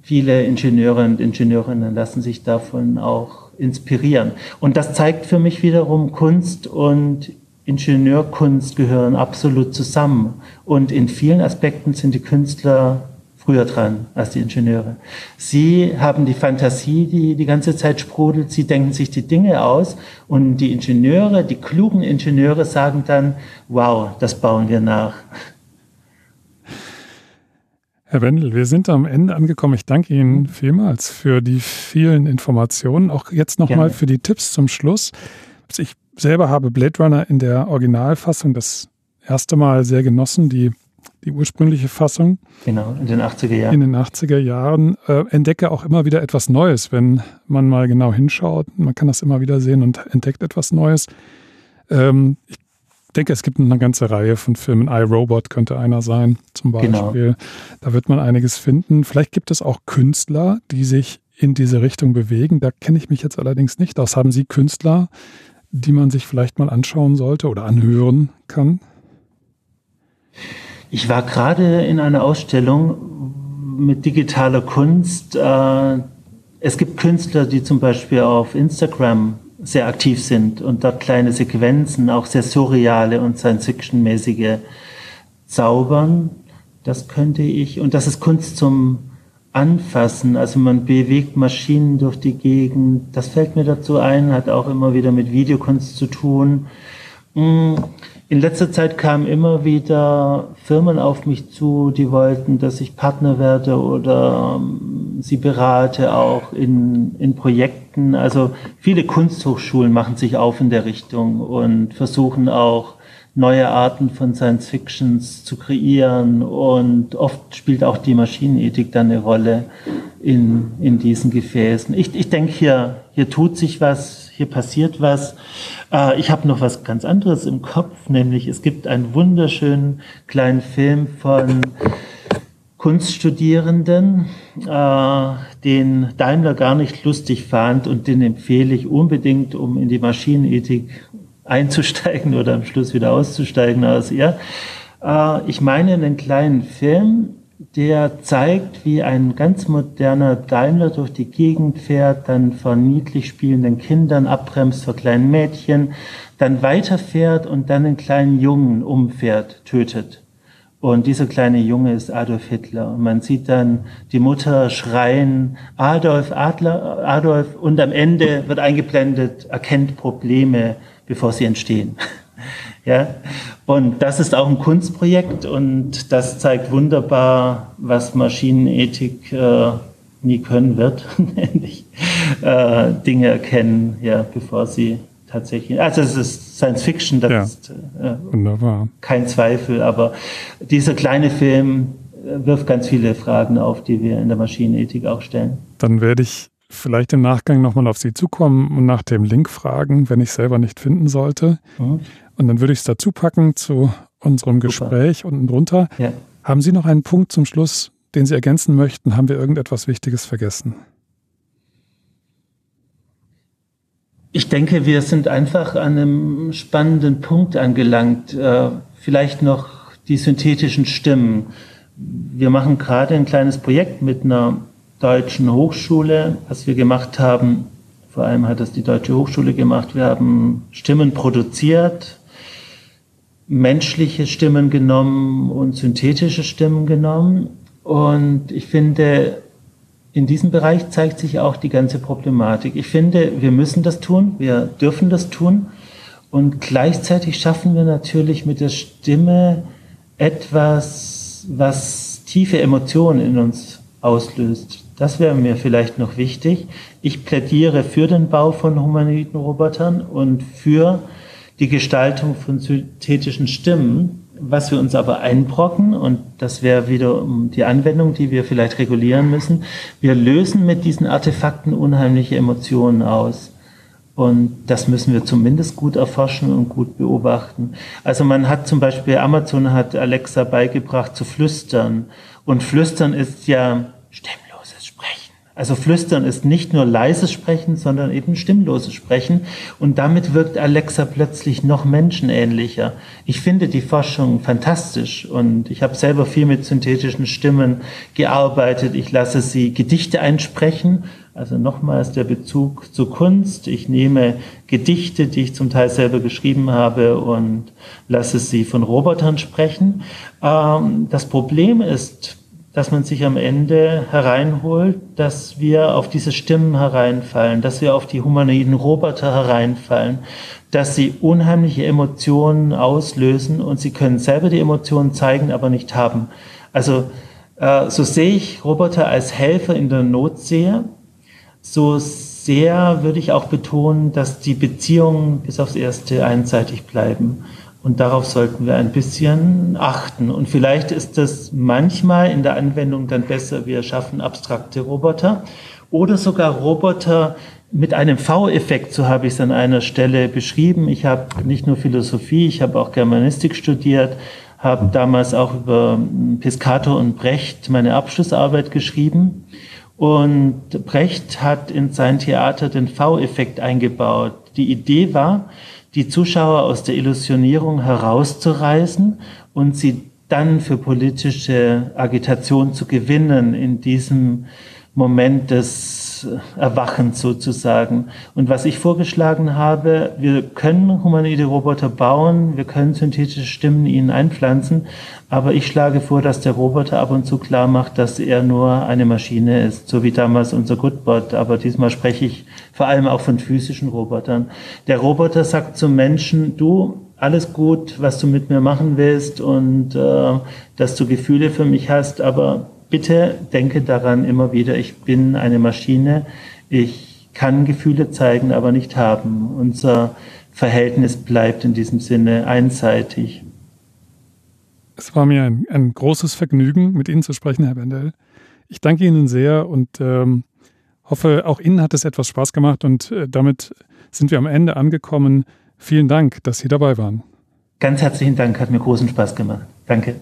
viele Ingenieure und Ingenieurinnen lassen sich davon auch inspirieren. Und das zeigt für mich wiederum Kunst und Ingenieurkunst gehören absolut zusammen. Und in vielen Aspekten sind die Künstler früher dran als die Ingenieure. Sie haben die Fantasie, die die ganze Zeit sprudelt. Sie denken sich die Dinge aus. Und die Ingenieure, die klugen Ingenieure sagen dann, wow, das bauen wir nach. Herr Wendel, wir sind am Ende angekommen. Ich danke Ihnen vielmals für die vielen Informationen. Auch jetzt nochmal für die Tipps zum Schluss. Ich selber habe Blade Runner in der Originalfassung das erste Mal sehr genossen, die, die ursprüngliche Fassung. Genau, in den 80er Jahren. In den 80er Jahren. Äh, entdecke auch immer wieder etwas Neues, wenn man mal genau hinschaut. Man kann das immer wieder sehen und entdeckt etwas Neues. Ähm, ich denke, es gibt eine ganze Reihe von Filmen. iRobot könnte einer sein, zum Genau. Beispiel. Da wird man einiges finden. Vielleicht gibt es auch Künstler, die sich in diese Richtung bewegen. Da kenne ich mich jetzt allerdings nicht aus. Haben Sie Künstler, die man sich vielleicht mal anschauen sollte oder anhören kann? Ich war gerade in einer Ausstellung mit digitaler Kunst. Äh, Es gibt Künstler, die zum Beispiel auf Instagram sehr aktiv sind und dort kleine Sequenzen, auch sehr surreale und Science-Fiction-mäßige zaubern. Das könnte ich, und das ist Kunst zum Anfassen, also man bewegt Maschinen durch die Gegend. Das fällt mir dazu ein, hat auch immer wieder mit Videokunst zu tun. Mm, In letzter Zeit kamen immer wieder Firmen auf mich zu, die wollten, dass ich Partner werde oder ähm, sie berate auch in, in Projekten. Also viele Kunsthochschulen machen sich auf in der Richtung und versuchen auch neue Arten von Science Fictions zu kreieren und oft spielt auch die Maschinenethik dann eine Rolle in, in diesen Gefäßen. Ich, ich denke, hier, hier tut sich was, hier passiert was. Äh, ich habe noch was ganz anderes im Kopf, nämlich es gibt einen wunderschönen kleinen Film von Kunststudierenden, äh, den Daimler gar nicht lustig fand und den empfehle ich unbedingt, um in die Maschinenethik einzusteigen oder am Schluss wieder auszusteigen aus ihr. Äh, ich meine einen kleinen Film, der zeigt, wie ein ganz moderner Daimler durch die Gegend fährt, dann von niedlich spielenden Kindern abbremst vor kleinen Mädchen, dann weiterfährt und dann einen kleinen Jungen umfährt, tötet. Und dieser kleine Junge ist Adolf Hitler. Und man sieht dann die Mutter schreien, Adolf, Adler, Adolf, und am Ende wird eingeblendet, erkennt Probleme, bevor sie entstehen. ja. Und das ist auch ein Kunstprojekt und das zeigt wunderbar, was Maschinenethik äh, nie können wird, nämlich äh, Dinge erkennen, ja, bevor sie tatsächlich. Also es ist Science Fiction, das Ja. ist äh, Wunderbar. kein Zweifel, aber dieser kleine Film äh, wirft ganz viele Fragen auf, die wir in der Maschinenethik auch stellen. Dann werde ich vielleicht im Nachgang nochmal auf Sie zukommen und nach dem Link fragen, wenn ich selber nicht finden sollte. Mhm. Und dann würde ich es dazu packen zu unserem Gespräch unten drunter. Ja. Haben Sie noch einen Punkt zum Schluss, den Sie ergänzen möchten? Haben wir irgendetwas Wichtiges vergessen? Ich denke, wir sind einfach an einem spannenden Punkt angelangt. Äh, vielleicht noch die synthetischen Stimmen. Wir machen gerade ein kleines Projekt mit einer deutschen Hochschule. Was wir gemacht haben, vor allem hat das die Deutsche Hochschule gemacht, wir haben Stimmen produziert, menschliche Stimmen genommen und synthetische Stimmen genommen. Und ich finde, in diesem Bereich zeigt sich auch die ganze Problematik. Ich finde, wir müssen das tun, wir dürfen das tun. Und gleichzeitig schaffen wir natürlich mit der Stimme etwas, was tiefe Emotionen in uns auslöst. Das wäre mir vielleicht noch wichtig. Ich plädiere für den Bau von humanoiden Robotern und für die Gestaltung von synthetischen Stimmen, was wir uns aber einbrocken, und das wäre wieder die Anwendung, die wir vielleicht regulieren müssen, wir lösen mit diesen Artefakten unheimliche Emotionen aus. Und das müssen wir zumindest gut erforschen und gut beobachten. Also man hat zum Beispiel, Amazon hat Alexa beigebracht zu flüstern. Und flüstern ist ja Sprechen. Also flüstern ist nicht nur leises Sprechen, sondern eben stimmloses Sprechen. Und damit wirkt Alexa plötzlich noch menschenähnlicher. Ich finde die Forschung fantastisch und ich habe selber viel mit synthetischen Stimmen gearbeitet. Ich lasse sie Gedichte einsprechen. Also nochmals der Bezug zur Kunst. Ich nehme Gedichte, die ich zum Teil selber geschrieben habe und lasse sie von Robotern sprechen. Ähm, das Problem ist, dass man sich am Ende hereinholt, dass wir auf diese Stimmen hereinfallen, dass wir auf die humanoiden Roboter hereinfallen, dass sie unheimliche Emotionen auslösen und sie können selber die Emotionen zeigen, aber nicht haben. Also äh, so sehe ich Roboter als Helfer in der Not sehe. So sehr würde ich auch betonen, dass die Beziehungen bis aufs Erste einseitig bleiben. Und darauf sollten wir ein bisschen achten. Und vielleicht ist das manchmal in der Anwendung dann besser, wir schaffen abstrakte Roboter oder sogar Roboter, mit einem V-Effekt, so habe ich es an einer Stelle beschrieben. Ich habe nicht nur Philosophie, ich habe auch Germanistik studiert, habe damals auch über Piscator und Brecht meine Abschlussarbeit geschrieben. Und Brecht hat in sein Theater den V-Effekt eingebaut. Die Idee war, die Zuschauer aus der Illusionierung herauszureißen und sie dann für politische Agitation zu gewinnen in diesem Moment des Erwachens sozusagen. Und was ich vorgeschlagen habe, wir können humanoide Roboter bauen, wir können synthetische Stimmen ihnen einpflanzen, aber ich schlage vor, dass der Roboter ab und zu klar macht, dass er nur eine Maschine ist, so wie damals unser Goodbot. Aber diesmal spreche ich vor allem auch von physischen Robotern. Der Roboter sagt zum Menschen, du, alles gut, was du mit mir machen willst und äh, dass du Gefühle für mich hast, aber bitte denke daran immer wieder, ich bin eine Maschine, ich kann Gefühle zeigen, aber nicht haben. Unser Verhältnis bleibt in diesem Sinne einseitig. Es war mir ein, ein großes Vergnügen, mit Ihnen zu sprechen, Herr Wendel. Ich danke Ihnen sehr und ähm, hoffe, auch Ihnen hat es etwas Spaß gemacht und äh, damit sind wir am Ende angekommen. Vielen Dank, dass Sie dabei waren. Ganz herzlichen Dank, hat mir großen Spaß gemacht. Danke.